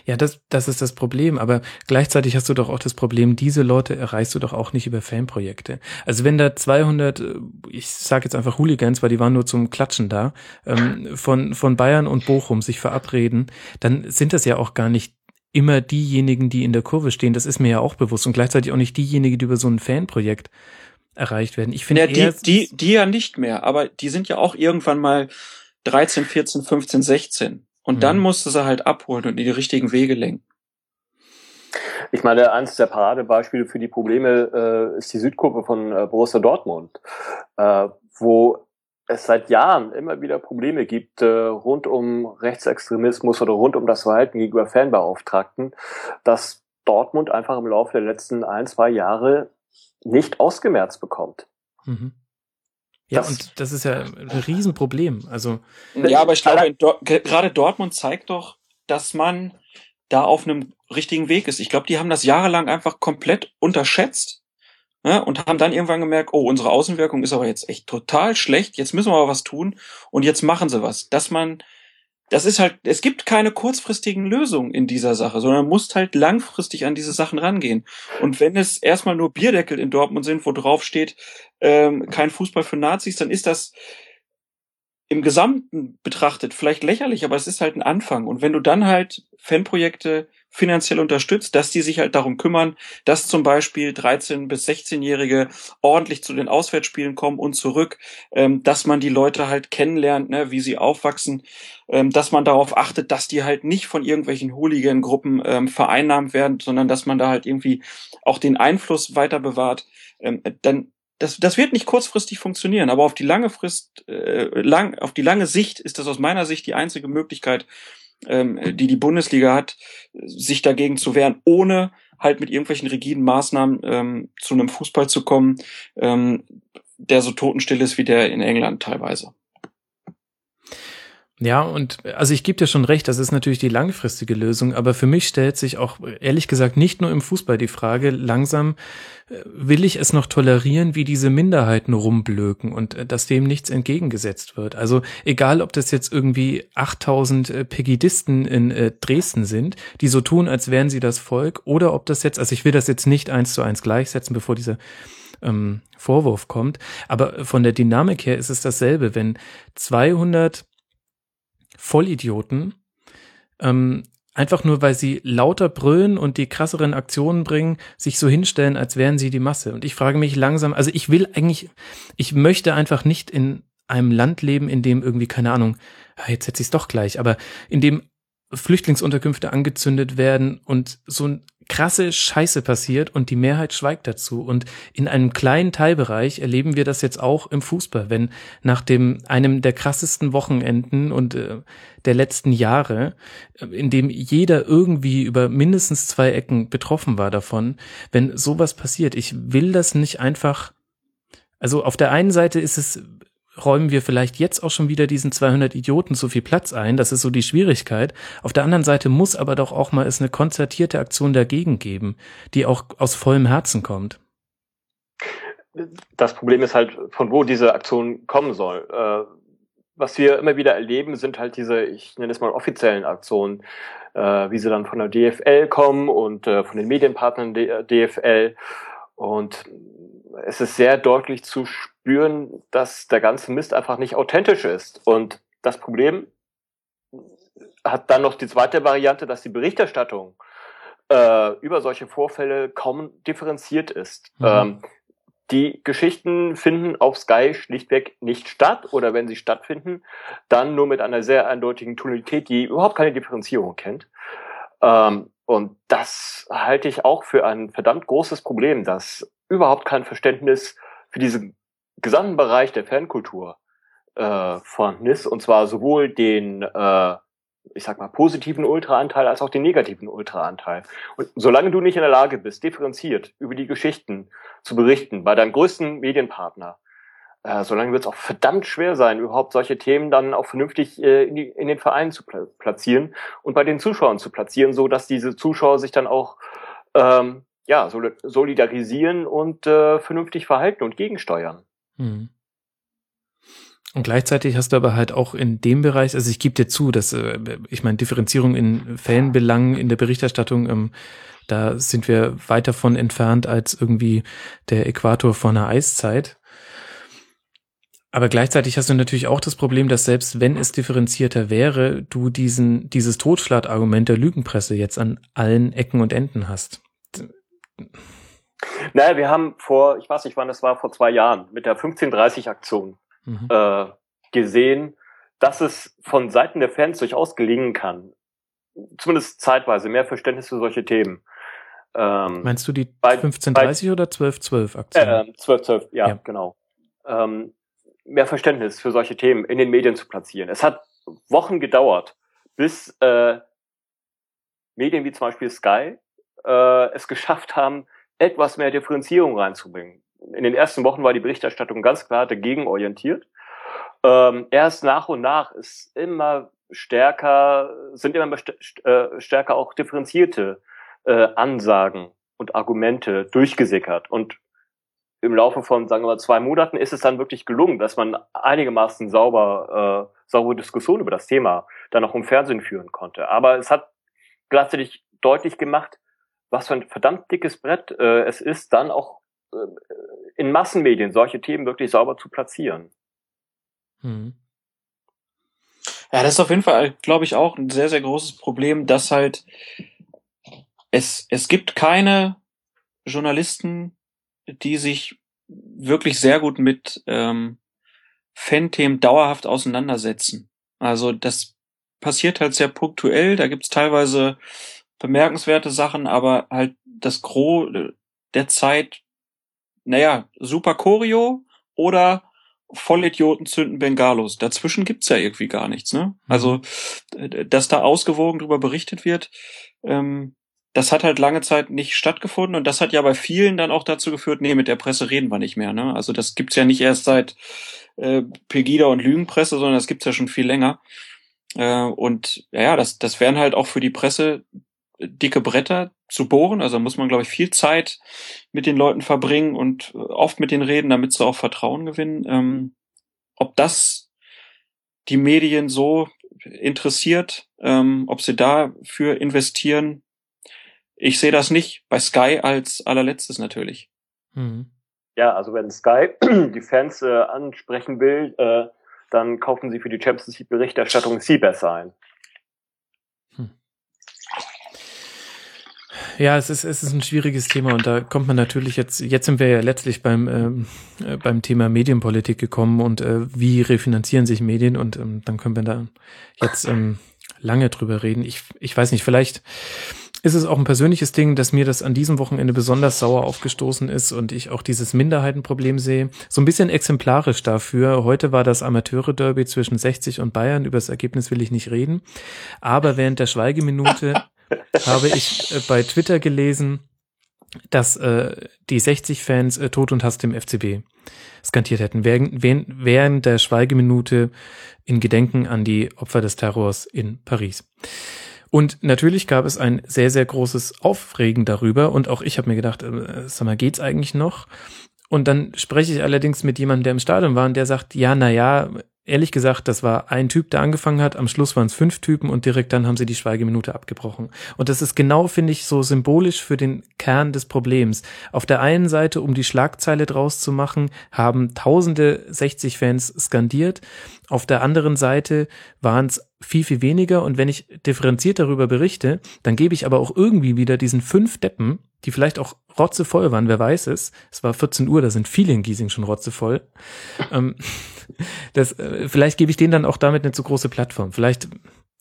Ja, das, das ist das Problem. Aber gleichzeitig hast du doch auch das Problem, diese Leute erreichst du doch auch nicht über Fanprojekte. Also wenn da 200, äh, ich sage jetzt einfach Hooligans, weil die waren nur zum Klatschen da, ähm, von, von Bayern und Bochum sich verabreden, dann sind das ja auch gar nicht immer diejenigen, die in der Kurve stehen. Das ist mir ja auch bewusst. Und gleichzeitig auch nicht diejenigen, die über so ein Fanprojekt erreicht werden. Ich finde ja, die, die, die ja nicht mehr, aber die sind ja auch irgendwann mal 13, 14, 15, 16. Und mhm. dann musste sie halt abholen und in die richtigen Wege lenken. Ich meine, eines der Paradebeispiele für die Probleme äh, ist die Südkurve von äh, Borussia Dortmund, äh, wo es seit Jahren immer wieder Probleme gibt äh, rund um Rechtsextremismus oder rund um das Verhalten gegenüber Fanbeauftragten, dass Dortmund einfach im Laufe der letzten ein, zwei Jahre nicht ausgemerzt bekommt. Mhm. Ja, das, und das ist ja ein Riesenproblem. Also ja, aber ich glaube, Do gerade Dortmund zeigt doch, dass man da auf einem richtigen Weg ist. Ich glaube, die haben das jahrelang einfach komplett unterschätzt ne, und haben dann irgendwann gemerkt, oh, unsere Außenwirkung ist aber jetzt echt total schlecht. Jetzt müssen wir aber was tun und jetzt machen sie was. Dass man das ist halt, es gibt keine kurzfristigen Lösungen in dieser Sache, sondern man muss halt langfristig an diese Sachen rangehen. Und wenn es erstmal nur Bierdeckel in Dortmund sind, wo drauf steht, ähm, kein Fußball für Nazis, dann ist das im Gesamten betrachtet vielleicht lächerlich, aber es ist halt ein Anfang. Und wenn du dann halt Fanprojekte finanziell unterstützt, dass die sich halt darum kümmern, dass zum Beispiel 13- bis 16-Jährige ordentlich zu den Auswärtsspielen kommen und zurück, ähm, dass man die Leute halt kennenlernt, ne, wie sie aufwachsen, ähm, dass man darauf achtet, dass die halt nicht von irgendwelchen Hooligan-Gruppen ähm, vereinnahmt werden, sondern dass man da halt irgendwie auch den Einfluss weiter bewahrt, ähm, dann das, das wird nicht kurzfristig funktionieren, aber auf die lange Frist, äh, lang, auf die lange Sicht ist das aus meiner Sicht die einzige Möglichkeit, ähm, die die Bundesliga hat, sich dagegen zu wehren, ohne halt mit irgendwelchen rigiden Maßnahmen ähm, zu einem Fußball zu kommen, ähm, der so totenstill ist wie der in England teilweise. Ja, und also ich gebe dir schon recht, das ist natürlich die langfristige Lösung, aber für mich stellt sich auch ehrlich gesagt nicht nur im Fußball die Frage, langsam äh, will ich es noch tolerieren, wie diese Minderheiten rumblöken und äh, dass dem nichts entgegengesetzt wird. Also egal, ob das jetzt irgendwie 8000 äh, Pegidisten in Dresden sind, die so tun, als wären sie das Volk, oder ob das jetzt, also ich will das jetzt nicht eins zu eins gleichsetzen, bevor dieser ähm, Vorwurf kommt, aber von der Dynamik her ist es dasselbe, wenn 200 Vollidioten, ähm, einfach nur weil sie lauter brüllen und die krasseren Aktionen bringen, sich so hinstellen, als wären sie die Masse. Und ich frage mich langsam, also ich will eigentlich, ich möchte einfach nicht in einem Land leben, in dem irgendwie, keine Ahnung, ah, jetzt setze ich es doch gleich, aber in dem Flüchtlingsunterkünfte angezündet werden und so ein krasse Scheiße passiert und die Mehrheit schweigt dazu. Und in einem kleinen Teilbereich erleben wir das jetzt auch im Fußball, wenn nach dem einem der krassesten Wochenenden und äh, der letzten Jahre, äh, in dem jeder irgendwie über mindestens zwei Ecken betroffen war davon, wenn sowas passiert, ich will das nicht einfach also auf der einen Seite ist es räumen wir vielleicht jetzt auch schon wieder diesen 200 Idioten so viel Platz ein. Das ist so die Schwierigkeit. Auf der anderen Seite muss aber doch auch mal es eine konzertierte Aktion dagegen geben, die auch aus vollem Herzen kommt. Das Problem ist halt, von wo diese Aktion kommen soll. Äh, was wir immer wieder erleben, sind halt diese, ich nenne es mal offiziellen Aktionen, äh, wie sie dann von der DFL kommen und äh, von den Medienpartnern der DFL. Und es ist sehr deutlich zu spüren, dass der ganze Mist einfach nicht authentisch ist. Und das Problem hat dann noch die zweite Variante, dass die Berichterstattung äh, über solche Vorfälle kaum differenziert ist. Mhm. Ähm, die Geschichten finden auf Sky schlichtweg nicht statt oder wenn sie stattfinden, dann nur mit einer sehr eindeutigen Tonalität, die überhaupt keine Differenzierung kennt. Ähm, und das halte ich auch für ein verdammt großes Problem, dass überhaupt kein Verständnis für diesen gesamten Bereich der Fankultur äh, vorhanden ist, und zwar sowohl den äh, ich sag mal, positiven Ultraanteil als auch den negativen Ultraanteil. Und solange du nicht in der Lage bist, differenziert über die Geschichten zu berichten, bei deinem größten Medienpartner, äh, solange wird es auch verdammt schwer sein, überhaupt solche Themen dann auch vernünftig äh, in, die, in den Vereinen zu pla platzieren und bei den Zuschauern zu platzieren, so dass diese Zuschauer sich dann auch ähm, ja, solidarisieren und äh, vernünftig verhalten und gegensteuern. Hm. Und gleichzeitig hast du aber halt auch in dem Bereich, also ich gebe dir zu, dass äh, ich meine Differenzierung in Fanbelangen in der Berichterstattung, ähm, da sind wir weit davon entfernt als irgendwie der Äquator vor einer Eiszeit. Aber gleichzeitig hast du natürlich auch das Problem, dass selbst wenn es differenzierter wäre, du diesen, dieses Totschlagargument der Lügenpresse jetzt an allen Ecken und Enden hast. Naja, wir haben vor, ich weiß nicht wann das war, vor zwei Jahren mit der 1530-Aktion mhm. äh, gesehen, dass es von Seiten der Fans durchaus gelingen kann, zumindest zeitweise mehr Verständnis für solche Themen. Ähm, Meinst du die bei, 1530 bei, oder 1212 Aktion? Äh, 1212, ja, ja. genau. Ähm, mehr Verständnis für solche Themen in den Medien zu platzieren. Es hat Wochen gedauert, bis äh, Medien wie zum Beispiel Sky äh, es geschafft haben, etwas mehr Differenzierung reinzubringen in den ersten Wochen war die Berichterstattung ganz klar dagegen orientiert. Ähm, erst nach und nach ist immer stärker, sind immer äh, stärker auch differenzierte äh, Ansagen und Argumente durchgesickert. Und im Laufe von, sagen wir mal, zwei Monaten ist es dann wirklich gelungen, dass man einigermaßen sauber, äh, saubere Diskussionen über das Thema dann auch im Fernsehen führen konnte. Aber es hat gleichzeitig deutlich gemacht, was für ein verdammt dickes Brett äh, es ist, dann auch äh, in Massenmedien solche Themen wirklich sauber zu platzieren. Hm. Ja, das ist auf jeden Fall, glaube ich, auch ein sehr, sehr großes Problem, dass halt es, es gibt keine Journalisten, die sich wirklich sehr gut mit ähm, Fan-Themen dauerhaft auseinandersetzen. Also das passiert halt sehr punktuell, da gibt's teilweise bemerkenswerte Sachen, aber halt das Gros der Zeit naja, super Choreo oder Vollidioten zünden Bengalos. Dazwischen gibt's ja irgendwie gar nichts, ne? Mhm. Also, dass da ausgewogen drüber berichtet wird, ähm, das hat halt lange Zeit nicht stattgefunden und das hat ja bei vielen dann auch dazu geführt, nee, mit der Presse reden wir nicht mehr, ne? Also das gibt's ja nicht erst seit äh, Pegida und Lügenpresse, sondern das gibt's ja schon viel länger. Äh, und ja, das, das wären halt auch für die Presse dicke Bretter zu bohren. Also muss man, glaube ich, viel Zeit mit den Leuten verbringen und äh, oft mit denen reden, damit sie auch Vertrauen gewinnen. Ähm, ob das die Medien so interessiert, ähm, ob sie dafür investieren, ich sehe das nicht. Bei Sky als allerletztes natürlich. Mhm. Ja, also wenn Sky die Fans äh, ansprechen will, äh, dann kaufen sie für die Champions League Berichterstattung sie besser ein. Ja, es ist, es ist ein schwieriges Thema und da kommt man natürlich jetzt, jetzt sind wir ja letztlich beim, ähm, äh, beim Thema Medienpolitik gekommen und äh, wie refinanzieren sich Medien und ähm, dann können wir da jetzt ähm, lange drüber reden. Ich, ich weiß nicht, vielleicht ist es auch ein persönliches Ding, dass mir das an diesem Wochenende besonders sauer aufgestoßen ist und ich auch dieses Minderheitenproblem sehe. So ein bisschen exemplarisch dafür. Heute war das Amateure-Derby zwischen 60 und Bayern. Über das Ergebnis will ich nicht reden. Aber während der Schweigeminute habe ich äh, bei Twitter gelesen, dass äh, die 60-Fans äh, Tod und Hass dem FCB skantiert hätten, während, während der Schweigeminute in Gedenken an die Opfer des Terrors in Paris. Und natürlich gab es ein sehr, sehr großes Aufregen darüber und auch ich habe mir gedacht, äh, sag mal, geht's eigentlich noch? Und dann spreche ich allerdings mit jemandem, der im Stadion war und der sagt, ja, na ja, ehrlich gesagt, das war ein Typ, der angefangen hat. Am Schluss waren es fünf Typen und direkt dann haben sie die Schweigeminute abgebrochen. Und das ist genau, finde ich, so symbolisch für den Kern des Problems. Auf der einen Seite, um die Schlagzeile draus zu machen, haben tausende 60-Fans skandiert. Auf der anderen Seite waren es viel, viel weniger. Und wenn ich differenziert darüber berichte, dann gebe ich aber auch irgendwie wieder diesen fünf Deppen, die vielleicht auch rotzevoll waren, wer weiß es. Es war 14 Uhr, da sind viele in Giesing schon rotzevoll. ähm, das, äh, vielleicht gebe ich denen dann auch damit eine zu große Plattform. Vielleicht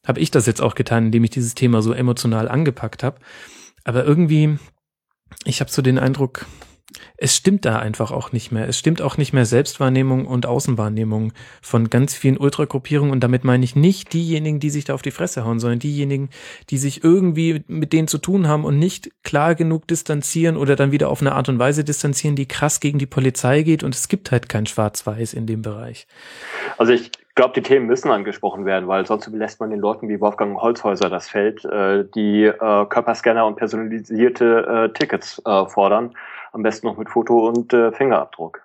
habe ich das jetzt auch getan, indem ich dieses Thema so emotional angepackt habe. Aber irgendwie, ich habe so den Eindruck, es stimmt da einfach auch nicht mehr. Es stimmt auch nicht mehr Selbstwahrnehmung und Außenwahrnehmung von ganz vielen Ultragruppierungen. Und damit meine ich nicht diejenigen, die sich da auf die Fresse hauen, sondern diejenigen, die sich irgendwie mit denen zu tun haben und nicht klar genug distanzieren oder dann wieder auf eine Art und Weise distanzieren, die krass gegen die Polizei geht. Und es gibt halt kein Schwarz-Weiß in dem Bereich. Also ich glaube, die Themen müssen angesprochen werden, weil sonst überlässt man den Leuten wie Wolfgang Holzhäuser das Feld, äh, die äh, Körperscanner und personalisierte äh, Tickets äh, fordern am besten noch mit Foto und äh, Fingerabdruck.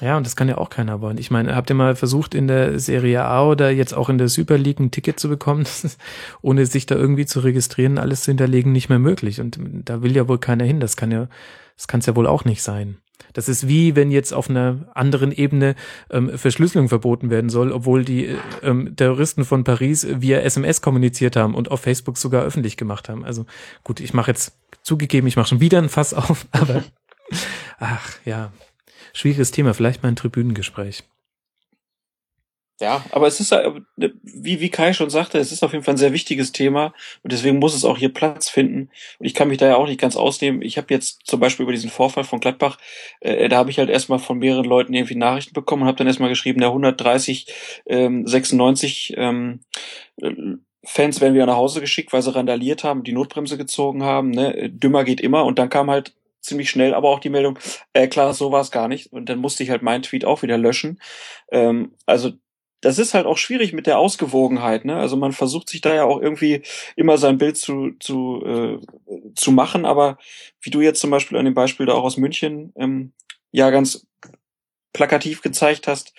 Ja, und das kann ja auch keiner wollen. Ich meine, habt ihr mal versucht, in der Serie A oder jetzt auch in der Super League ein Ticket zu bekommen? Ohne sich da irgendwie zu registrieren, alles zu hinterlegen, nicht mehr möglich. Und da will ja wohl keiner hin. Das kann ja, das kann es ja wohl auch nicht sein. Das ist wie, wenn jetzt auf einer anderen Ebene ähm, Verschlüsselung verboten werden soll, obwohl die äh, ähm, Terroristen von Paris via SMS kommuniziert haben und auf Facebook sogar öffentlich gemacht haben. Also gut, ich mache jetzt zugegeben, ich mache schon wieder ein Fass auf, aber ach ja, schwieriges Thema, vielleicht mal ein Tribünengespräch. Ja, aber es ist, wie, wie Kai schon sagte, es ist auf jeden Fall ein sehr wichtiges Thema und deswegen muss es auch hier Platz finden. Und ich kann mich da ja auch nicht ganz ausnehmen. Ich habe jetzt zum Beispiel über diesen Vorfall von Gladbach, äh, da habe ich halt erstmal von mehreren Leuten irgendwie Nachrichten bekommen und habe dann erstmal geschrieben, der 130, ähm, 96 ähm, Fans werden wieder nach Hause geschickt, weil sie randaliert haben, die Notbremse gezogen haben. Ne? Dümmer geht immer und dann kam halt ziemlich schnell aber auch die Meldung, äh, klar, so war es gar nicht. Und dann musste ich halt meinen Tweet auch wieder löschen. Ähm, also das ist halt auch schwierig mit der Ausgewogenheit. Ne? Also man versucht sich da ja auch irgendwie immer sein Bild zu, zu, äh, zu machen, aber wie du jetzt zum Beispiel an dem Beispiel da auch aus München ähm, ja ganz plakativ gezeigt hast,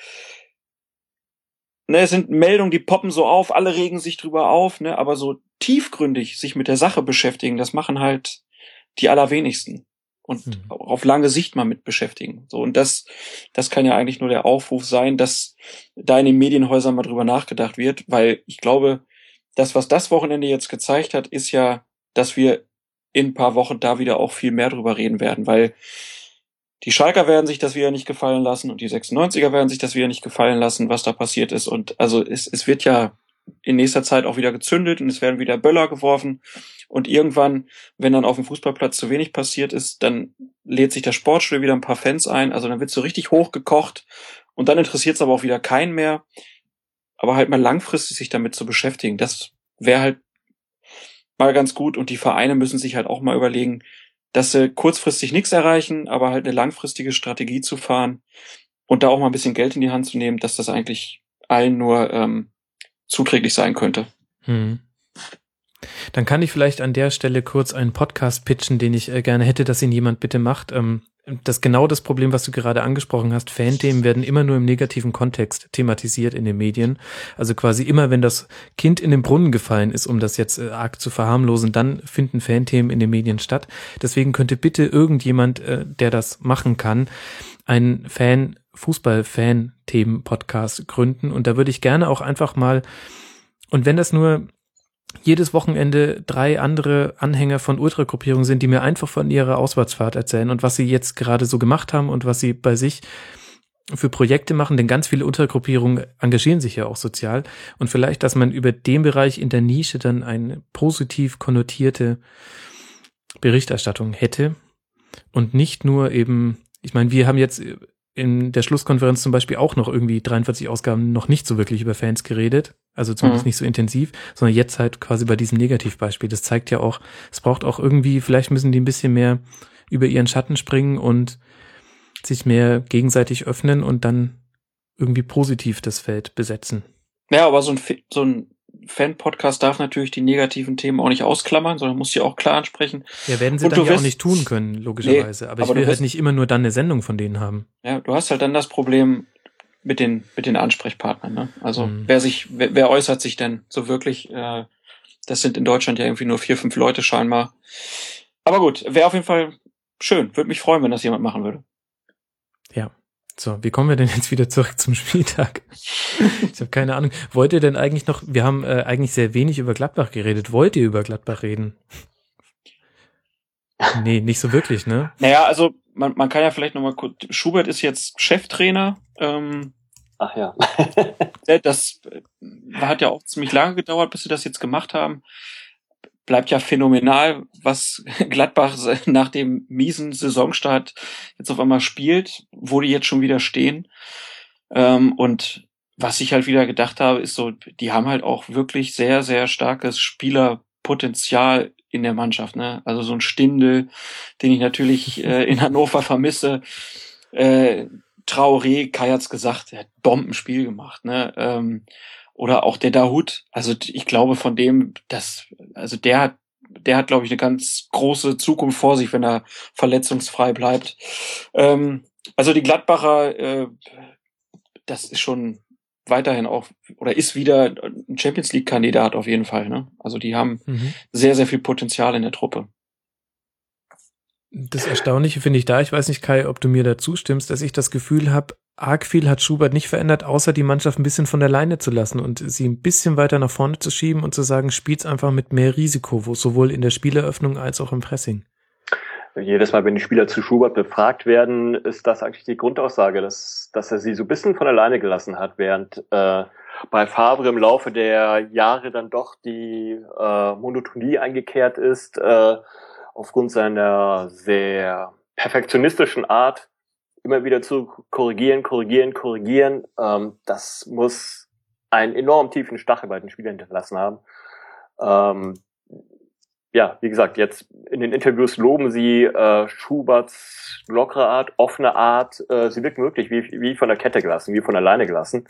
ne, es sind Meldungen, die poppen so auf, alle regen sich drüber auf, ne, aber so tiefgründig sich mit der Sache beschäftigen, das machen halt die allerwenigsten und mhm. auf lange Sicht mal mit beschäftigen. So, und das, das kann ja eigentlich nur der Aufruf sein, dass da in den Medienhäusern mal drüber nachgedacht wird, weil ich glaube, das, was das Wochenende jetzt gezeigt hat, ist ja, dass wir in ein paar Wochen da wieder auch viel mehr drüber reden werden, weil die Schalker werden sich das wieder nicht gefallen lassen und die 96er werden sich das wieder nicht gefallen lassen, was da passiert ist. Und also es, es wird ja in nächster Zeit auch wieder gezündet und es werden wieder Böller geworfen. Und irgendwann, wenn dann auf dem Fußballplatz zu wenig passiert ist, dann lädt sich der Sportstudio wieder ein paar Fans ein. Also dann wird so richtig hochgekocht und dann interessiert es aber auch wieder keinen mehr. Aber halt mal langfristig sich damit zu beschäftigen, das wäre halt mal ganz gut. Und die Vereine müssen sich halt auch mal überlegen, dass sie kurzfristig nichts erreichen, aber halt eine langfristige Strategie zu fahren und da auch mal ein bisschen Geld in die Hand zu nehmen, dass das eigentlich allen nur ähm, zuträglich sein könnte. Hm. Dann kann ich vielleicht an der Stelle kurz einen Podcast pitchen, den ich äh, gerne hätte, dass ihn jemand bitte macht. Ähm, das genau das Problem, was du gerade angesprochen hast. Fanthemen werden immer nur im negativen Kontext thematisiert in den Medien. Also quasi immer, wenn das Kind in den Brunnen gefallen ist, um das jetzt äh, arg zu verharmlosen, dann finden Fanthemen in den Medien statt. Deswegen könnte bitte irgendjemand, äh, der das machen kann, einen Fan, Fußball-Fan-Themen-Podcast gründen. Und da würde ich gerne auch einfach mal, und wenn das nur jedes Wochenende drei andere Anhänger von Ultragruppierungen sind, die mir einfach von ihrer Auswärtsfahrt erzählen und was sie jetzt gerade so gemacht haben und was sie bei sich für Projekte machen, denn ganz viele Untergruppierungen engagieren sich ja auch sozial. Und vielleicht, dass man über den Bereich in der Nische dann eine positiv konnotierte Berichterstattung hätte und nicht nur eben, ich meine, wir haben jetzt in der Schlusskonferenz zum Beispiel auch noch irgendwie 43 Ausgaben noch nicht so wirklich über Fans geredet, also zumindest mhm. nicht so intensiv, sondern jetzt halt quasi bei diesem Negativbeispiel. Das zeigt ja auch, es braucht auch irgendwie, vielleicht müssen die ein bisschen mehr über ihren Schatten springen und sich mehr gegenseitig öffnen und dann irgendwie positiv das Feld besetzen. Ja, aber so ein, so ein Fan-Podcast darf natürlich die negativen Themen auch nicht ausklammern, sondern muss sie auch klar ansprechen. Ja, werden sie und dann ja auch nicht tun können, logischerweise. Nee, aber, aber ich will halt nicht immer nur dann eine Sendung von denen haben. Ja, du hast halt dann das Problem mit den, mit den Ansprechpartnern. Ne? Also mhm. wer sich, wer, wer äußert sich denn so wirklich? Äh, das sind in Deutschland ja irgendwie nur vier, fünf Leute scheinbar. Aber gut, wäre auf jeden Fall schön. Würde mich freuen, wenn das jemand machen würde. So, wie kommen wir denn jetzt wieder zurück zum Spieltag? Ich habe keine Ahnung. Wollt ihr denn eigentlich noch, wir haben äh, eigentlich sehr wenig über Gladbach geredet. Wollt ihr über Gladbach reden? Nee, nicht so wirklich, ne? Naja, also man, man kann ja vielleicht nochmal kurz, Schubert ist jetzt Cheftrainer. Ähm, Ach ja. das äh, hat ja auch ziemlich lange gedauert, bis sie das jetzt gemacht haben. Bleibt ja phänomenal, was Gladbach nach dem miesen Saisonstart jetzt auf einmal spielt, wo die jetzt schon wieder stehen. Ähm, und was ich halt wieder gedacht habe, ist so, die haben halt auch wirklich sehr, sehr starkes Spielerpotenzial in der Mannschaft. Ne? Also so ein Stindel, den ich natürlich äh, in Hannover vermisse. Äh, Traoré, Kai hat's gesagt, er hat Bombenspiel gemacht. Ne? Ähm, oder auch der Dahut. Also ich glaube von dem, dass, also der hat, der hat, glaube ich, eine ganz große Zukunft vor sich, wenn er verletzungsfrei bleibt. Ähm, also die Gladbacher, äh, das ist schon weiterhin auch oder ist wieder ein Champions League Kandidat auf jeden Fall. Ne? Also die haben mhm. sehr, sehr viel Potenzial in der Truppe. Das Erstaunliche finde ich da, ich weiß nicht, Kai, ob du mir da zustimmst, dass ich das Gefühl habe, arg viel hat Schubert nicht verändert, außer die Mannschaft ein bisschen von der Leine zu lassen und sie ein bisschen weiter nach vorne zu schieben und zu sagen, spielt's einfach mit mehr Risiko, wo sowohl in der Spieleröffnung als auch im Pressing. Jedes Mal, wenn die Spieler zu Schubert befragt werden, ist das eigentlich die Grundaussage, dass, dass er sie so ein bisschen von alleine gelassen hat, während äh, bei Favre im Laufe der Jahre dann doch die äh, Monotonie eingekehrt ist, äh, aufgrund seiner sehr perfektionistischen Art, immer wieder zu korrigieren, korrigieren, korrigieren. Ähm, das muss einen enorm tiefen Stachel bei den Spielern hinterlassen haben. Ähm, ja, wie gesagt, jetzt in den Interviews loben sie äh, Schuberts lockere Art, offene Art. Äh, sie wirken wirklich wie, wie von der Kette gelassen, wie von alleine gelassen.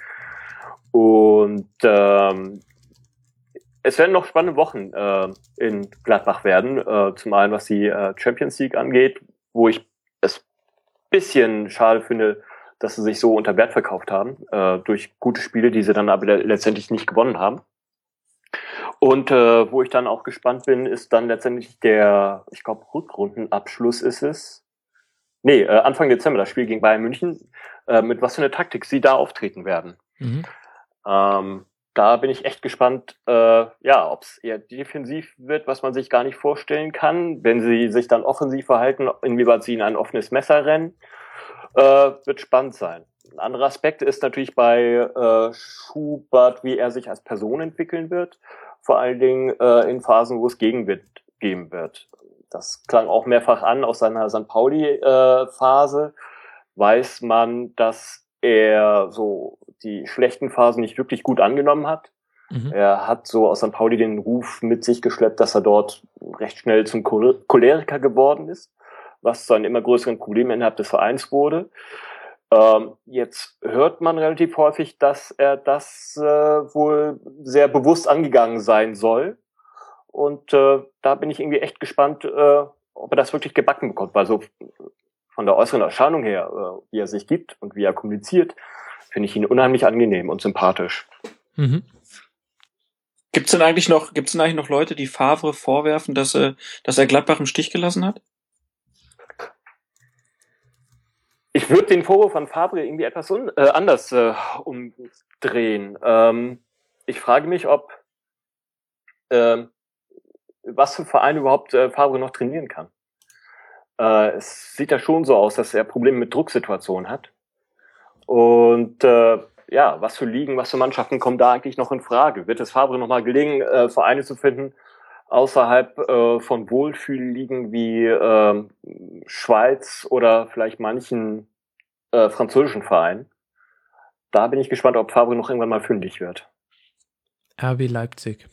Und ähm, es werden noch spannende Wochen äh, in Gladbach werden. Äh, zum einen, was die äh, Champions League angeht, wo ich bisschen schade finde, dass sie sich so unter Wert verkauft haben, äh, durch gute Spiele, die sie dann aber letztendlich nicht gewonnen haben. Und äh, wo ich dann auch gespannt bin, ist dann letztendlich der, ich glaube, Rückrundenabschluss ist es. Nee, äh, Anfang Dezember, das Spiel gegen Bayern München, äh, mit was für eine Taktik sie da auftreten werden. Mhm. Ähm, da bin ich echt gespannt, äh, ja, ob es eher defensiv wird, was man sich gar nicht vorstellen kann. Wenn sie sich dann offensiv verhalten, inwieweit sie in ein offenes Messer rennen, äh, wird spannend sein. Ein anderer Aspekt ist natürlich bei äh, Schubert, wie er sich als Person entwickeln wird vor allen Dingen äh, in Phasen, wo es Gegenwind geben wird. Das klang auch mehrfach an aus seiner St. Pauli-Phase. Äh, weiß man, dass er so die schlechten Phasen nicht wirklich gut angenommen hat. Mhm. Er hat so aus St. Pauli den Ruf mit sich geschleppt, dass er dort recht schnell zum Choleriker geworden ist, was zu einem immer größeren Problem innerhalb des Vereins wurde. Ähm, jetzt hört man relativ häufig, dass er das äh, wohl sehr bewusst angegangen sein soll. Und äh, da bin ich irgendwie echt gespannt, äh, ob er das wirklich gebacken bekommt. Weil so von der äußeren Erscheinung her, äh, wie er sich gibt und wie er kommuniziert, finde ich ihn unheimlich angenehm und sympathisch. Mhm. Gibt's denn eigentlich noch, gibt's denn eigentlich noch Leute, die Favre vorwerfen, dass er, dass er Gladbach im Stich gelassen hat? Ich würde den Vorwurf an Fabre irgendwie etwas un, äh, anders äh, umdrehen. Ähm, ich frage mich, ob äh, was für Verein überhaupt äh, Fabre noch trainieren kann. Äh, es sieht ja schon so aus, dass er Probleme mit Drucksituationen hat. Und äh, ja, was für Ligen, was für Mannschaften kommen da eigentlich noch in Frage? Wird es Fabre nochmal gelingen, äh, Vereine zu finden, außerhalb äh, von Wohlfühlligen wie äh, Schweiz oder vielleicht manchen äh, französischen Vereinen. Da bin ich gespannt, ob Fabre noch irgendwann mal fündig wird. RB Leipzig.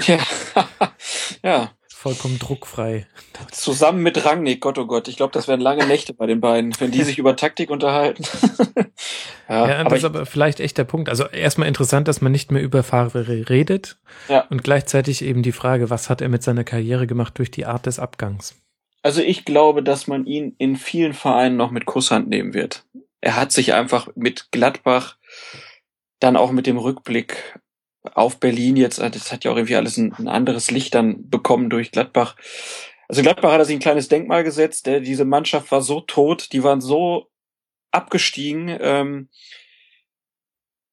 Ja. ja. Vollkommen druckfrei. Zusammen mit Rangnick, Gott oh Gott. Ich glaube, das wären lange Nächte bei den beiden, wenn die sich über Taktik unterhalten. ja, ja aber das ist aber vielleicht echt der Punkt. Also erstmal interessant, dass man nicht mehr über Favre redet. Ja. Und gleichzeitig eben die Frage, was hat er mit seiner Karriere gemacht durch die Art des Abgangs? Also ich glaube, dass man ihn in vielen Vereinen noch mit Kusshand nehmen wird. Er hat sich einfach mit Gladbach dann auch mit dem Rückblick auf Berlin jetzt, das hat ja auch irgendwie alles ein, ein anderes Licht dann bekommen durch Gladbach, Also Gladbach hat sich ein kleines Denkmal gesetzt. Der, diese Mannschaft war so tot, die waren so abgestiegen. Ähm,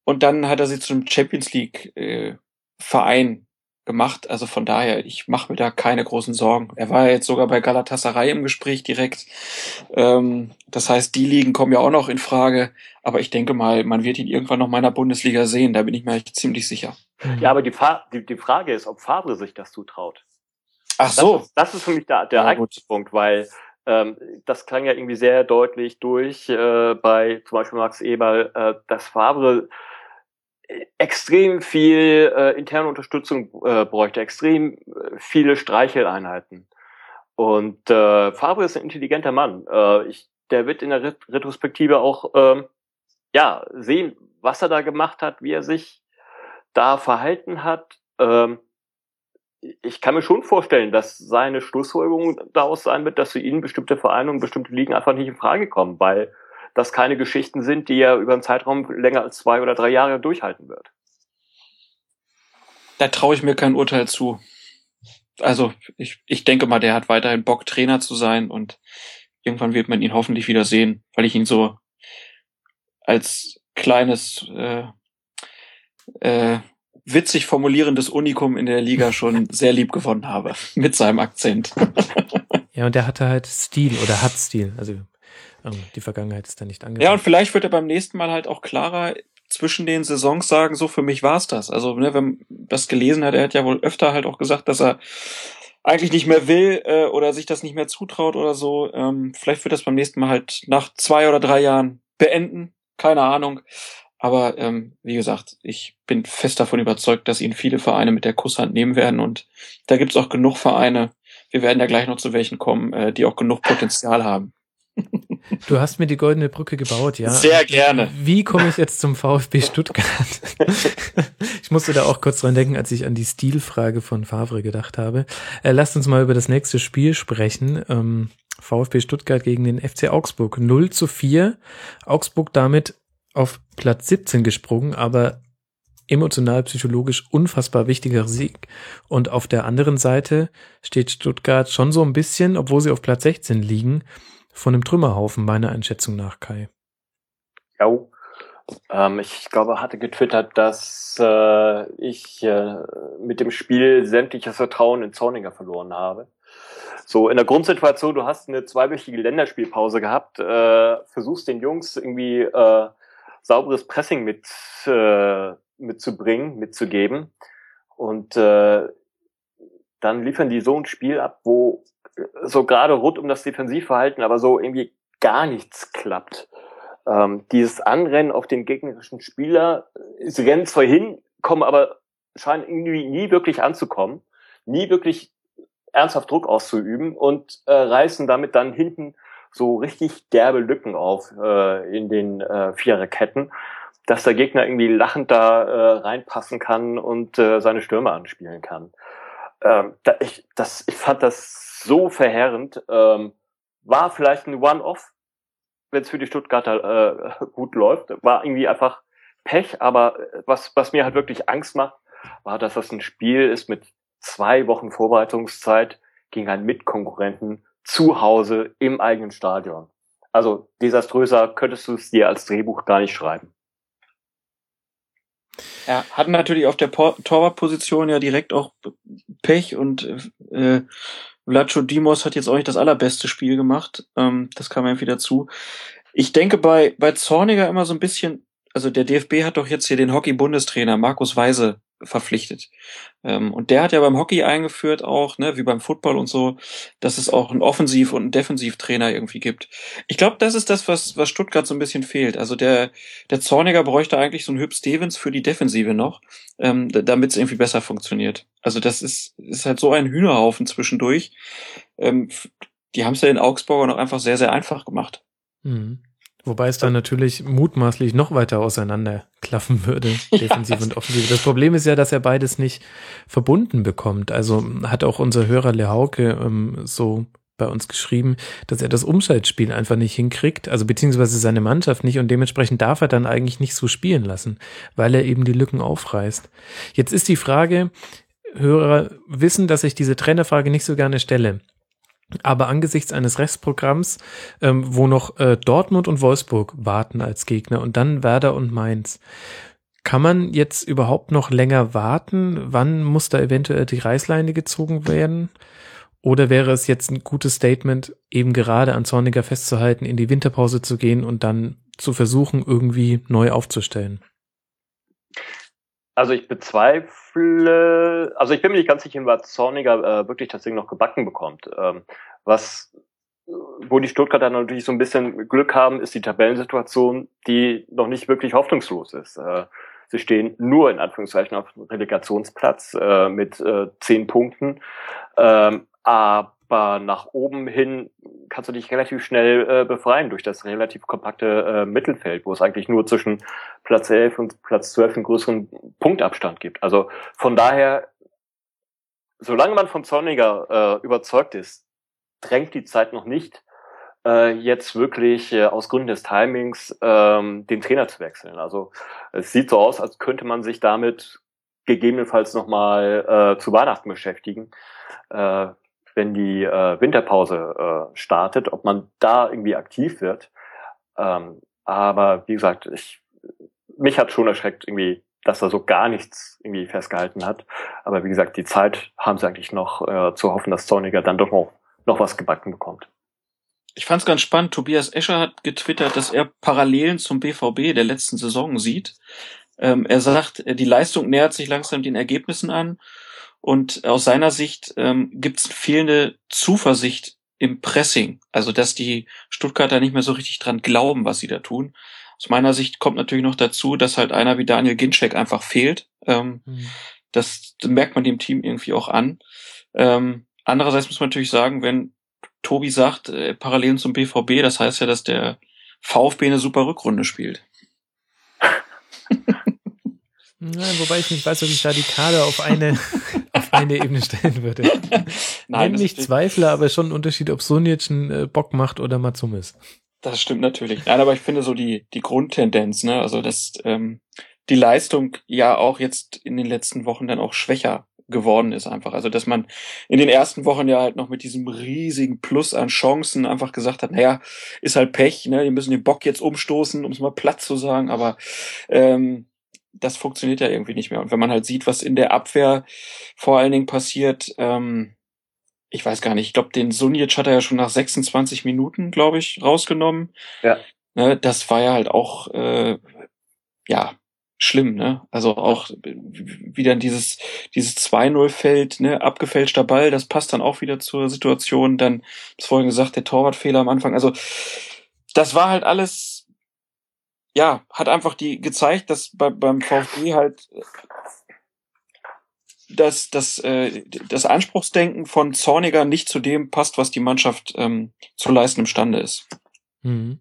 und dann hat er sie zum Champions League äh, Verein gemacht. Also von daher, ich mache mir da keine großen Sorgen. Er war ja jetzt sogar bei Galatasaray im Gespräch direkt. Ähm, das heißt, die Ligen kommen ja auch noch in Frage. Aber ich denke mal, man wird ihn irgendwann noch mal in der Bundesliga sehen. Da bin ich mir ziemlich sicher. Ja, aber die, Fa die, die Frage ist, ob Favre sich das zutraut. Ach so. Das ist, das ist für mich der, der Ja, eigentliche Punkt, weil ähm, das klang ja irgendwie sehr deutlich durch äh, bei zum Beispiel Max Eberl, äh, dass Favre äh, extrem viel äh, interne Unterstützung äh, bräuchte, extrem äh, viele Streicheleinheiten. Und äh, Favre ist ein intelligenter Mann. Äh, ich, der wird in der Ret Retrospektive auch ähm, ja sehen, was er da gemacht hat, wie er sich da verhalten hat. Ähm, ich kann mir schon vorstellen, dass seine Schlussfolgerung daraus sein wird, dass für ihn bestimmte Vereine und bestimmte Ligen einfach nicht in Frage kommen, weil das keine Geschichten sind, die er über einen Zeitraum länger als zwei oder drei Jahre durchhalten wird. Da traue ich mir kein Urteil zu. Also ich, ich denke mal, der hat weiterhin Bock, Trainer zu sein und irgendwann wird man ihn hoffentlich wieder sehen, weil ich ihn so als kleines äh, äh, witzig formulierendes Unikum in der Liga schon sehr lieb gewonnen habe mit seinem Akzent. Ja, und der hatte halt Stil oder hat Stil. Also die Vergangenheit ist da nicht angekommen. Ja, und vielleicht wird er beim nächsten Mal halt auch klarer zwischen den Saisons sagen, so für mich war's das. Also, ne, wenn man das gelesen hat, er hat ja wohl öfter halt auch gesagt, dass er eigentlich nicht mehr will äh, oder sich das nicht mehr zutraut oder so. Ähm, vielleicht wird das beim nächsten Mal halt nach zwei oder drei Jahren beenden. Keine Ahnung. Aber ähm, wie gesagt, ich bin fest davon überzeugt, dass ihn viele Vereine mit der Kusshand nehmen werden. Und da gibt's auch genug Vereine, wir werden ja gleich noch zu welchen kommen, äh, die auch genug Potenzial haben. Du hast mir die goldene Brücke gebaut, ja. Sehr gerne. Wie komme ich jetzt zum VfB Stuttgart? ich musste da auch kurz dran denken, als ich an die Stilfrage von Favre gedacht habe. Äh, lasst uns mal über das nächste Spiel sprechen. Ähm, VfB Stuttgart gegen den FC Augsburg. 0 zu 4. Augsburg damit auf Platz 17 gesprungen, aber emotional, psychologisch unfassbar wichtiger Sieg. Und auf der anderen Seite steht Stuttgart schon so ein bisschen, obwohl sie auf Platz 16 liegen, von einem Trümmerhaufen, meiner Einschätzung nach, Kai. Ja, ähm, ich glaube, hatte getwittert, dass äh, ich äh, mit dem Spiel sämtliches Vertrauen in Zorniger verloren habe. So in der Grundsituation, du hast eine zweiwöchige Länderspielpause gehabt, äh, versuchst den Jungs irgendwie äh, sauberes Pressing mit äh, mitzubringen, mitzugeben und äh, dann liefern die so ein Spiel ab, wo so gerade rund um das Defensivverhalten aber so irgendwie gar nichts klappt. Ähm, dieses Anrennen auf den gegnerischen Spieler, sie rennen zwar hin, kommen aber scheinen irgendwie nie wirklich anzukommen, nie wirklich ernsthaft Druck auszuüben und äh, reißen damit dann hinten so richtig derbe Lücken auf äh, in den äh, Viererketten, dass der Gegner irgendwie lachend da äh, reinpassen kann und äh, seine Stürme anspielen kann. Ähm, da, ich, das, ich fand das so verheerend. Ähm, war vielleicht ein One-Off, wenn es für die Stuttgarter äh, gut läuft. War irgendwie einfach Pech, aber was, was mir halt wirklich Angst macht, war, dass das ein Spiel ist mit zwei Wochen Vorbereitungszeit gegen einen Mitkonkurrenten zu Hause im eigenen Stadion. Also desaströser könntest du es dir als Drehbuch gar nicht schreiben. Ja, hatten natürlich auf der Torwartposition ja direkt auch Pech und äh, Vlacho Dimos hat jetzt auch nicht das allerbeste Spiel gemacht. Ähm, das kam irgendwie dazu. Ich denke bei, bei Zorniger immer so ein bisschen, also der DFB hat doch jetzt hier den Hockey-Bundestrainer Markus Weise verpflichtet. Ähm, und der hat ja beim Hockey eingeführt auch, ne, wie beim Football und so, dass es auch einen Offensiv- und einen Defensivtrainer irgendwie gibt. Ich glaube, das ist das, was, was Stuttgart so ein bisschen fehlt. Also der, der Zorniger bräuchte eigentlich so einen Hüb Stevens für die Defensive noch, ähm, damit es irgendwie besser funktioniert. Also das ist, ist halt so ein Hühnerhaufen zwischendurch. Ähm, die haben es ja in Augsburger noch einfach sehr, sehr einfach gemacht. Mhm. Wobei es dann natürlich mutmaßlich noch weiter auseinanderklaffen würde, defensiv ja. und offensiv. Das Problem ist ja, dass er beides nicht verbunden bekommt. Also hat auch unser Hörer Lehauke ähm, so bei uns geschrieben, dass er das Umschaltspiel einfach nicht hinkriegt, also beziehungsweise seine Mannschaft nicht und dementsprechend darf er dann eigentlich nicht so spielen lassen, weil er eben die Lücken aufreißt. Jetzt ist die Frage, Hörer wissen, dass ich diese Trainerfrage nicht so gerne stelle. Aber angesichts eines Restprogramms, ähm, wo noch äh, Dortmund und Wolfsburg warten als Gegner und dann Werder und Mainz, kann man jetzt überhaupt noch länger warten? Wann muss da eventuell die Reißleine gezogen werden? Oder wäre es jetzt ein gutes Statement, eben gerade an Zorniger festzuhalten, in die Winterpause zu gehen und dann zu versuchen, irgendwie neu aufzustellen? Also ich bezweifle, also ich bin mir nicht ganz sicher, was Zorniger äh, wirklich das Ding noch gebacken bekommt. Ähm, was, wo die Stuttgarter natürlich so ein bisschen Glück haben, ist die Tabellensituation, die noch nicht wirklich hoffnungslos ist. Äh, sie stehen nur in Anführungszeichen auf Relegationsplatz äh, mit äh, zehn Punkten. Ähm, aber nach oben hin kannst du dich relativ schnell äh, befreien durch das relativ kompakte äh, Mittelfeld, wo es eigentlich nur zwischen Platz 11 und Platz 12 einen größeren Punktabstand gibt. Also von daher, solange man vom Zorniger äh, überzeugt ist, drängt die Zeit noch nicht, äh, jetzt wirklich äh, aus Gründen des Timings ähm, den Trainer zu wechseln. Also es sieht so aus, als könnte man sich damit gegebenenfalls nochmal äh, zu Weihnachten beschäftigen. Äh, wenn die äh, Winterpause äh, startet, ob man da irgendwie aktiv wird. Ähm, aber wie gesagt, ich, mich hat schon erschreckt irgendwie, dass er so gar nichts irgendwie festgehalten hat. Aber wie gesagt, die Zeit haben sie eigentlich noch äh, zu hoffen, dass Zorniger dann doch noch, noch was gebacken bekommt. Ich fand es ganz spannend. Tobias Escher hat getwittert, dass er Parallelen zum BVB der letzten Saison sieht. Ähm, er sagt, die Leistung nähert sich langsam den Ergebnissen an und aus seiner Sicht ähm, gibt es fehlende Zuversicht im Pressing. Also dass die Stuttgarter nicht mehr so richtig dran glauben, was sie da tun. Aus meiner Sicht kommt natürlich noch dazu, dass halt einer wie Daniel Ginczek einfach fehlt. Ähm, mhm. das, das merkt man dem Team irgendwie auch an. Ähm, andererseits muss man natürlich sagen, wenn Tobi sagt, äh, Parallelen zum BVB, das heißt ja, dass der VfB eine super Rückrunde spielt. Nein, wobei ich nicht weiß, ob ich da die Kader auf eine, auf eine Ebene stellen würde. Nein, nicht zweifle, aber schon ein Unterschied, ob Sonic einen äh, Bock macht oder Matsumis. Das stimmt natürlich. Nein, aber ich finde so die, die Grundtendenz, ne, also dass ähm, die Leistung ja auch jetzt in den letzten Wochen dann auch schwächer geworden ist einfach. Also dass man in den ersten Wochen ja halt noch mit diesem riesigen Plus an Chancen einfach gesagt hat, naja, ist halt Pech, ne, die müssen den Bock jetzt umstoßen, um es mal platt zu sagen, aber ähm, das funktioniert ja irgendwie nicht mehr. Und wenn man halt sieht, was in der Abwehr vor allen Dingen passiert, ähm, ich weiß gar nicht, ich glaube, den Sunic hat er ja schon nach 26 Minuten, glaube ich, rausgenommen. Ja. Ne, das war ja halt auch, äh, ja, schlimm, ne? Also auch wie dann dieses, dieses 2-0 fällt, ne, abgefälschter Ball, das passt dann auch wieder zur Situation. Dann, das vorhin gesagt, der Torwartfehler am Anfang. Also, das war halt alles ja, hat einfach die gezeigt, dass bei, beim VfB halt dass das, äh, das Anspruchsdenken von Zorniger nicht zu dem passt, was die Mannschaft ähm, zu leisten imstande ist. Mhm.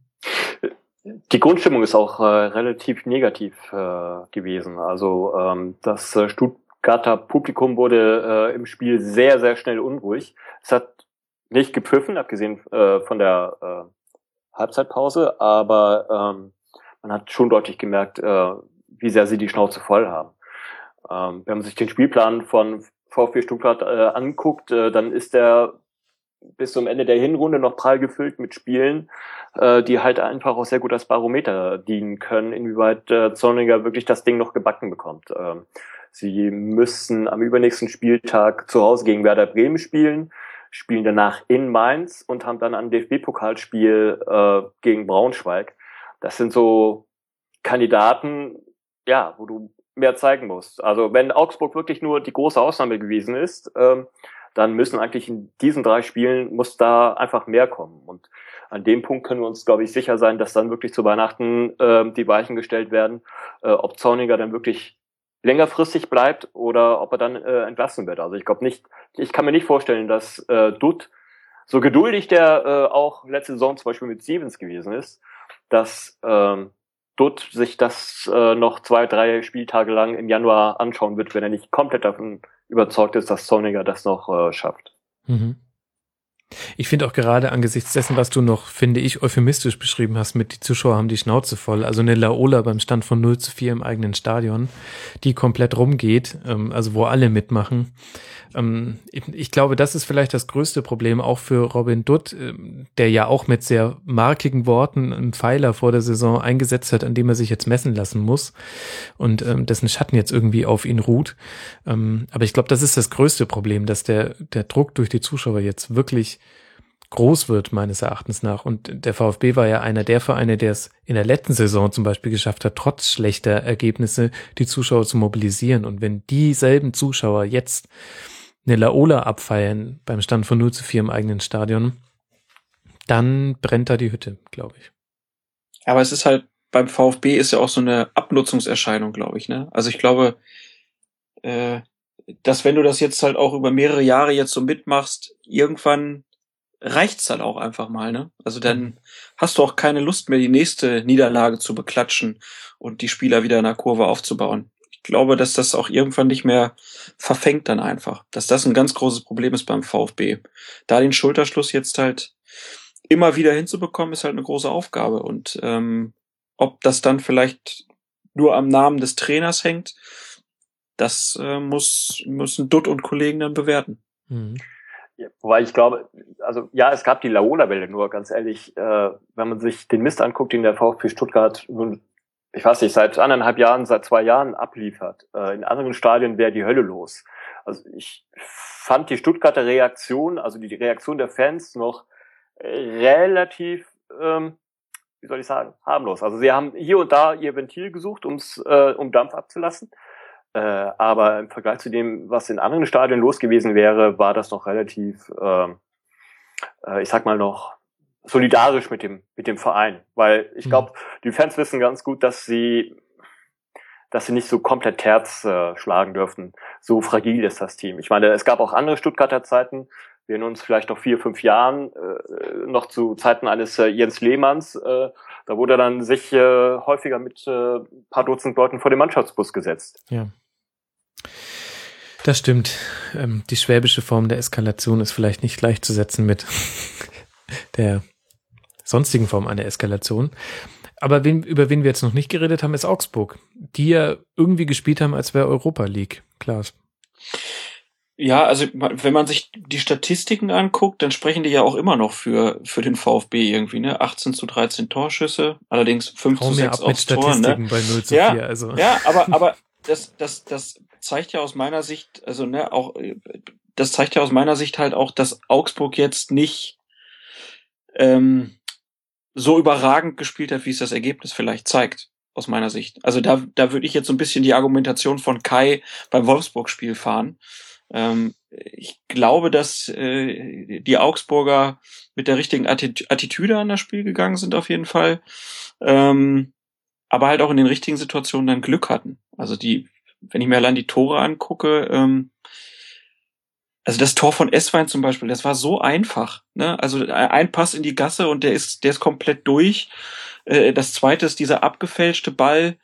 Die Grundstimmung ist auch äh, relativ negativ äh, gewesen. Also ähm, das äh, Stuttgarter Publikum wurde äh, im Spiel sehr, sehr schnell unruhig. Es hat nicht gepfiffen, abgesehen äh, von der äh, Halbzeitpause, aber ähm, man hat schon deutlich gemerkt, äh, wie sehr sie die Schnauze voll haben. Ähm, wenn man sich den Spielplan von VfB Stuttgart äh, anguckt, äh, dann ist der bis zum Ende der Hinrunde noch prall gefüllt mit Spielen, äh, die halt einfach auch sehr gut als Barometer dienen können, inwieweit äh, Zorniger wirklich das Ding noch gebacken bekommt. Ähm, sie müssen am übernächsten Spieltag zu Hause gegen Werder Bremen spielen, spielen danach in Mainz und haben dann ein DFB-Pokalspiel äh, gegen Braunschweig das sind so Kandidaten, ja, wo du mehr zeigen musst. Also wenn Augsburg wirklich nur die große Ausnahme gewesen ist, ähm, dann müssen eigentlich in diesen drei Spielen muss da einfach mehr kommen. Und an dem Punkt können wir uns, glaube ich, sicher sein, dass dann wirklich zu Weihnachten äh, die Weichen gestellt werden, äh, ob Zorniger dann wirklich längerfristig bleibt oder ob er dann äh, entlassen wird. Also ich glaube nicht, ich kann mir nicht vorstellen, dass äh, Dutt, so geduldig der äh, auch letzte Saison zum Beispiel mit Stevens gewesen ist, dass ähm, Dutt sich das äh, noch zwei, drei Spieltage lang im Januar anschauen wird, wenn er nicht komplett davon überzeugt ist, dass Zorniger das noch äh, schafft. Mhm. Ich finde auch gerade angesichts dessen, was du noch, finde ich, euphemistisch beschrieben hast, mit die Zuschauer haben die Schnauze voll. Also eine Laola beim Stand von 0 zu 4 im eigenen Stadion, die komplett rumgeht, ähm, also wo alle mitmachen. Ähm, ich, ich, glaube, das ist vielleicht das größte Problem auch für Robin Dutt, äh, der ja auch mit sehr markigen Worten einen Pfeiler vor der Saison eingesetzt hat, an dem er sich jetzt messen lassen muss und ähm, dessen Schatten jetzt irgendwie auf ihn ruht. Ähm, aber ich glaube, das ist das größte Problem, dass der, der Druck durch die Zuschauer jetzt wirklich groß wird, meines Erachtens nach. Und der VfB war ja einer der Vereine, der es in der letzten Saison zum Beispiel geschafft hat, trotz schlechter Ergebnisse die Zuschauer zu mobilisieren. Und wenn dieselben Zuschauer jetzt eine Laola abfeiern beim Stand von 0 zu 4 im eigenen Stadion, dann brennt da die Hütte, glaube ich. Aber es ist halt, beim VfB ist ja auch so eine Abnutzungserscheinung, glaube ich. Ne? Also ich glaube, äh, dass wenn du das jetzt halt auch über mehrere Jahre jetzt so mitmachst, irgendwann reicht's dann auch einfach mal, ne? Also dann mhm. hast du auch keine Lust mehr, die nächste Niederlage zu beklatschen und die Spieler wieder in der Kurve aufzubauen. Ich glaube, dass das auch irgendwann nicht mehr verfängt dann einfach. Dass das ein ganz großes Problem ist beim VfB. Da den Schulterschluss jetzt halt immer wieder hinzubekommen, ist halt eine große Aufgabe. Und ähm, ob das dann vielleicht nur am Namen des Trainers hängt, das äh, muss, müssen Dutt und Kollegen dann bewerten. Mhm. Wobei ich glaube, also ja, es gab die Laola-Welle, nur ganz ehrlich, äh, wenn man sich den Mist anguckt, den der VfB Stuttgart nun, ich weiß nicht, seit anderthalb Jahren, seit zwei Jahren abliefert, äh, in anderen Stadien wäre die Hölle los. Also ich fand die Stuttgarter Reaktion, also die Reaktion der Fans noch relativ, ähm, wie soll ich sagen, harmlos. Also sie haben hier und da ihr Ventil gesucht, ums, äh, um Dampf abzulassen. Äh, aber im Vergleich zu dem, was in anderen Stadien los gewesen wäre, war das noch relativ, äh, äh, ich sag mal noch, solidarisch mit dem, mit dem Verein. Weil ich glaube, mhm. die Fans wissen ganz gut, dass sie, dass sie nicht so komplett Terz äh, schlagen dürfen. So fragil ist das Team. Ich meine, es gab auch andere Stuttgarter Zeiten, wir erinnern uns vielleicht noch vier, fünf Jahren, äh, noch zu Zeiten eines äh, Jens Lehmanns, äh, da wurde dann sich äh, häufiger mit äh, paar Dutzend Leuten vor den Mannschaftsbus gesetzt. Ja. Das stimmt. Ähm, die schwäbische Form der Eskalation ist vielleicht nicht gleichzusetzen mit der sonstigen Form einer Eskalation. Aber wen, über wen wir jetzt noch nicht geredet haben, ist Augsburg, die ja irgendwie gespielt haben, als wäre Europa League. Klaas. Ja, also wenn man sich die Statistiken anguckt, dann sprechen die ja auch immer noch für, für den VfB irgendwie, ne? 18 zu 13 Torschüsse, allerdings 5 Hau zu 6 aufs Tor, ne? Bei 0 zu ja, 4, also. ja, aber, aber das, das, das zeigt ja aus meiner Sicht, also ne, auch das zeigt ja aus meiner Sicht halt auch, dass Augsburg jetzt nicht ähm, so überragend gespielt hat, wie es das Ergebnis vielleicht zeigt, aus meiner Sicht. Also da, da würde ich jetzt so ein bisschen die Argumentation von Kai beim Wolfsburg-Spiel fahren. Ähm, ich glaube, dass äh, die Augsburger mit der richtigen Attitüde an das Spiel gegangen sind, auf jeden Fall. Ähm, aber halt auch in den richtigen Situationen dann Glück hatten. Also die wenn ich mir allein die Tore angucke, ähm, also das Tor von Esswein zum Beispiel, das war so einfach. Ne? Also ein Pass in die Gasse und der ist, der ist komplett durch. Äh, das zweite ist dieser abgefälschte Ball.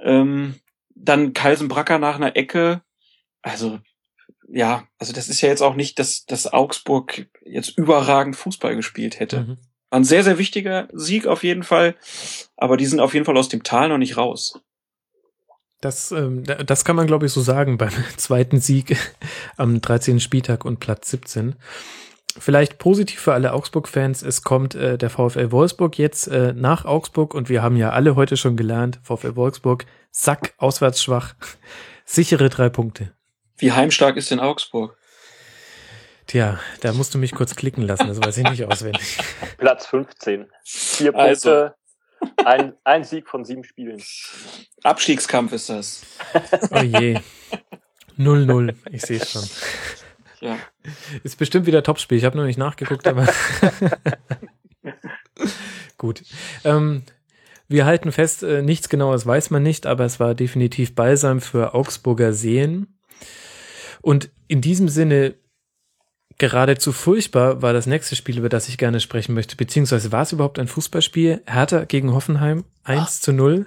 Ähm, dann Kalsenbracker nach einer Ecke. Also ja, also das ist ja jetzt auch nicht, dass, dass Augsburg jetzt überragend Fußball gespielt hätte. Mhm. Ein sehr, sehr wichtiger Sieg auf jeden Fall, aber die sind auf jeden Fall aus dem Tal noch nicht raus. Das, ähm, das kann man, glaube ich, so sagen beim zweiten Sieg am 13. Spieltag und Platz 17. Vielleicht positiv für alle Augsburg-Fans, es kommt äh, der VfL Wolfsburg jetzt äh, nach Augsburg und wir haben ja alle heute schon gelernt, VfL Wolfsburg, Sack, auswärts schwach, sichere drei Punkte. Wie heimstark ist denn Augsburg? Tja, da musst du mich kurz klicken lassen, das weiß ich nicht auswendig. Platz 15. Vier Punkte, also, ein, ein Sieg von sieben Spielen. Abstiegskampf ist das. Oh je. 0-0, ich sehe es schon. Ja. Ist bestimmt wieder Topspiel. Ich habe noch nicht nachgeguckt, aber gut. Ähm, wir halten fest, äh, nichts genaues weiß man nicht, aber es war definitiv Balsam für Augsburger Seen. Und in diesem Sinne Geradezu furchtbar war das nächste Spiel, über das ich gerne sprechen möchte, beziehungsweise war es überhaupt ein Fußballspiel? Hertha gegen Hoffenheim, 1 zu 0.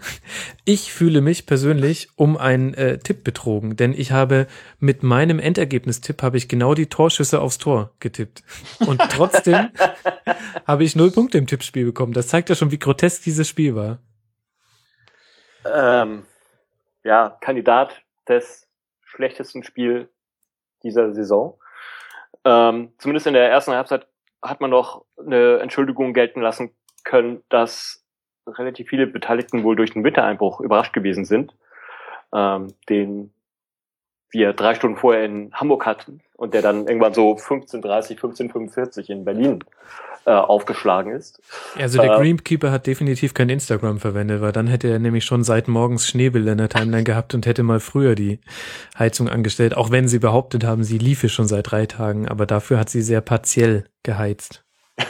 Ich fühle mich persönlich um einen äh, Tipp betrogen, denn ich habe mit meinem Endergebnistipp habe ich genau die Torschüsse aufs Tor getippt. Und trotzdem habe ich null Punkte im Tippspiel bekommen. Das zeigt ja schon, wie grotesk dieses Spiel war. Ähm, ja, Kandidat des schlechtesten Spiel dieser Saison. Ähm, zumindest in der ersten Halbzeit hat man noch eine Entschuldigung gelten lassen können, dass relativ viele Beteiligten wohl durch den Wintereinbruch überrascht gewesen sind, ähm, den wir drei Stunden vorher in Hamburg hatten und der dann irgendwann so 15.30, 15.45 in Berlin äh, aufgeschlagen ist. Also der Äh, Greenkeeper hat definitiv kein Instagram verwendet, weil dann hätte er nämlich schon seit morgens Schneebilder in der Timeline gehabt und hätte mal früher die Heizung angestellt, auch wenn sie behauptet haben, sie liefe schon seit drei Tagen, aber dafür hat sie sehr partiell geheizt.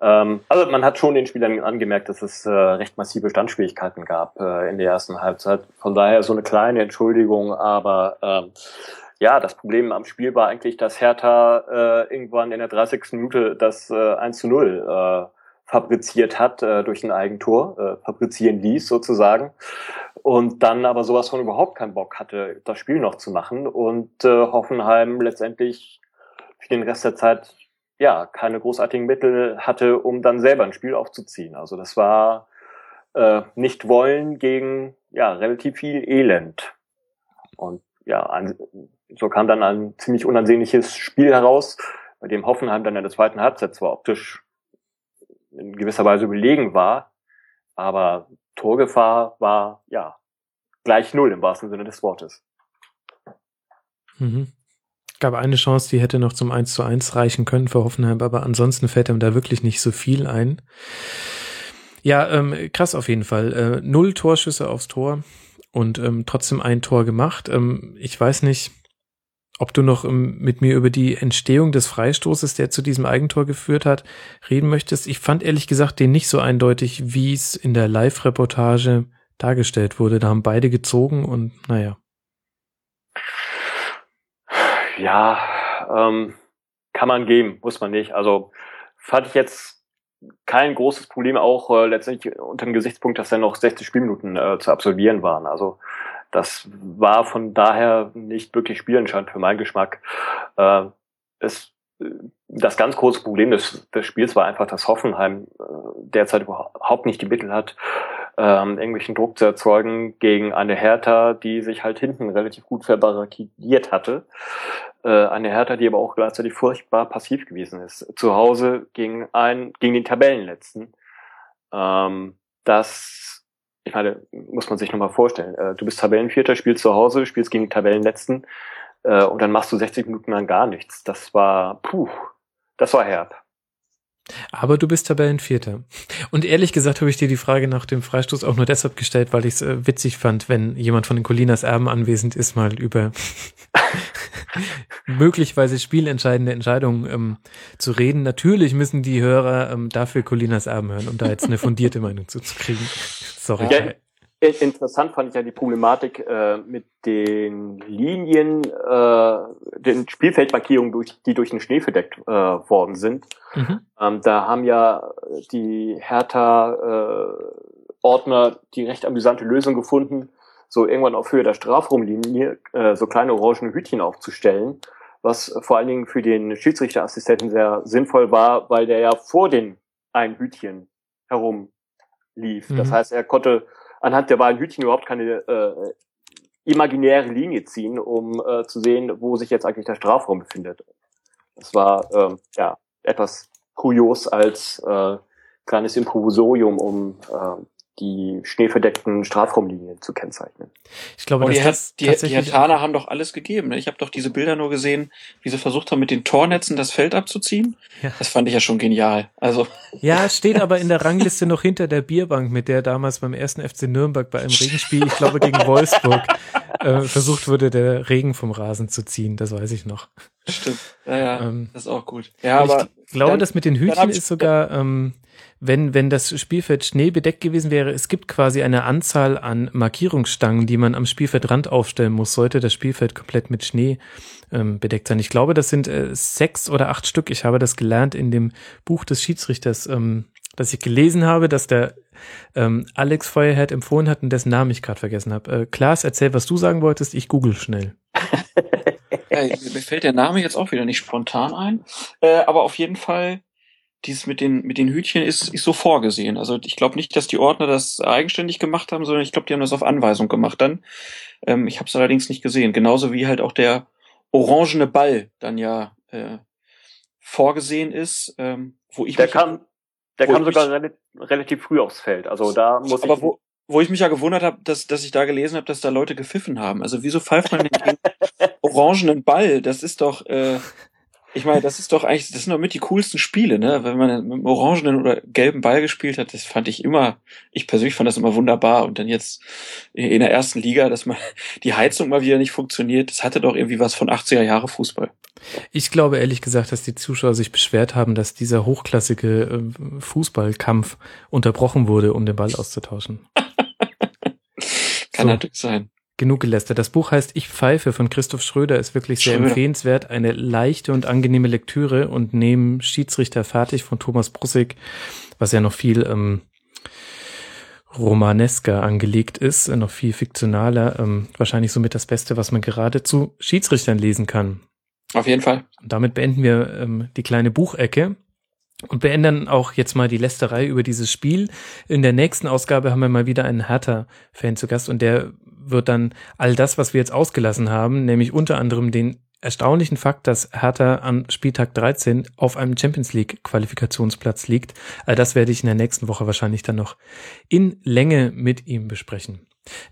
Ähm, also man hat schon den Spielern angemerkt, dass es äh, recht massive Standschwierigkeiten gab äh, in der ersten Halbzeit. Von daher so eine kleine Entschuldigung, aber ähm, ja, das Problem am Spiel war eigentlich, dass Hertha äh, irgendwann in der 30. Minute das äh, 1 zu 0 äh, fabriziert hat äh, durch ein Eigentor, äh, fabrizieren ließ sozusagen. Und dann aber sowas von überhaupt keinen Bock hatte, das Spiel noch zu machen. Und äh, Hoffenheim letztendlich für den Rest der Zeit ja keine großartigen Mittel hatte, um dann selber ein Spiel aufzuziehen. Also das war äh, nicht wollen gegen ja relativ viel Elend. Und ja, ein, so kam dann ein ziemlich unansehnliches Spiel heraus, bei dem Hoffenheim dann in der zweiten Halbzeit zwar optisch in gewisser Weise überlegen war, aber Torgefahr war ja gleich null im wahrsten Sinne des Wortes. Mhm. Gab eine Chance, die hätte noch zum 1 zu 1 reichen können für Hoffenheim, aber ansonsten fällt ihm da wirklich nicht so viel ein. Ja, ähm, krass auf jeden Fall. Äh, null Torschüsse aufs Tor und ähm, trotzdem ein Tor gemacht. Ähm, ich weiß nicht, ob du noch ähm, mit mir über die Entstehung des Freistoßes, der zu diesem Eigentor geführt hat, reden möchtest. Ich fand ehrlich gesagt den nicht so eindeutig, wie es in der Live-Reportage dargestellt wurde. Da haben beide gezogen und naja. Ja, ähm, kann man geben, muss man nicht. Also fand ich jetzt kein großes Problem, auch äh, letztendlich unter dem Gesichtspunkt, dass dann noch 60 Spielminuten äh, zu absolvieren waren. Also das war von daher nicht wirklich spielentscheidend für meinen Geschmack. Äh, es, das ganz große Problem des, des Spiels war einfach, dass Hoffenheim äh, derzeit überhaupt nicht die Mittel hat, ähm, irgendwelchen Druck zu erzeugen gegen eine Hertha, die sich halt hinten relativ gut verbarrikadiert hatte. Äh, eine Hertha, die aber auch gleichzeitig furchtbar passiv gewesen ist. Zu Hause gegen ein, gegen den Tabellenletzten. Ähm, das, ich meine, muss man sich nochmal vorstellen. Äh, du bist Tabellenvierter, spielst zu Hause, spielst gegen den Tabellenletzten äh, und dann machst du 60 Minuten lang gar nichts. Das war, puh, das war herb. Aber du bist Tabellenvierter. Und ehrlich gesagt habe ich dir die Frage nach dem Freistoß auch nur deshalb gestellt, weil ich es äh, witzig fand, wenn jemand von den Colinas Erben anwesend ist, mal über möglicherweise spielentscheidende Entscheidungen ähm, zu reden. Natürlich müssen die Hörer ähm, dafür Colinas Erben hören, um da jetzt eine fundierte Meinung zuzukriegen. Sorry. Ja, interessant fand ich ja die Problematik äh, mit den Linien, äh, den Spielfeldmarkierungen, durch, die durch den Schnee verdeckt äh, worden sind. Mhm. Ähm, da haben ja die Hertha-Ordner die recht amüsante Lösung gefunden, so irgendwann auf Höhe der Strafraumlinie äh, so kleine orangene Hütchen aufzustellen, was vor allen Dingen für den Schiedsrichterassistenten sehr sinnvoll war, weil der ja vor den ein Hütchen herum lief. Das Mhm. heißt, er konnte anhand der beiden Hütchen überhaupt keine äh, imaginäre Linie ziehen, um äh, zu sehen, wo sich jetzt eigentlich der Strafraum befindet. Das war ähm, ja etwas kurios als äh, kleines Improvisorium, um äh, die schneeverdeckten Strafraumlinien zu kennzeichnen. Ich glaube, Und die, das Hat- die, die Hertaner haben doch alles gegeben. Ne? Ich habe doch diese Bilder nur gesehen, wie sie versucht haben, mit den Tornetzen das Feld abzuziehen. Ja. Das fand ich ja schon genial. Also Ja, es steht aber in der Rangliste noch hinter der Bierbank, mit der damals beim ersten FC Nürnberg bei einem Regenspiel, ich glaube gegen Wolfsburg, äh, versucht wurde, der Regen vom Rasen zu ziehen. Das weiß ich noch. stimmt. Ja, ja, Ähm, das ist auch gut. Ja, aber ich glaube, dann- das mit den Hütchen ist sogar ähm, wenn, wenn das Spielfeld schneebedeckt gewesen wäre, es gibt quasi eine Anzahl an Markierungsstangen, die man am Spielfeldrand aufstellen muss, sollte das Spielfeld komplett mit Schnee ähm, bedeckt sein. Ich glaube, das sind äh, sechs oder acht Stück. Ich habe das gelernt in dem Buch des Schiedsrichters, ähm, das ich gelesen habe, dass der ähm, Alex Feuerherd empfohlen hat und dessen Namen ich gerade vergessen habe. Äh, Klaas, erzähl, was du sagen wolltest. Ich google schnell. ja, mir fällt der Name jetzt auch wieder nicht spontan ein. Äh, aber auf jeden Fall dieses mit den, mit den Hütchen ist, ist so vorgesehen. Also ich glaube nicht, dass die Ordner das eigenständig gemacht haben, sondern ich glaube, die haben das auf Anweisung gemacht dann. Ähm, ich habe es allerdings nicht gesehen. Genauso wie halt auch der orangene Ball dann ja äh, vorgesehen ist, ähm, wo ich der mich, kam, der wo kam sogar relativ, relativ früh aufs Feld. Also da muss aber ich. wo, wo ich mich ja gewundert habe, dass, dass ich da gelesen habe, dass da Leute gepfiffen haben. Also wieso pfeift man den orangenen Ball? Das ist doch, äh, ich meine, das ist doch eigentlich, das sind doch mit die coolsten Spiele, ne? Wenn man mit einem orangenen oder gelben Ball gespielt hat, das fand ich immer, ich persönlich fand das immer wunderbar. Und dann jetzt in der ersten Liga, dass man die Heizung mal wieder nicht funktioniert, das hatte doch irgendwie was von 80er Jahre Fußball. Ich glaube ehrlich gesagt, dass die Zuschauer sich beschwert haben, dass dieser hochklassige äh, Fußballkampf unterbrochen wurde, um den Ball auszutauschen. Kann So. natürlich sein. Genug gelästert. Das Buch heißt Ich pfeife von Christoph Schröder, ist wirklich sehr Schröder. empfehlenswert. Eine leichte und angenehme Lektüre und neben Schiedsrichter fertig von Thomas Brussig, was ja noch viel ähm, romanesker angelegt ist, äh, noch viel fiktionaler, ähm, wahrscheinlich somit das Beste, was man gerade zu Schiedsrichtern lesen kann. Auf jeden Fall. Und damit beenden wir ähm, die kleine Buchecke und beenden auch jetzt mal die Lästerei über dieses Spiel. In der nächsten Ausgabe haben wir mal wieder einen Hertha-Fan zu Gast und der wird dann all das, was wir jetzt ausgelassen haben, nämlich unter anderem den erstaunlichen Fakt, dass Hertha am Spieltag 13 auf einem Champions League Qualifikationsplatz liegt. All das werde ich in der nächsten Woche wahrscheinlich dann noch in Länge mit ihm besprechen.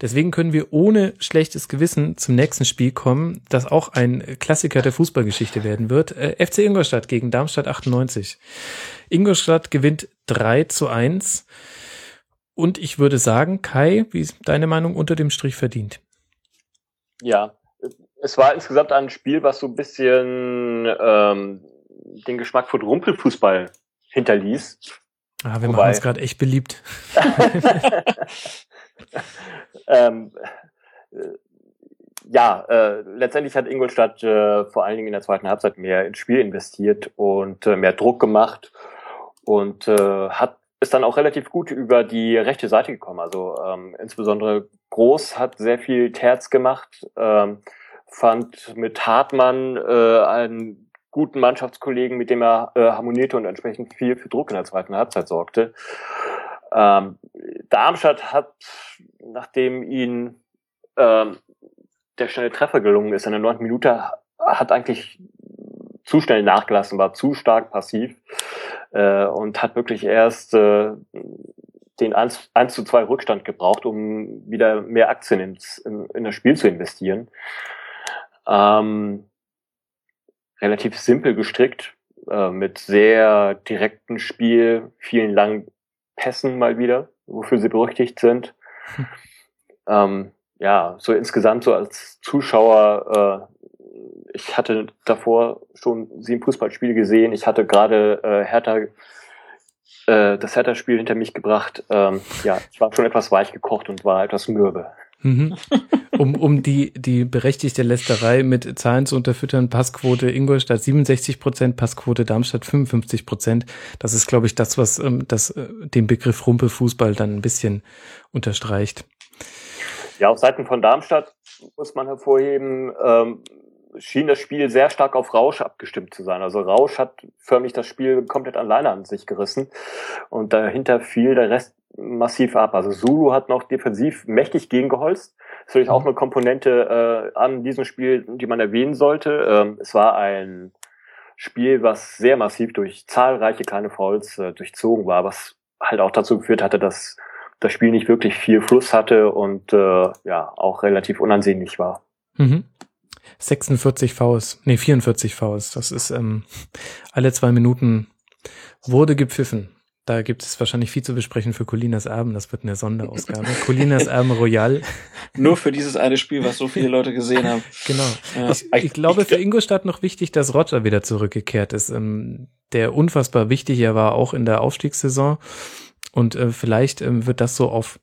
Deswegen können wir ohne schlechtes Gewissen zum nächsten Spiel kommen, das auch ein Klassiker der Fußballgeschichte werden wird. Äh, FC Ingolstadt gegen Darmstadt 98. Ingolstadt gewinnt 3 zu 1. Und ich würde sagen, Kai, wie ist deine Meinung unter dem Strich verdient? Ja, es war insgesamt ein Spiel, was so ein bisschen ähm, den Geschmack von Rumpelfußball hinterließ. Ah, wir Wobei- machen uns gerade echt beliebt. ähm, äh, ja, äh, letztendlich hat Ingolstadt äh, vor allen Dingen in der zweiten Halbzeit mehr ins Spiel investiert und äh, mehr Druck gemacht und äh, hat ist dann auch relativ gut über die rechte Seite gekommen. Also ähm, insbesondere Groß hat sehr viel Terz gemacht, ähm, fand mit Hartmann äh, einen guten Mannschaftskollegen, mit dem er äh, harmonierte und entsprechend viel für Druck in der zweiten Halbzeit sorgte. Ähm, Darmstadt hat, nachdem ihn ähm, der schnelle Treffer gelungen ist in der neunten Minute, hat eigentlich zu schnell nachgelassen, war zu stark passiv äh, und hat wirklich erst äh, den 1, 1 zu 2 Rückstand gebraucht, um wieder mehr Aktien ins, in, in das Spiel zu investieren. Ähm, relativ simpel gestrickt, äh, mit sehr direktem Spiel, vielen langen Pässen mal wieder, wofür sie berüchtigt sind. Hm. Ähm, ja, so insgesamt so als Zuschauer, äh, ich hatte davor schon sieben Fußballspiele gesehen. Ich hatte gerade äh, Hertha, äh, das Hertha-Spiel hinter mich gebracht. Ähm, ja, ich war schon etwas weich gekocht und war etwas mürbe. Mhm. Um, um die, die berechtigte Lästerei mit Zahlen zu unterfüttern, Passquote Ingolstadt 67 Prozent, Passquote Darmstadt 55 Prozent. Das ist, glaube ich, das, was ähm, das, äh, den Begriff Rumpelfußball dann ein bisschen unterstreicht. Ja, auf Seiten von Darmstadt muss man hervorheben, ähm, schien das Spiel sehr stark auf Rausch abgestimmt zu sein. Also Rausch hat förmlich das Spiel komplett alleine an sich gerissen und dahinter fiel der Rest massiv ab. Also Zulu hat noch defensiv mächtig gegengeholzt. Das ist natürlich auch eine Komponente äh, an diesem Spiel, die man erwähnen sollte. Ähm, es war ein Spiel, was sehr massiv durch zahlreiche kleine Fouls äh, durchzogen war, was halt auch dazu geführt hatte, dass das Spiel nicht wirklich viel Fluss hatte und äh, ja auch relativ unansehnlich war. Mhm. 46 Vs, nee 44 Vs. Das ist ähm, alle zwei Minuten wurde gepfiffen. Da gibt es wahrscheinlich viel zu besprechen für Colinas Erben. Das wird eine Sonderausgabe. Colinas Erben Royal. Nur für dieses eine Spiel, was so viele Leute gesehen haben. Genau. Ja. Ich, ich glaube, für Ingolstadt noch wichtig, dass Roger wieder zurückgekehrt ist. Ähm, der unfassbar wichtig er war, auch in der Aufstiegssaison. Und äh, vielleicht ähm, wird das so auf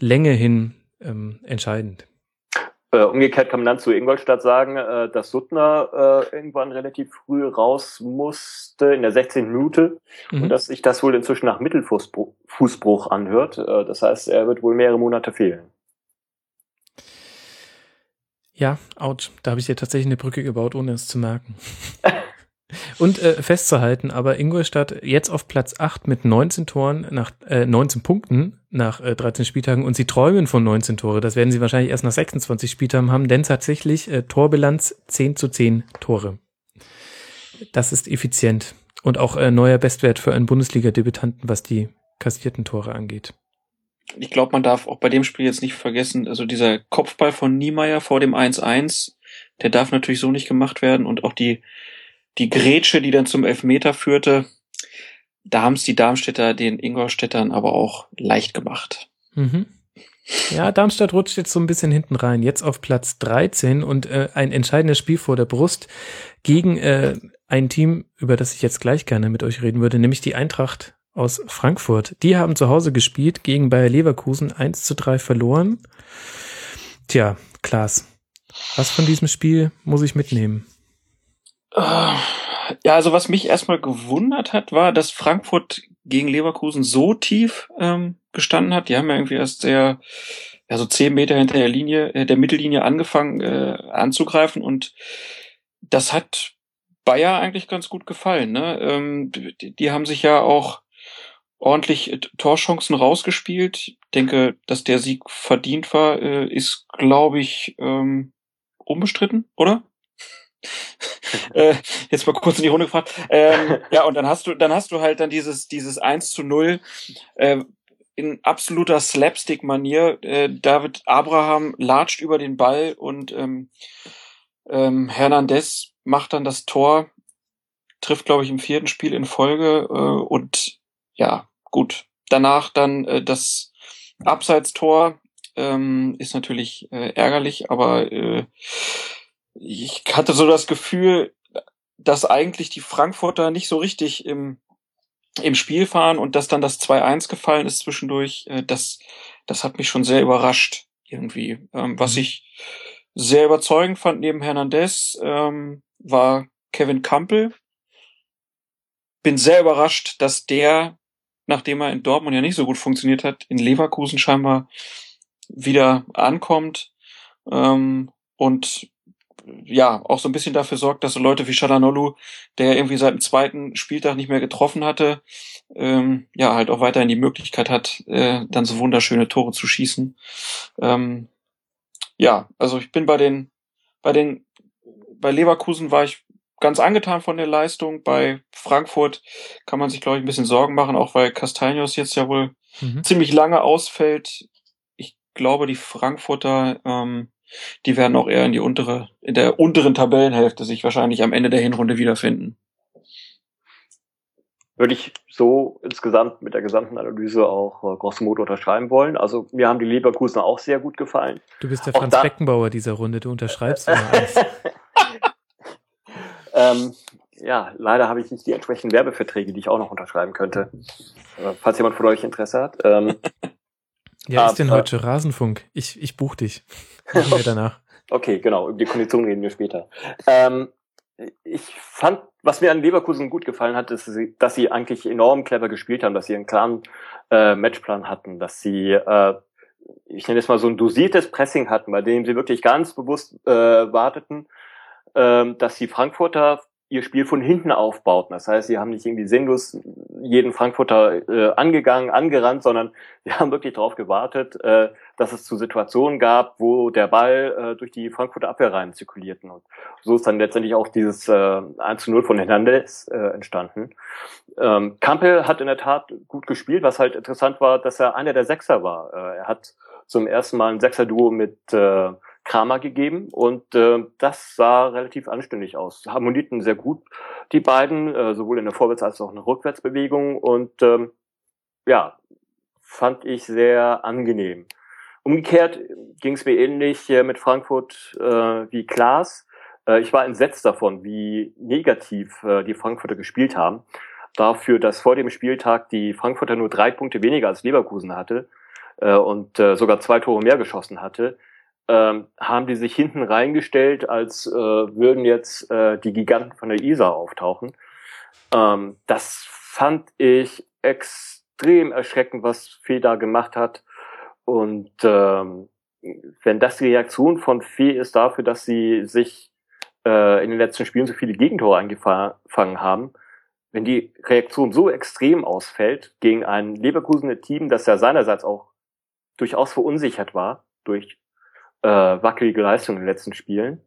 Länge hin ähm, entscheidend. Äh, umgekehrt kann man dann zu Ingolstadt sagen, äh, dass Suttner äh, irgendwann relativ früh raus musste in der 16. Minute Mhm. und dass sich das wohl inzwischen nach Mittelfußbruch Fußbruch anhört. Das heißt, er wird wohl mehrere Monate fehlen. Ja, ouch. Da habe ich dir tatsächlich eine Brücke gebaut, ohne es zu merken. Und äh, festzuhalten, aber Ingolstadt jetzt auf Platz 8 mit 19 Toren nach äh, 19 Punkten nach äh, 13 Spieltagen und sie träumen von 19 Tore. Das werden sie wahrscheinlich erst nach 26 Spieltagen haben, denn tatsächlich äh, Torbilanz 10 zu 10 Tore. Das ist effizient und auch äh, neuer Bestwert für einen Bundesliga-Debütanten, was die kassierten Tore angeht. Ich glaube, man darf auch bei dem Spiel jetzt nicht vergessen, also dieser Kopfball von Niemeyer vor dem 1-1, der darf natürlich so nicht gemacht werden und auch die, die Grätsche, die dann zum Elfmeter führte, da haben es die Darmstädter den Ingolstädtern aber auch leicht gemacht. Mhm. Ja, Darmstadt rutscht jetzt so ein bisschen hinten rein. Jetzt auf Platz 13 und äh, ein entscheidendes Spiel vor der Brust gegen äh, ein Team, über das ich jetzt gleich gerne mit euch reden würde, nämlich die Eintracht aus Frankfurt. Die haben zu Hause gespielt gegen Bayer Leverkusen 1 zu 3 verloren. Tja, Klaas, was von diesem Spiel muss ich mitnehmen? Ja, also was mich erstmal gewundert hat, war, dass Frankfurt gegen Leverkusen so tief ähm, gestanden hat. Die haben ja irgendwie erst sehr, ja, so zehn Meter hinter der Linie, äh, der Mittellinie angefangen äh, anzugreifen und das hat Bayer eigentlich ganz gut gefallen. Ne? Ähm, die, die haben sich ja auch ordentlich äh, Torchancen rausgespielt. Ich denke, dass der Sieg verdient war, äh, ist, glaube ich, ähm, unbestritten, oder? Äh, jetzt mal kurz in die Runde gefragt. Ähm, ja, und dann hast du, dann hast du halt dann dieses, dieses 1 zu 0 äh, in absoluter Slapstick-Manier. Äh, David Abraham latscht über den Ball und ähm, ähm, Hernandez macht dann das Tor, trifft, glaube ich, im vierten Spiel in Folge äh, und ja, gut. Danach dann äh, das Abseitstor ähm, ist natürlich äh, ärgerlich, aber äh, ich hatte so das Gefühl, dass eigentlich die Frankfurter nicht so richtig im, im Spiel fahren und dass dann das 2-1 gefallen ist zwischendurch, äh, das, das hat mich schon sehr überrascht irgendwie. Ähm, was ich sehr überzeugend fand neben Hernandez ähm, war Kevin Campbell. Bin sehr überrascht, dass der, nachdem er in Dortmund ja nicht so gut funktioniert hat, in Leverkusen scheinbar wieder ankommt ähm, und ja, auch so ein bisschen dafür sorgt, dass so Leute wie Shalanolu, der irgendwie seit dem zweiten Spieltag nicht mehr getroffen hatte, ähm, ja, halt auch weiterhin die Möglichkeit hat, äh, dann so wunderschöne Tore zu schießen. Ähm, ja, also ich bin bei den, bei den, bei Leverkusen war ich ganz angetan von der Leistung. Bei Frankfurt kann man sich, glaube ich, ein bisschen Sorgen machen, auch weil Castaños jetzt ja wohl Mhm. ziemlich lange ausfällt. Ich glaube, die Frankfurter, ähm, die werden auch eher in die untere, in der unteren Tabellenhälfte sich wahrscheinlich am Ende der Hinrunde wiederfinden. Würde ich so insgesamt mit der gesamten Analyse auch äh, grosso modo unterschreiben wollen. Also mir haben die Leverkusen auch sehr gut gefallen. Du bist der Auch Franz Beckenbauer dieser Runde, du unterschreibst immer alles. Ähm, ja, leider habe ich nicht die entsprechenden Werbeverträge, die ich auch noch unterschreiben könnte. Äh, falls jemand von euch Interesse hat. Ähm, Ja, ist denn heute Rasenfunk? Ich, ich buch dich. Machen wir danach. okay, genau, über die Konditionen reden wir später. Ähm, ich fand, was mir an Leverkusen gut gefallen hat, ist, dass sie- eigentlich enorm clever gespielt haben, dass sie einen klaren äh, Matchplan hatten, dass sie, äh, ich nenne es mal so ein dosiertes Pressing hatten, bei dem sie wirklich ganz bewusst äh, warteten, ähm, dass die Frankfurter ihr Spiel von hinten aufbauten. Das heißt, sie haben nicht irgendwie sinnlos jeden Frankfurter äh, angegangen, angerannt, sondern sie haben wirklich darauf gewartet, äh, dass es zu Situationen gab, wo der Ball äh, durch die Frankfurter Abwehrreihen zirkulierten. Und so ist dann letztendlich auch dieses äh, 1 zu 0 von Hernandez äh, entstanden. Ähm, Campbell hat in der Tat gut gespielt, was halt interessant war, dass er einer der Sechser war. Äh, er hat zum ersten Mal ein Sechser-Duo mit äh, Kramer gegeben und äh, das sah relativ anständig aus. Harmonierten sehr gut die beiden, äh, sowohl in der Vorwärts- als auch in der Rückwärtsbewegung und ähm, ja, fand ich sehr angenehm. Umgekehrt ging es mir ähnlich äh, mit Frankfurt äh, wie Klaas. Äh, ich war entsetzt davon, wie negativ äh, die Frankfurter gespielt haben. Dafür, dass vor dem Spieltag die Frankfurter nur drei Punkte weniger als Leverkusen hatte äh, und äh, sogar zwei Tore mehr geschossen hatte, ähm, haben die sich hinten reingestellt, als äh, würden jetzt die Giganten von der Isar auftauchen. Ähm, das fand ich extrem erschreckend, was Fee da gemacht hat. Und ähm, wenn das die Reaktion von Fee ist dafür, dass sie sich äh, in den letzten Spielen so viele Gegentore eingefangen haben, wenn die Reaktion so extrem ausfällt gegen ein Leverkusener Team, das ja seinerseits auch durchaus verunsichert war durch äh, wackelige Leistungen in den letzten Spielen,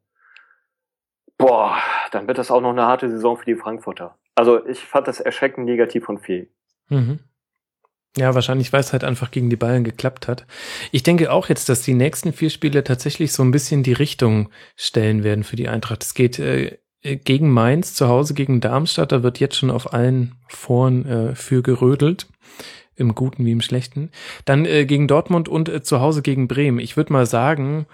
boah, dann wird das auch noch eine harte Saison für die Frankfurter. Also ich fand das erschreckend negativ von Fee. Mhm. Ja, wahrscheinlich, weil es halt einfach gegen die Bayern geklappt hat. Ich denke auch jetzt, dass die nächsten vier Spiele tatsächlich so ein bisschen die Richtung stellen werden für die Eintracht. Es geht äh, gegen Mainz, zu Hause gegen Darmstadt, da wird jetzt schon auf allen Foren äh, für gerödelt. Im Guten wie im Schlechten. Dann äh, gegen Dortmund und äh, zu Hause gegen Bremen. Ich würde mal sagen,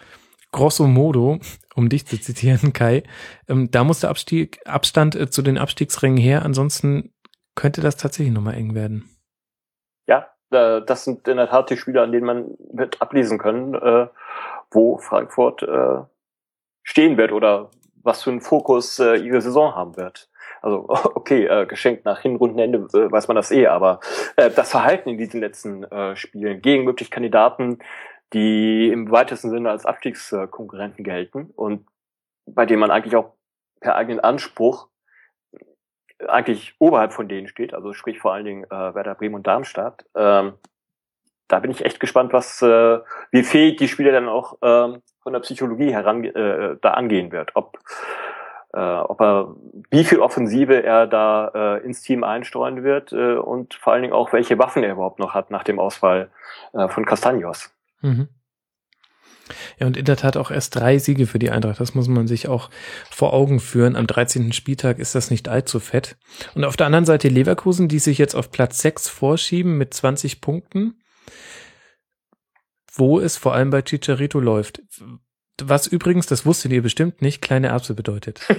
grosso modo, um dich zu zitieren, Kai, ähm, da muss der Abstieg, Abstand äh, zu den Abstiegsrängen her. Ansonsten könnte das tatsächlich nochmal eng werden ja, das sind in der Tat die Spiele, an denen man wird ablesen können, äh, wo Frankfurt äh, stehen wird oder was für einen Fokus äh, ihre Saison haben wird. Also okay, äh, geschenkt nach Hinrundenende äh, weiß man das eh, aber äh, das Verhalten in diesen letzten äh, Spielen gegen wirklich Kandidaten, die im weitesten Sinne als Abstiegskonkurrenten gelten und bei denen man eigentlich auch per eigenen Anspruch eigentlich oberhalb von denen steht, also sprich vor allen Dingen äh, Werder Bremen und Darmstadt. Ähm, da bin ich echt gespannt, was äh, wie fähig die Spieler dann auch ähm, von der Psychologie heran äh, da angehen wird. Ob äh, ob er wie viel Offensive er da äh, ins Team einstreuen wird äh, und vor allen Dingen auch welche Waffen er überhaupt noch hat nach dem Ausfall äh, von Castagnos. Mhm. Ja, und in der Tat auch erst drei Siege für die Eintracht. Das muss man sich auch vor Augen führen. Am 13. Spieltag ist das nicht allzu fett. Und auf der anderen Seite Leverkusen, die sich jetzt auf Platz 6 vorschieben mit 20 Punkten, wo es vor allem bei Chicharito läuft. Was übrigens, das wusstet ihr bestimmt nicht, kleine Erbse bedeutet.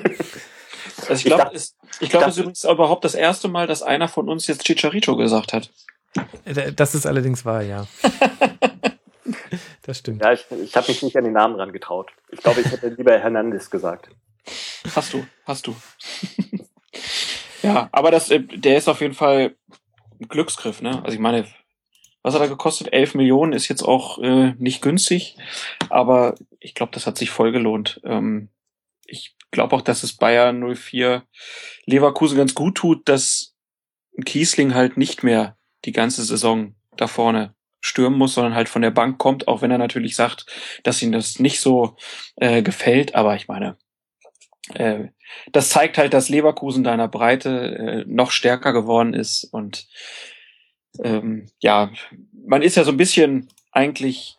Also ich glaube, es, ich glaube, es ist übrigens überhaupt das erste Mal, dass einer von uns jetzt Chicharito gesagt hat. Das ist allerdings wahr, ja. Das stimmt. Ja, ich, ich habe mich nicht an den Namen ran getraut. Ich glaube, ich hätte lieber Hernandez gesagt. Hast du, hast du. ja, aber das, äh, der ist auf jeden Fall ein Glücksgriff, ne? Also ich meine, was hat er gekostet? 11 Millionen ist jetzt auch äh, nicht günstig, aber ich glaube, das hat sich voll gelohnt. Ähm, ich glaube auch, dass es Bayern 04 Leverkusen ganz gut tut, dass Kiesling halt nicht mehr die ganze Saison da vorne stürmen muss, sondern halt von der Bank kommt, auch wenn er natürlich sagt, dass ihm das nicht so äh, gefällt. Aber ich meine, äh, das zeigt halt, dass Leverkusen deiner Breite äh, noch stärker geworden ist. Und ähm, ja, man ist ja so ein bisschen eigentlich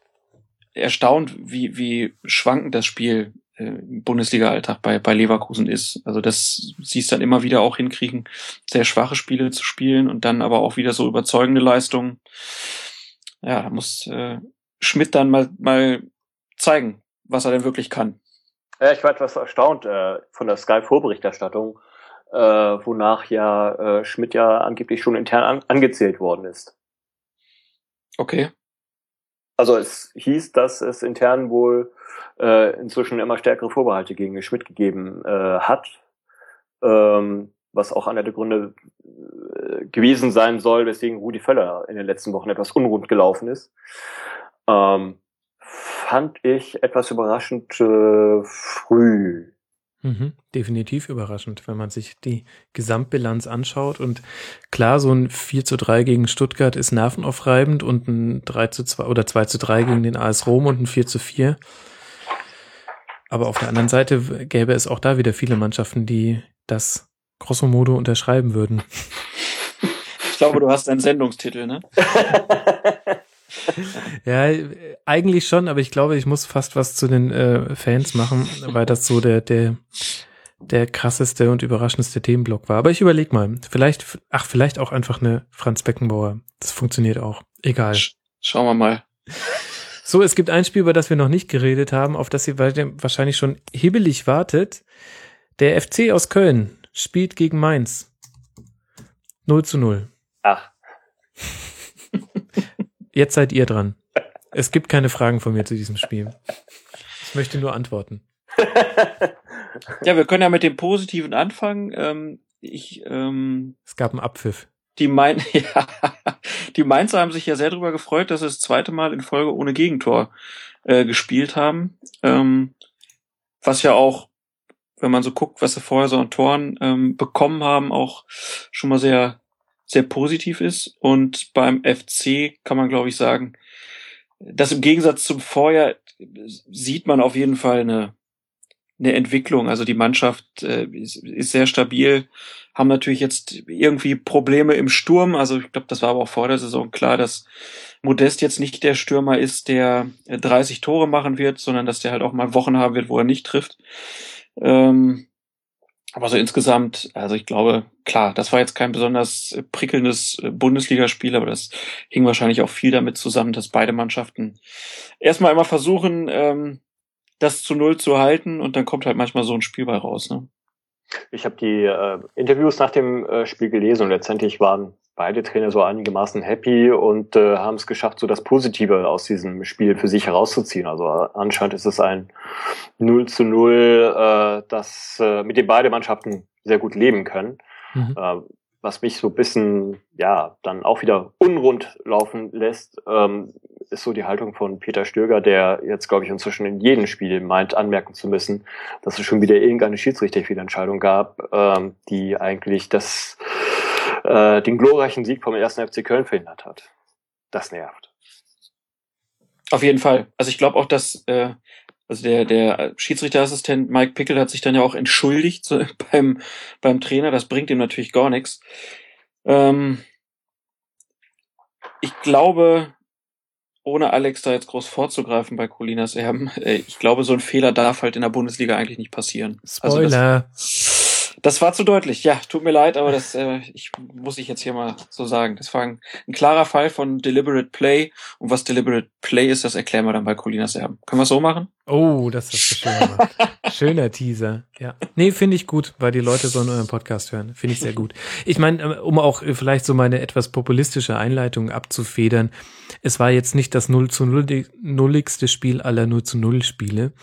erstaunt, wie, wie schwankend das Spiel äh, Bundesliga-Alltag bei, bei Leverkusen ist. Also das siehst dann immer wieder auch hinkriegen, sehr schwache Spiele zu spielen und dann aber auch wieder so überzeugende Leistungen ja, da muss äh, Schmidt dann mal, mal zeigen, was er denn wirklich kann. Ja, ich war etwas erstaunt äh, von der Sky-Vorberichterstattung, äh, wonach ja äh, Schmidt ja angeblich schon intern an angezählt worden ist. Okay. Also es hieß, dass es intern wohl äh, inzwischen immer stärkere Vorbehalte gegen Schmidt gegeben äh, hat. Ähm, was auch einer der Gründe äh, gewesen sein soll, weswegen Rudi Völler in den letzten Wochen etwas unrund gelaufen ist. Ähm, fand ich etwas überraschend äh, früh. Mhm, definitiv überraschend, wenn man sich die Gesamtbilanz anschaut. Und klar, so ein 4 zu 3 gegen Stuttgart ist nervenaufreibend und ein 3 zu 2 oder 2 zu 3 gegen den AS Rom und ein 4 zu 4. Aber auf der anderen Seite gäbe es auch da wieder viele Mannschaften, die das grosso modo unterschreiben würden. Ich glaube, du hast einen Sendungstitel, ne? ja, eigentlich schon, aber ich glaube, ich muss fast was zu den äh, Fans machen, weil das so der, der der krasseste und überraschendste Themenblock war. Aber ich überleg mal, vielleicht, ach, vielleicht auch einfach eine Franz Beckenbauer. Das funktioniert auch. Egal. Schauen wir mal. So, es gibt ein Spiel, über das wir noch nicht geredet haben, auf das ihr wahrscheinlich schon hibbelig wartet. Der FC aus Köln spielt gegen Mainz. 0 zu 0. Ach. Jetzt seid ihr dran. Es gibt keine Fragen von mir zu diesem Spiel. Ich möchte nur antworten. ja, wir können ja mit dem Positiven anfangen. Ähm, ich, ähm, es gab einen Abpfiff. Die, Main ja, die Mainzer haben sich ja sehr darüber gefreut, dass sie das zweite Mal in Folge ohne Gegentor äh, gespielt haben. Ähm, was ja auch, wenn man so guckt, was sie vorher so an Toren ähm, bekommen haben, auch schon mal sehr, sehr positiv ist. Und beim FC kann man, glaube ich, sagen, dass im Gegensatz zum Vorjahr sieht man auf jeden Fall eine, eine Entwicklung. Also die Mannschaft äh, ist, ist sehr stabil, haben natürlich jetzt irgendwie Probleme im Sturm. Also ich glaube, das war aber auch vor der Saison klar, dass Modest jetzt nicht der Stürmer ist, der 30 Tore machen wird, sondern dass der halt auch mal Wochen haben wird, wo er nicht trifft. Ähm, aber so insgesamt, also ich glaube, klar, das war jetzt kein besonders prickelndes Bundesligaspiel, aber das hing wahrscheinlich auch viel damit zusammen, dass beide Mannschaften erstmal immer versuchen, ähm, das zu Null zu halten und dann kommt halt manchmal so ein Spiel bei raus. Ne? Ich habe die äh, Interviews nach dem äh, Spiel gelesen und letztendlich waren beide Trainer so einigermaßen happy und äh, haben es geschafft, so das Positive aus diesem Spiel für sich herauszuziehen. Also äh, anscheinend ist es ein 0 zu 0, äh, das äh, mit dem beide Mannschaften sehr gut leben können. Mhm. Äh, was mich so ein bisschen, ja, dann auch wieder unrund laufen lässt, ähm, ist so die Haltung von Peter Stöger, der jetzt, glaube ich, inzwischen in jedem Spiel meint, anmerken zu müssen, dass es schon wieder irgendeine Schiedsrichterfehlentscheidung gab, ähm, die eigentlich das, äh, den glorreichen Sieg vom ersten FC Köln verhindert hat. Das nervt. Auf jeden Fall. Also ich glaube auch, dass äh, also der, der Schiedsrichterassistent Mike Pickel hat sich dann ja auch entschuldigt so, beim, beim Trainer. Das bringt ihm natürlich gar nichts. Ähm, ich glaube, ohne Alex da jetzt groß vorzugreifen bei Colinas Erben, äh, ich glaube, so ein Fehler darf halt in der Bundesliga eigentlich nicht passieren. Spoiler. Also das war zu deutlich. Ja, tut mir leid, aber das äh, ich, muss ich jetzt hier mal so sagen. Das war ein, ein, klarer Fall von Deliberate Play. Und was Deliberate Play ist, das erklären wir dann bei Colinas Erben. Können wir so machen? Oh, das ist schön. Schöner Teaser. Ja. Nee, finde ich gut, weil die Leute so in eurem Podcast hören. Finde ich sehr gut. Ich meine, äh, um auch vielleicht so meine etwas populistische Einleitung abzufedern, es war jetzt nicht das 0 zu 0 nulligste Spiel aller 0 zu 0 Spiele.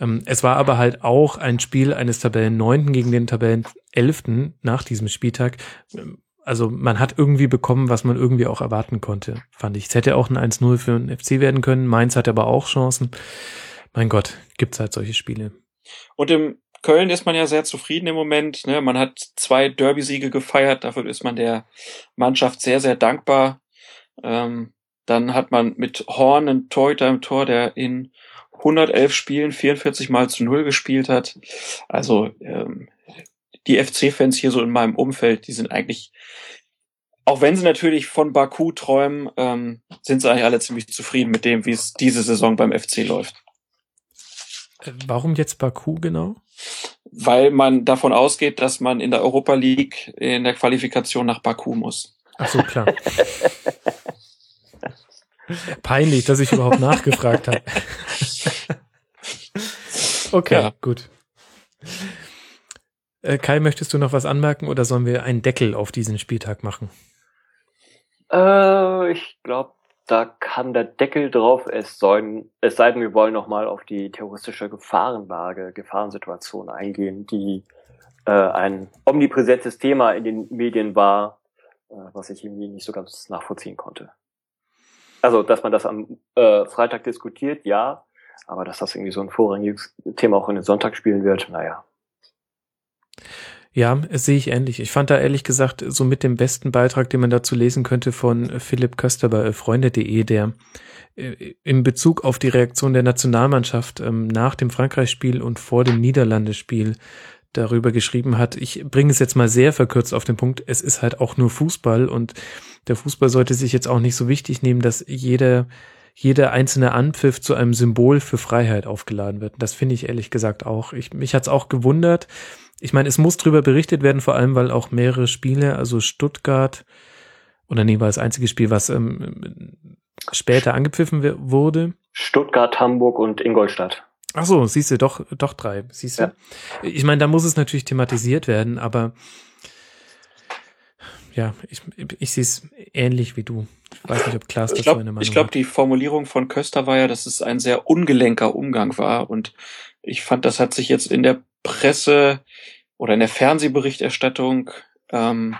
Ähm, es war aber halt auch ein Spiel eines Tabellen Neunten gegen den Tabellen Elften nach diesem Spieltag. Ähm, also man hat irgendwie bekommen, was man irgendwie auch erwarten konnte, fand ich. Es hätte auch ein 1-0 für den FC werden können. Mainz hat aber auch Chancen. Mein Gott, gibt's halt solche Spiele. Und im Köln ist man ja sehr zufrieden im Moment. Ne? Man hat zwei Derby-Siege gefeiert. Dafür ist man der Mannschaft sehr, sehr dankbar. Ähm, dann hat man mit Horn einen Torhüter im Tor, der in 111 Spielen 44 mal zu Null gespielt hat. Also ähm, die FC-Fans hier so in meinem Umfeld, die sind eigentlich, auch wenn sie natürlich von Baku träumen, ähm, sind sie eigentlich alle ziemlich zufrieden mit dem, wie es diese Saison beim FC läuft. Äh, warum jetzt Baku genau? Weil man davon ausgeht, dass man in der Europa League in der Qualifikation nach Baku muss. Ach so, klar. Peinlich, dass ich überhaupt nachgefragt habe. okay, ja. gut. Äh, Kai, möchtest du noch was anmerken oder sollen wir einen Deckel auf diesen Spieltag machen? Äh, ich glaube, da kann der Deckel drauf. Es, sollen, es sei denn, wir wollen noch mal auf die terroristische Gefahrenlage, Gefahrensituation eingehen, die äh, ein omnipräsentes Thema in den Medien war, äh, was ich irgendwie nicht so ganz nachvollziehen konnte. Also, dass man das am äh, Freitag diskutiert, ja, aber dass das irgendwie so ein vorrangiges Thema auch in den Sonntag spielen wird, naja. Ja, sehe ich ähnlich. Ich fand da ehrlich gesagt so mit dem besten Beitrag, den man dazu lesen könnte von Philipp Köster bei freunde.de, der äh, in Bezug auf die Reaktion der Nationalmannschaft ähm, nach dem Frankreich-Spiel und vor dem Niederlandespiel darüber geschrieben hat. Ich bringe es jetzt mal sehr verkürzt auf den Punkt. Es ist halt auch nur Fußball und der Fußball sollte sich jetzt auch nicht so wichtig nehmen, dass jeder, jeder einzelne Anpfiff zu einem Symbol für Freiheit aufgeladen wird. Das finde ich ehrlich gesagt auch. Ich, mich hat's auch gewundert. Ich meine, es muss drüber berichtet werden, vor allem weil auch mehrere Spiele, also Stuttgart, oder nee, war das einzige Spiel, was ähm, später angepfiffen wurde. Stuttgart, Hamburg und Ingolstadt. Ach so, siehst du, doch, doch drei, siehst du. Ja. Ich meine, da muss es natürlich thematisiert werden, aber ja, ich, ich sehe es ähnlich wie du. Ich weiß nicht, ob Klaas das glaub, so eine Meinung Ich glaube, die Formulierung von Köster war ja, dass es ein sehr ungelenker Umgang war und ich fand, das hat sich jetzt in der Presse oder in der Fernsehberichterstattung ähm,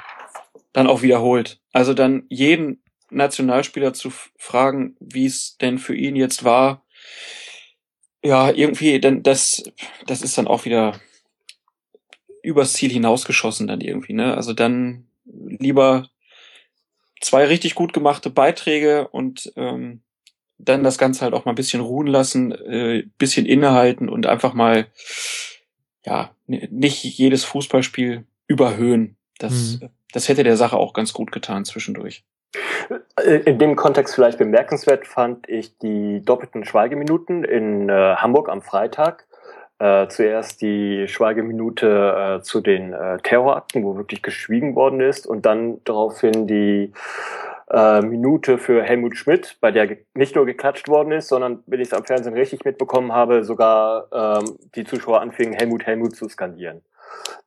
dann auch wiederholt. Also dann jeden Nationalspieler zu fragen, wie es denn für ihn jetzt war, ja, irgendwie, denn das, das ist dann auch wieder übers Ziel hinausgeschossen dann irgendwie, ne? Also dann lieber zwei richtig gut gemachte Beiträge und ähm, dann das Ganze halt auch mal ein bisschen ruhen lassen, äh, bisschen innehalten und einfach mal ja nicht jedes Fußballspiel überhöhen. Das, mhm. das hätte der Sache auch ganz gut getan zwischendurch. Äh, in dem Kontext vielleicht bemerkenswert fand ich die doppelten Schweigeminuten in äh, Hamburg am Freitag. Äh, zuerst die Schweigeminute äh, zu den äh, Terrorakten, wo wirklich geschwiegen worden ist, und dann daraufhin die äh, Minute für Helmut Schmidt, bei der nicht nur geklatscht worden ist, sondern, wenn ich es am Fernsehen richtig mitbekommen habe, sogar ähm, die Zuschauer anfingen, Helmut, Helmut zu skandieren.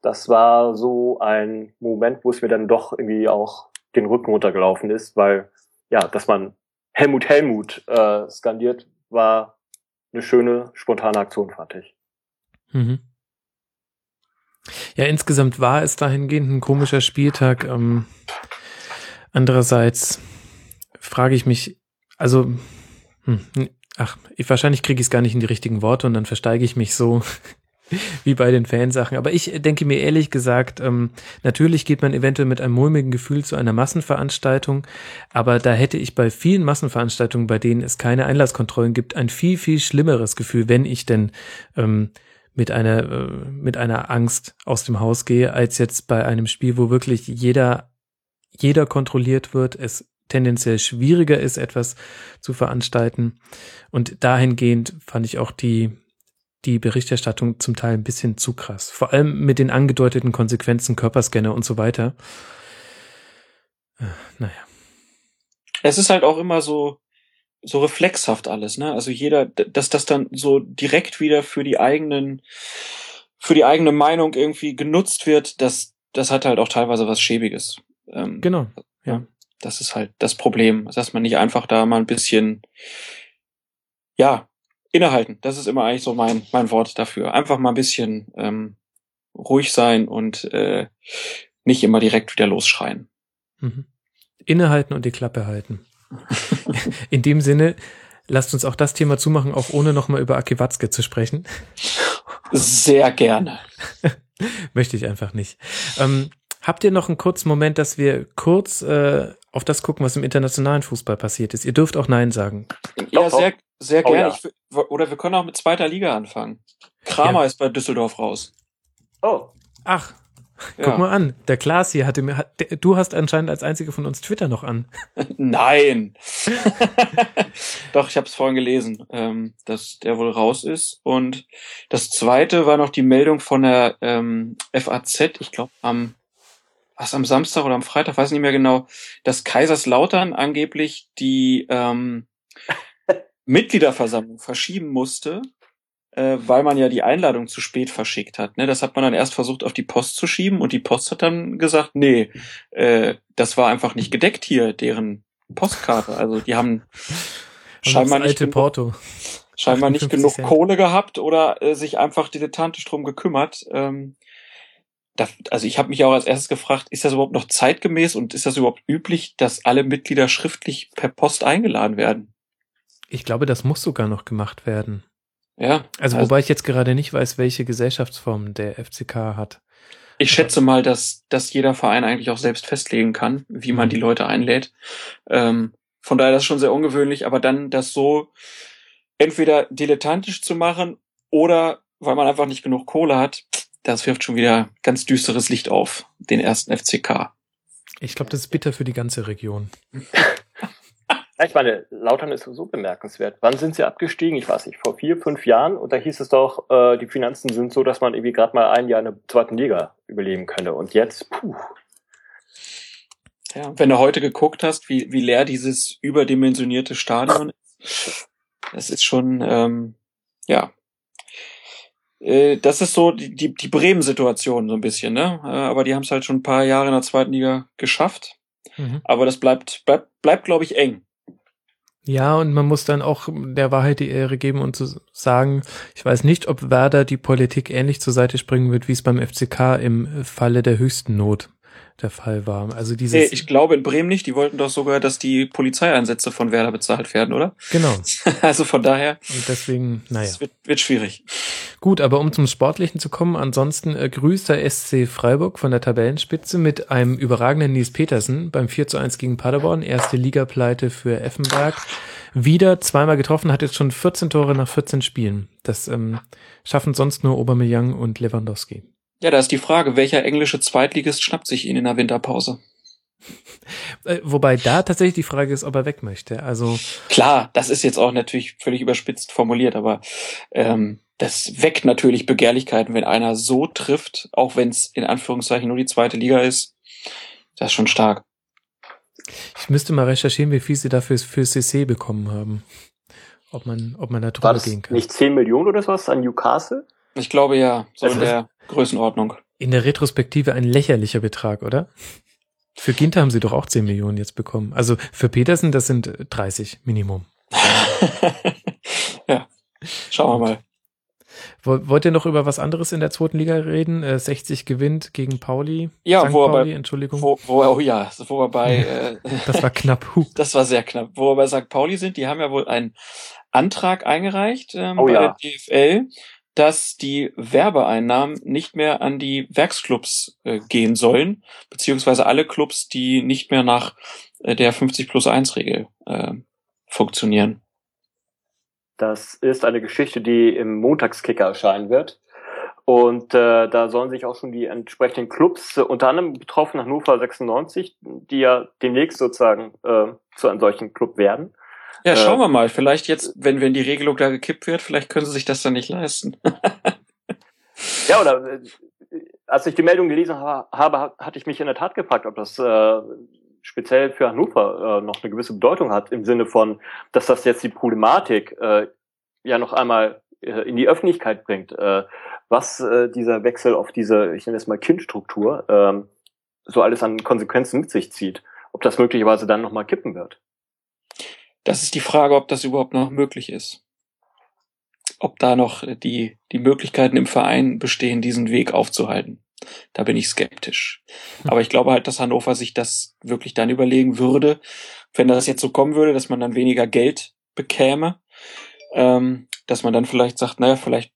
Das war so ein Moment, wo es mir dann doch irgendwie auch den Rücken runtergelaufen ist, weil ja, dass man Helmut Helmut äh, skandiert, war eine schöne, spontane Aktion, fand ich. Mhm. Ja, insgesamt war es dahingehend ein komischer Spieltag. Ähm, andererseits frage ich mich, also, hm, ach, ich, wahrscheinlich kriege ich es gar nicht in die richtigen Worte und dann versteige ich mich so wie bei den Fansachen. Aber ich denke mir ehrlich gesagt, ähm, natürlich geht man eventuell mit einem mulmigen Gefühl zu einer Massenveranstaltung, aber da hätte ich bei vielen Massenveranstaltungen, bei denen es keine Einlasskontrollen gibt, ein viel, viel schlimmeres Gefühl, wenn ich denn ähm, mit einer, äh, mit einer Angst aus dem Haus gehe, als jetzt bei einem Spiel, wo wirklich jeder, jeder kontrolliert wird, es tendenziell schwieriger ist, etwas zu veranstalten. Und dahingehend fand ich auch die, die Berichterstattung zum Teil ein bisschen zu krass. Vor allem mit den angedeuteten Konsequenzen, Körperscanner und so weiter. Äh, naja. Es ist halt auch immer so, so reflexhaft alles, ne? Also jeder, dass das dann so direkt wieder für die eigenen, für die eigene Meinung irgendwie genutzt wird, das, das hat halt auch teilweise was Schäbiges. Ähm, genau, ja. Das ist halt das Problem, dass man nicht einfach da mal ein bisschen, ja, innehalten. Das ist immer eigentlich so mein, mein Wort dafür. Einfach mal ein bisschen ähm, ruhig sein und äh, nicht immer direkt wieder losschreien. Mhm. Innehalten und die Klappe halten. In dem Sinne, lasst uns auch das Thema zumachen, auch ohne nochmal über Aki Watzke zu sprechen. Sehr gerne. Möchte ich einfach nicht. Ähm, habt ihr noch einen kurzen Moment, dass wir kurz äh, auf das gucken, was im internationalen Fußball passiert ist? Ihr dürft auch Nein sagen. Ja, sehr, sehr oh, gerne. Ja. oder wir können auch mit zweiter Liga anfangen. Kramer ja. ist bei Düsseldorf raus. Oh. Ach, ja. Guck mal an, der Klaas hier hatte mir, hat, du hast anscheinend als einziger von uns Twitter noch an. Nein. Doch, ich habe es vorhin gelesen, ähm, dass der wohl raus ist. Und das zweite war noch die Meldung von der ähm, FAZ, ich glaube am was am Samstag oder am Freitag, weiß nicht mehr genau, dass Kaiserslautern angeblich die ähm, Mitgliederversammlung verschieben musste, äh, weil man ja die Einladung zu spät verschickt hat. Ne? Das hat man dann erst versucht auf die Post zu schieben und die Post hat dann gesagt, nee, äh, das war einfach nicht gedeckt hier, deren Postkarte. Also die haben scheinbar nicht genug, Porto. scheinbar nicht genug. Kohle gehabt oder äh, sich einfach dilettantisch drum gekümmert. Ähm, da, also ich habe mich auch als erstes gefragt, ist das überhaupt noch zeitgemäß und ist das überhaupt üblich, dass alle Mitglieder schriftlich per Post eingeladen werden? Ich glaube, das muss sogar noch gemacht werden. Ja. Also, also wobei ich jetzt gerade nicht weiß, welche Gesellschaftsform der FCK hat. Ich schätze mal, dass, dass jeder Verein eigentlich auch selbst festlegen kann, wie man mhm. die Leute einlädt. Ähm, von daher das ist schon sehr ungewöhnlich, aber dann das so entweder dilettantisch zu machen oder weil man einfach nicht genug Kohle hat, das wirft schon wieder ganz düsteres Licht auf den ersten FCK. Ich glaube, das ist bitter für die ganze Region. Ich meine, Lautern ist so bemerkenswert. Wann sind sie abgestiegen? Ich weiß nicht, vor vier, fünf Jahren. Und da hieß es doch, äh, die Finanzen sind so, dass man irgendwie gerade mal ein Jahr in der zweiten Liga überleben könne. Und jetzt, puh. Ja, wenn du heute geguckt hast, wie, wie leer dieses überdimensionierte Stadion ist, das ist schon, ähm, ja. Äh, das ist so die, die, die Bremen-Situation so ein bisschen, ne? Äh, aber die haben es halt schon ein paar Jahre in der zweiten Liga geschafft. Mhm. Aber das bleibt, bleibt, bleibt glaube ich, eng. Ja, und man muss dann auch der Wahrheit die Ehre geben und zu sagen, ich weiß nicht, ob Werder die Politik ähnlich zur Seite springen wird, wie es beim FCK im Falle der höchsten Not der Fall war. Also dieses. Ich glaube in Bremen nicht. Die wollten doch sogar, dass die Polizeieinsätze von Werder bezahlt werden, oder? genau. Also von daher, Und deswegen, naja. es wird, wird schwierig. Gut, aber um zum Sportlichen zu kommen, ansonsten äh, grüßt der SC Freiburg von der Tabellenspitze mit einem überragenden Nils Petersen beim 4 zu 1 gegen Paderborn, erste Ligapleite für Effenberg. Wieder zweimal getroffen, hat jetzt schon 14 Tore nach 14 Spielen. Das ähm, schaffen sonst nur Aubameyang und Lewandowski. Ja, da ist die Frage, welcher englische Zweitligist schnappt sich ihn in der Winterpause? Äh, wobei da tatsächlich die Frage ist, ob er weg möchte. Also Klar, das ist jetzt auch natürlich völlig überspitzt formuliert, aber ähm, das weckt natürlich Begehrlichkeiten, wenn einer so trifft, auch wenn es in Anführungszeichen nur die zweite Liga ist. Das ist schon stark. ich müsste mal recherchieren, wie viel sie dafür für CC bekommen haben. Ob man, ob man da drüber gehen kann. nicht 10 Millionen oder sowas an Newcastle? Ich glaube ja, so Das in ist- der Größenordnung. In der Retrospektive ein lächerlicher Betrag, oder? Für Ginter haben sie doch auch 10 Millionen jetzt bekommen. Also für Petersen, das sind äh, 30 Minimum. ja, schauen wir mal. Woll- Wollt ihr noch über was anderes in der zweiten Liga reden? Äh, 60 gewinnt gegen Pauli. Ja, St. wo er bei- Pauli, Entschuldigung. Wo, wo, oh ja, wo wir bei, äh, Das war knapp. Huh. das war sehr knapp. Wo wir bei St. Pauli sind, die haben ja wohl einen Antrag eingereicht ähm, Oh bei ja. der DFL, dass die Werbeeinnahmen nicht mehr an die Werksclubs äh, gehen sollen, beziehungsweise alle Clubs, die nicht mehr nach äh, der 50 plus 1 Regel äh, funktionieren. Das ist eine Geschichte, die im Montagskicker erscheinen wird. Und äh, da sollen sich auch schon die entsprechenden Clubs, äh, unter anderem betroffen Hannover 96, die ja demnächst sozusagen äh, zu einem solchen Club werden. Ja, schauen wir mal. Vielleicht jetzt, wenn, wenn die Regelung da gekippt wird, vielleicht können sie sich das dann nicht leisten. Ja, oder äh, als ich die Meldung gelesen ha habe, hatte ich mich in der Tat gefragt, ob das äh, speziell für Hannover äh, noch eine gewisse Bedeutung hat, im Sinne von, dass das jetzt die Problematik äh, ja noch einmal äh, in die Öffentlichkeit bringt, äh, was äh, dieser Wechsel auf diese, ich nenne es mal Kindstruktur, ähm, so alles an Konsequenzen mit sich zieht. Ob das möglicherweise dann nochmal kippen wird. Das ist die Frage, ob das überhaupt noch möglich ist. Ob da noch die, die Möglichkeiten im Verein bestehen, diesen Weg aufzuhalten. Da bin ich skeptisch. Aber ich glaube halt, dass Hannover sich das wirklich dann überlegen würde, wenn das jetzt so kommen würde, dass man dann weniger Geld bekäme, ähm, dass man dann vielleicht sagt, naja, vielleicht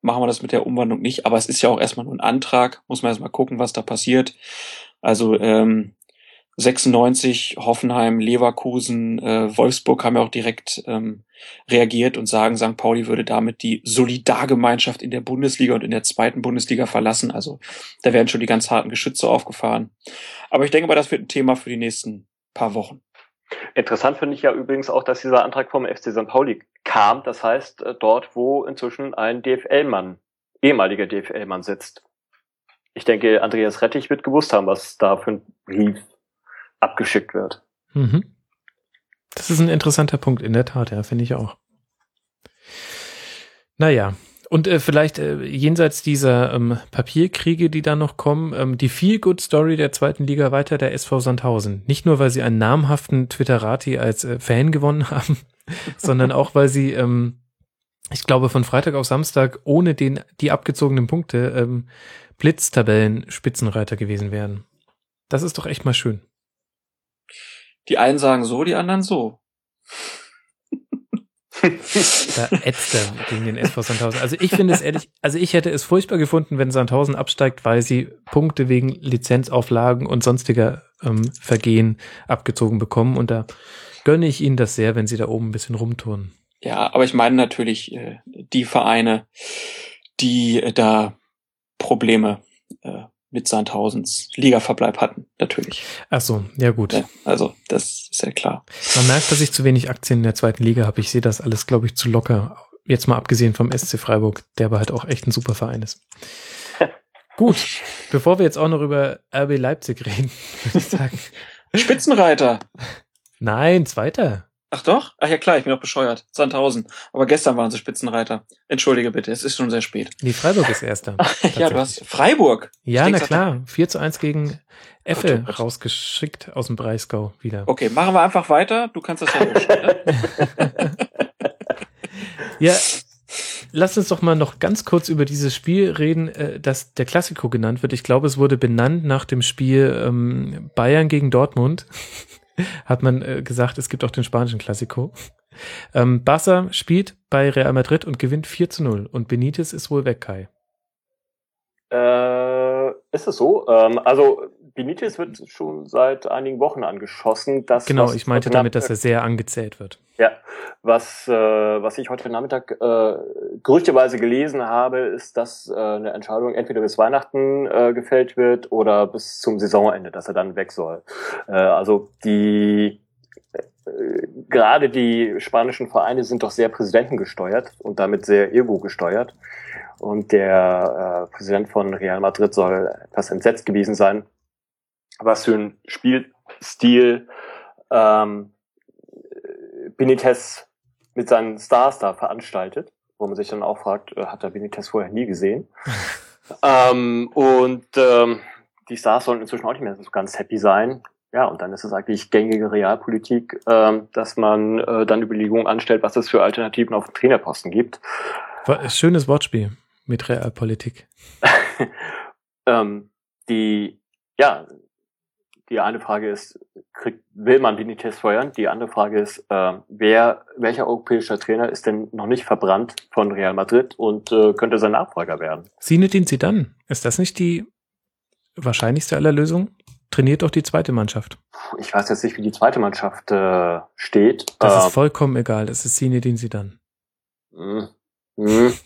machen wir das mit der Umwandlung nicht. Aber es ist ja auch erstmal nur ein Antrag, muss man erstmal gucken, was da passiert. Also ähm, 96, Hoffenheim, Leverkusen, äh, Wolfsburg haben ja auch direkt ähm, reagiert und sagen, St. Pauli würde damit die Solidargemeinschaft in der Bundesliga und in der zweiten Bundesliga verlassen. Also da werden schon die ganz harten Geschütze aufgefahren. Aber ich denke mal, das wird ein Thema für die nächsten paar Wochen. Interessant finde ich ja übrigens auch, dass dieser Antrag vom FC St. Pauli kam. Das heißt, äh, dort, wo inzwischen ein DFL-Mann, ehemaliger DFL-Mann sitzt. Ich denke, Andreas Rettich wird gewusst haben, was da für ein Brief abgeschickt wird. Mhm. Das ist ein interessanter Punkt, in der Tat, ja, finde ich auch. Naja, und äh, vielleicht äh, jenseits dieser ähm, Papierkriege, die da noch kommen, ähm, die Feel-Good-Story der zweiten Liga weiter, der SV Sandhausen. Nicht nur, weil sie einen namhaften Twitterati als äh, Fan gewonnen haben, sondern auch, weil sie, ähm, ich glaube, von Freitag auf Samstag ohne den die abgezogenen Punkte ähm, Blitztabellen-Spitzenreiter gewesen wären. Das ist doch echt mal schön. Die einen sagen so, die anderen so. Da ätzt er gegen den SV Sandhausen. Also ich finde es ehrlich, also ich hätte es furchtbar gefunden, wenn Sandhausen absteigt, weil sie Punkte wegen Lizenzauflagen und sonstiger ähm, Vergehen abgezogen bekommen. Und da gönne ich ihnen das sehr, wenn sie da oben ein bisschen rumtouren. Ja, aber ich meine natürlich äh, die Vereine, die äh, da Probleme äh, mit Sandhausens Ligaverbleib hatten, natürlich. Ach so, ja gut. Ja, also, das ist ja klar. Man merkt, dass ich zu wenig Aktien in der zweiten Liga habe. Ich sehe das alles, glaube ich, zu locker. Jetzt mal abgesehen vom SC Freiburg, der aber halt auch echt ein super Verein ist. Gut, bevor wir jetzt auch noch über RB Leipzig reden, würde ich sagen. Spitzenreiter. Nein, zweiter. Ach doch? Ach ja klar, ich bin doch bescheuert. Sandhausen. Aber gestern waren sie Spitzenreiter. Entschuldige bitte, es ist schon sehr spät. Nee, Freiburg ist erster. ja, du hast Freiburg. Ja, na klar. 4 zu 1 gegen Effe Gott, rausgeschickt aus dem Breisgau wieder. Okay, machen wir einfach weiter. Du kannst das ja hochstellen. Ja, lass uns doch mal noch ganz kurz über dieses Spiel reden, äh, das der Klassiko genannt wird. Ich glaube, es wurde benannt nach dem Spiel ähm, Bayern gegen Dortmund. Hat man äh, gesagt, es gibt auch den spanischen Klassiko. Ähm, Barca spielt bei Real Madrid und gewinnt 4 zu 0 und Benitez ist wohl weg, Kai. Äh, ist es so? Ähm, also Benitez wird schon seit einigen Wochen angeschossen. Das, Genau, ich meinte damit, dass er sehr angezählt wird. Ja, was, äh, was ich heute Nachmittag äh, gerüchteweise gelesen habe, ist, dass äh, eine Entscheidung entweder bis Weihnachten äh, gefällt wird oder bis zum Saisonende, dass er dann weg soll. Äh, also die äh, gerade die spanischen Vereine sind doch sehr präsidentengesteuert und damit sehr ego gesteuert. Und der äh, Präsident von Real Madrid soll etwas entsetzt gewesen sein, was für ein Spielstil ähm, Benitez mit seinen Stars da veranstaltet, wo man sich dann auch fragt, äh, hat er Benitez vorher nie gesehen? ähm, und ähm, die Stars sollen inzwischen auch nicht mehr so ganz happy sein. Ja, und dann ist es eigentlich gängige Realpolitik, ähm, dass man äh, dann Überlegungen anstellt, was es für Alternativen auf dem Trainerposten gibt. Schönes Wortspiel mit Realpolitik. ähm, die, ja, die eine Frage ist, kriegt, will man Benitez feuern? Die andere Frage ist, äh, wer, welcher europäischer Trainer ist denn noch nicht verbrannt von Real Madrid und äh, könnte sein Nachfolger werden? Zinedine Zidane, ist das nicht die wahrscheinlichste aller Lösungen? Trainiert doch die zweite Mannschaft. Ich weiß jetzt nicht, wie die zweite Mannschaft äh, steht. Das Ähm, ist vollkommen egal. Es ist Zinedine Zidane. mh, mh.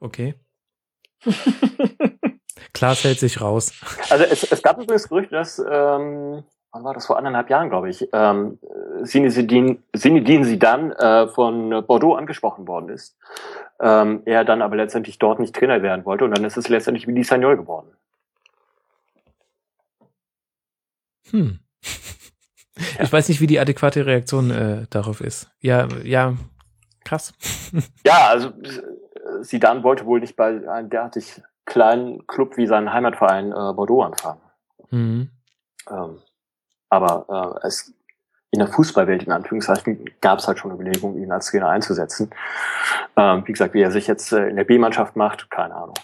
Okay. Klaas hält sich raus. Also es, es gab übrigens Gerüchte, dass, ähm, wann war das, vor anderthalb Jahren, glaube ich, ähm, Zinedine Zidane äh, von Bordeaux angesprochen worden ist. Ähm, er dann aber letztendlich dort nicht Trainer werden wollte und dann ist es letztendlich wie die Sagnol geworden. Hm. Ich weiß nicht, wie die adäquate Reaktion äh, darauf ist. Ja, ja, krass. Ja, also äh, Zidane wollte wohl nicht bei einem derartig kleinen Club wie seinen Heimatverein äh, Bordeaux anfangen. Mhm. Ähm, aber äh, es in der Fußballwelt in Anführungszeichen gab es halt schon Überlegungen, ihn als Trainer einzusetzen. Ähm, wie gesagt, wie er sich jetzt äh, in der B-Mannschaft macht, keine Ahnung.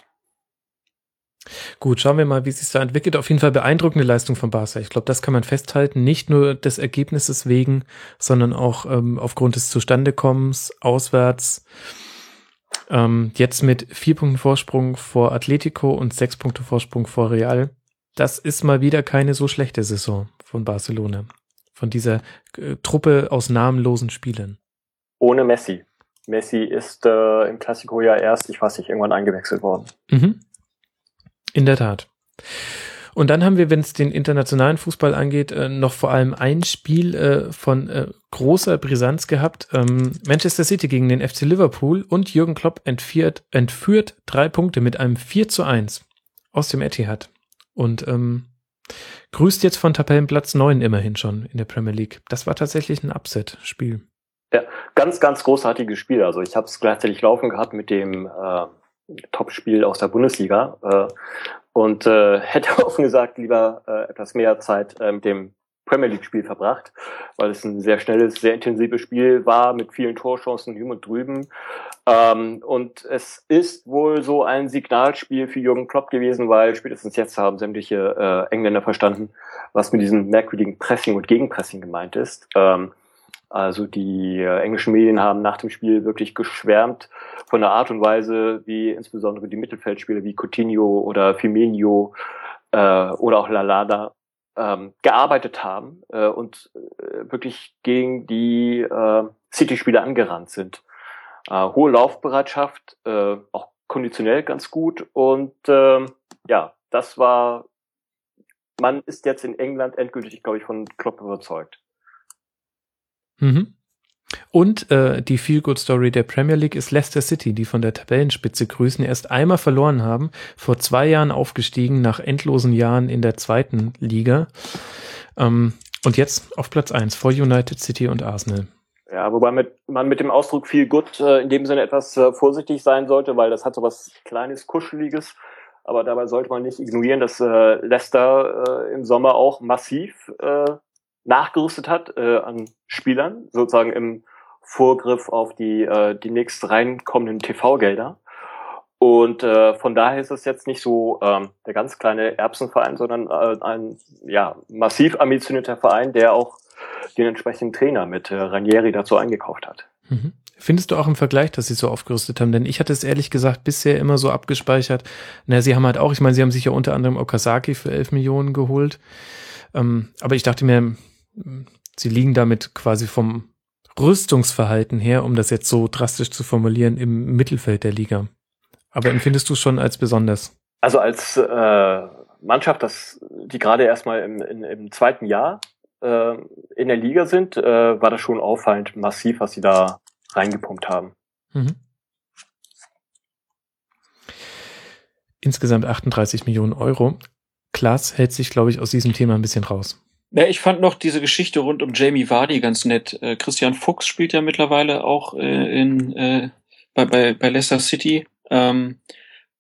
Gut, schauen wir mal, wie sich da entwickelt. Auf jeden Fall beeindruckende Leistung von Barca. Ich glaube, das kann man festhalten. Nicht nur des Ergebnisses wegen, sondern auch ähm, aufgrund des Zustandekommens auswärts. Ähm, jetzt mit vier Punkten Vorsprung vor Atletico und sechs Punkte Vorsprung vor Real. Das ist mal wieder keine so schlechte Saison von Barcelona. Von dieser äh, Truppe aus namenlosen Spielern. Ohne Messi. Messi ist äh, im Klassiko ja erst, ich weiß nicht, irgendwann eingewechselt worden. Mhm. In der Tat. Und dann haben wir, wenn es den internationalen Fußball angeht, äh, noch vor allem ein Spiel äh, von äh, großer Brisanz gehabt. Ähm, Manchester City gegen den FC Liverpool und Jürgen Klopp entführt, entführt drei Punkte mit einem 4 zu 1 aus dem Etihad. Und ähm, grüßt jetzt von Tabellenplatz 9 immerhin schon in der Premier League. Das war tatsächlich ein Upset-Spiel. Ganz, ganz großartiges Spiel. Also ich habe es gleichzeitig laufen gehabt mit dem äh, Top-Spiel aus der Bundesliga äh, und äh, hätte offen gesagt lieber äh, etwas mehr Zeit äh, mit dem Premier League-Spiel verbracht, weil es ein sehr schnelles, sehr intensives Spiel war mit vielen Torchancen hüben und drüben. Ähm, und es ist wohl so ein Signalspiel für Jürgen Klopp gewesen, weil spätestens jetzt haben sämtliche äh, Engländer verstanden, was mit diesem merkwürdigen Pressing und Gegenpressing gemeint ist. Ähm, also die äh, englischen Medien haben nach dem Spiel wirklich geschwärmt von der Art und Weise, wie insbesondere die Mittelfeldspieler wie Coutinho oder Firmino äh, oder auch Lalada ähm, gearbeitet haben äh, und äh, wirklich gegen die äh, City-Spieler angerannt sind. Äh, hohe Laufbereitschaft, äh, auch konditionell ganz gut und äh, ja, das war, man ist jetzt in England endgültig, glaube ich, von Klopp überzeugt. Mhm. Und äh, die Feel-Good-Story der Premier League ist Leicester City, die von der Tabellenspitze grüßen, erst einmal verloren haben, vor zwei Jahren aufgestiegen, nach endlosen Jahren in der zweiten Liga. Ähm, und jetzt auf Platz eins vor United City und Arsenal. Ja, wobei mit, man mit dem Ausdruck viel gut äh, in dem Sinne etwas äh, vorsichtig sein sollte, weil das hat so was kleines, kuscheliges. Aber dabei sollte man nicht ignorieren, dass äh, Leicester äh, im Sommer auch massiv äh, nachgerüstet hat äh, an Spielern, sozusagen im Vorgriff auf die, äh, die nächst reinkommenden TV-Gelder. Und äh, von daher ist es jetzt nicht so ähm, der ganz kleine Erbsenverein, sondern äh, ein ja, massiv ambitionierter Verein, der auch den entsprechenden Trainer mit äh, Ranieri dazu eingekauft hat. Mhm. Findest du auch im Vergleich, dass sie so aufgerüstet haben? Denn ich hatte es ehrlich gesagt bisher immer so abgespeichert. Na, sie haben halt auch, ich meine, sie haben sich ja unter anderem Okazaki für 11 Millionen geholt. Ähm, aber ich dachte mir, sie liegen damit quasi vom Rüstungsverhalten her, um das jetzt so drastisch zu formulieren, im Mittelfeld der Liga. Aber empfindest du schon als besonders? Also als äh, Mannschaft, das, die gerade erstmal im, in, im zweiten Jahr äh, in der Liga sind, äh, war das schon auffallend massiv, was sie da reingepumpt haben. Mhm. Insgesamt 38 Millionen Euro. Klaas hält sich, glaube ich, aus diesem Thema ein bisschen raus. Ja, ich fand noch diese Geschichte rund um Jamie Vardy ganz nett. Äh, Christian Fuchs spielt ja mittlerweile auch äh, in, äh, bei, bei, bei Leicester City. Ähm,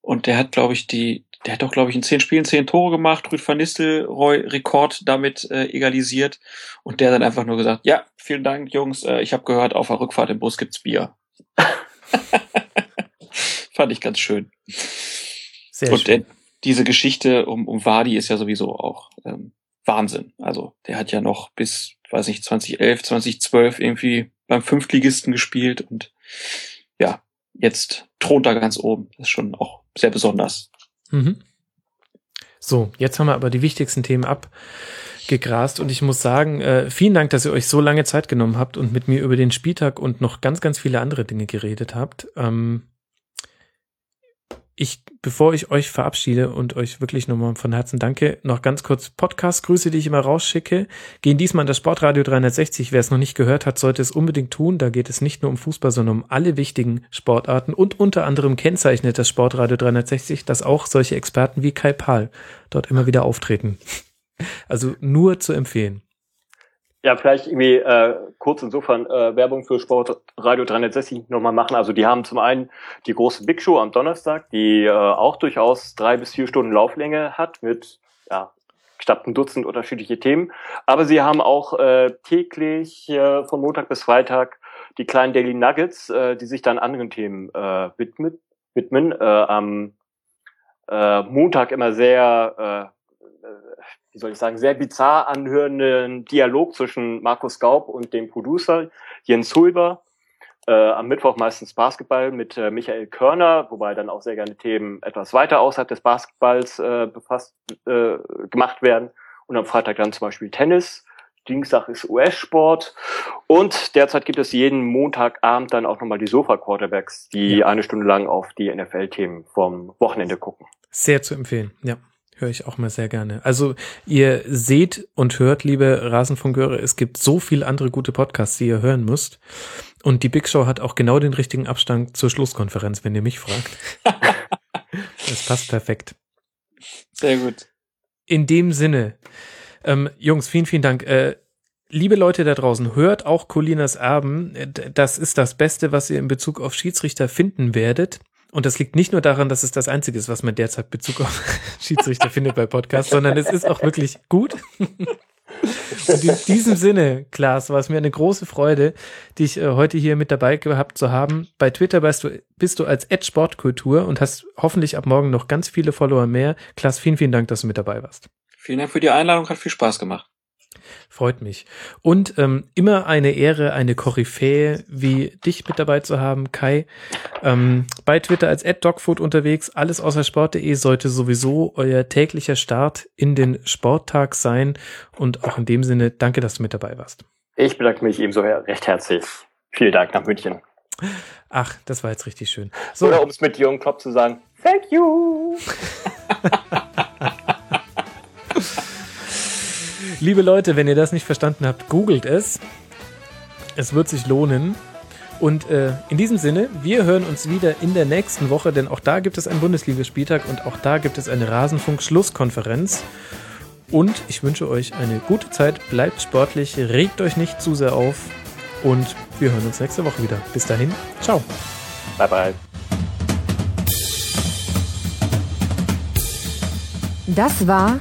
und der hat, glaube ich, die, der hat doch, glaube ich, in zehn Spielen zehn Tore gemacht, Rüd van Nistelrooy Rekord damit äh, egalisiert. Und der dann einfach nur gesagt, ja, vielen Dank, Jungs, äh, ich habe gehört, auf der Rückfahrt im Bus gibt's Bier. Fand ich ganz schön. Sehr und schön. Äh, diese Geschichte um, um Wadi ist ja sowieso auch ähm, Wahnsinn. Also der hat ja noch bis, weiß nicht, 2011, 2012 irgendwie beim Fünftligisten gespielt und ja, jetzt thront er ganz oben. Das ist schon auch sehr besonders. Mhm. So, jetzt haben wir aber die wichtigsten Themen abgegrast und ich muss sagen, äh, vielen Dank, dass ihr euch so lange Zeit genommen habt und mit mir über den Spieltag und noch ganz, ganz viele andere Dinge geredet habt. Ähm, ich, bevor ich euch verabschiede und euch wirklich nochmal von Herzen danke, noch ganz kurz Podcast-Grüße, die ich immer rausschicke, gehen diesmal an das Sportradio 360. Wer es noch nicht gehört hat, sollte es unbedingt tun. Da geht es nicht nur um Fußball, sondern um alle wichtigen Sportarten und unter anderem kennzeichnet das Sportradio 360, dass auch solche Experten wie Kai Pahl dort immer wieder auftreten. Also nur zu empfehlen. Ja, vielleicht irgendwie äh, kurz insofern äh, Werbung für Sportradio 360 nochmal machen. Also die haben zum einen die große Big Show am Donnerstag, die äh, auch durchaus drei bis vier Stunden Lauflänge hat mit ja, knapp ein Dutzend unterschiedliche Themen. Aber sie haben auch äh, täglich äh, von Montag bis Freitag die kleinen Daily Nuggets, äh, die sich dann anderen Themen äh, widmet, widmen. Äh, am äh, Montag immer sehr äh, wie soll ich sagen, sehr bizarr anhörenden Dialog zwischen Markus Gaub und dem Producer Jens Hulber. Äh, am Mittwoch meistens Basketball mit äh, Michael Körner, wobei dann auch sehr gerne Themen etwas weiter außerhalb des Basketballs äh, befasst äh, gemacht werden. Und am Freitag dann zum Beispiel Tennis. Dienstag ist US-Sport. Und derzeit gibt es jeden Montagabend dann auch nochmal die Sofa-Quarterbacks, die ja. eine Stunde lang auf die NFL-Themen vom Wochenende gucken. Sehr zu empfehlen, ja. Höre ich auch mal sehr gerne. Also ihr seht und hört, liebe Rasenfunkeure, es gibt so viele andere gute Podcasts, die ihr hören müsst. Und die Big Show hat auch genau den richtigen Abstand zur Schlusskonferenz, wenn ihr mich fragt. das passt perfekt. Sehr gut. In dem Sinne, ähm, Jungs, vielen, vielen Dank. Äh, liebe Leute da draußen, hört auch Colinas Erben. Das ist das Beste, was ihr in Bezug auf Schiedsrichter finden werdet. Und das liegt nicht nur daran, dass es das Einzige ist, was man derzeit Bezug auf Schiedsrichter findet bei Podcasts, sondern es ist auch wirklich gut. Und in diesem Sinne, Klaas, war es mir eine große Freude, dich äh, heute hier mit dabei gehabt zu haben. Bei Twitter bist du, bist du als Ed Sportkultur und hast hoffentlich ab morgen noch ganz viele Follower mehr. Klaas, vielen, vielen Dank, dass du mit dabei warst. Vielen Dank für die Einladung, hat viel Spaß gemacht. Freut mich. Und ähm, immer eine Ehre, eine Koryphäe wie dich mit dabei zu haben, Kai. Ähm, bei Twitter als @dogfood unterwegs. Alles außer Sport.de sollte sowieso euer täglicher Start in den Sporttag sein. Und auch in dem Sinne, danke, dass du mit dabei warst. Ich bedanke mich ebenso recht herzlich. Vielen Dank nach München. Ach, das war jetzt richtig schön. So. Oder um es mit Jürgen Klopp zu sagen, thank you. Liebe Leute, wenn ihr das nicht verstanden habt, googelt es. Es wird sich lohnen. Und äh, in diesem Sinne, wir hören uns wieder in der nächsten Woche, denn auch da gibt es einen Bundesligaspieltag und auch da gibt es eine Rasenfunk-Schlusskonferenz. Und ich wünsche euch eine gute Zeit, bleibt sportlich, regt euch nicht zu sehr auf und wir hören uns nächste Woche wieder. Bis dahin, ciao. Bye bye. Das war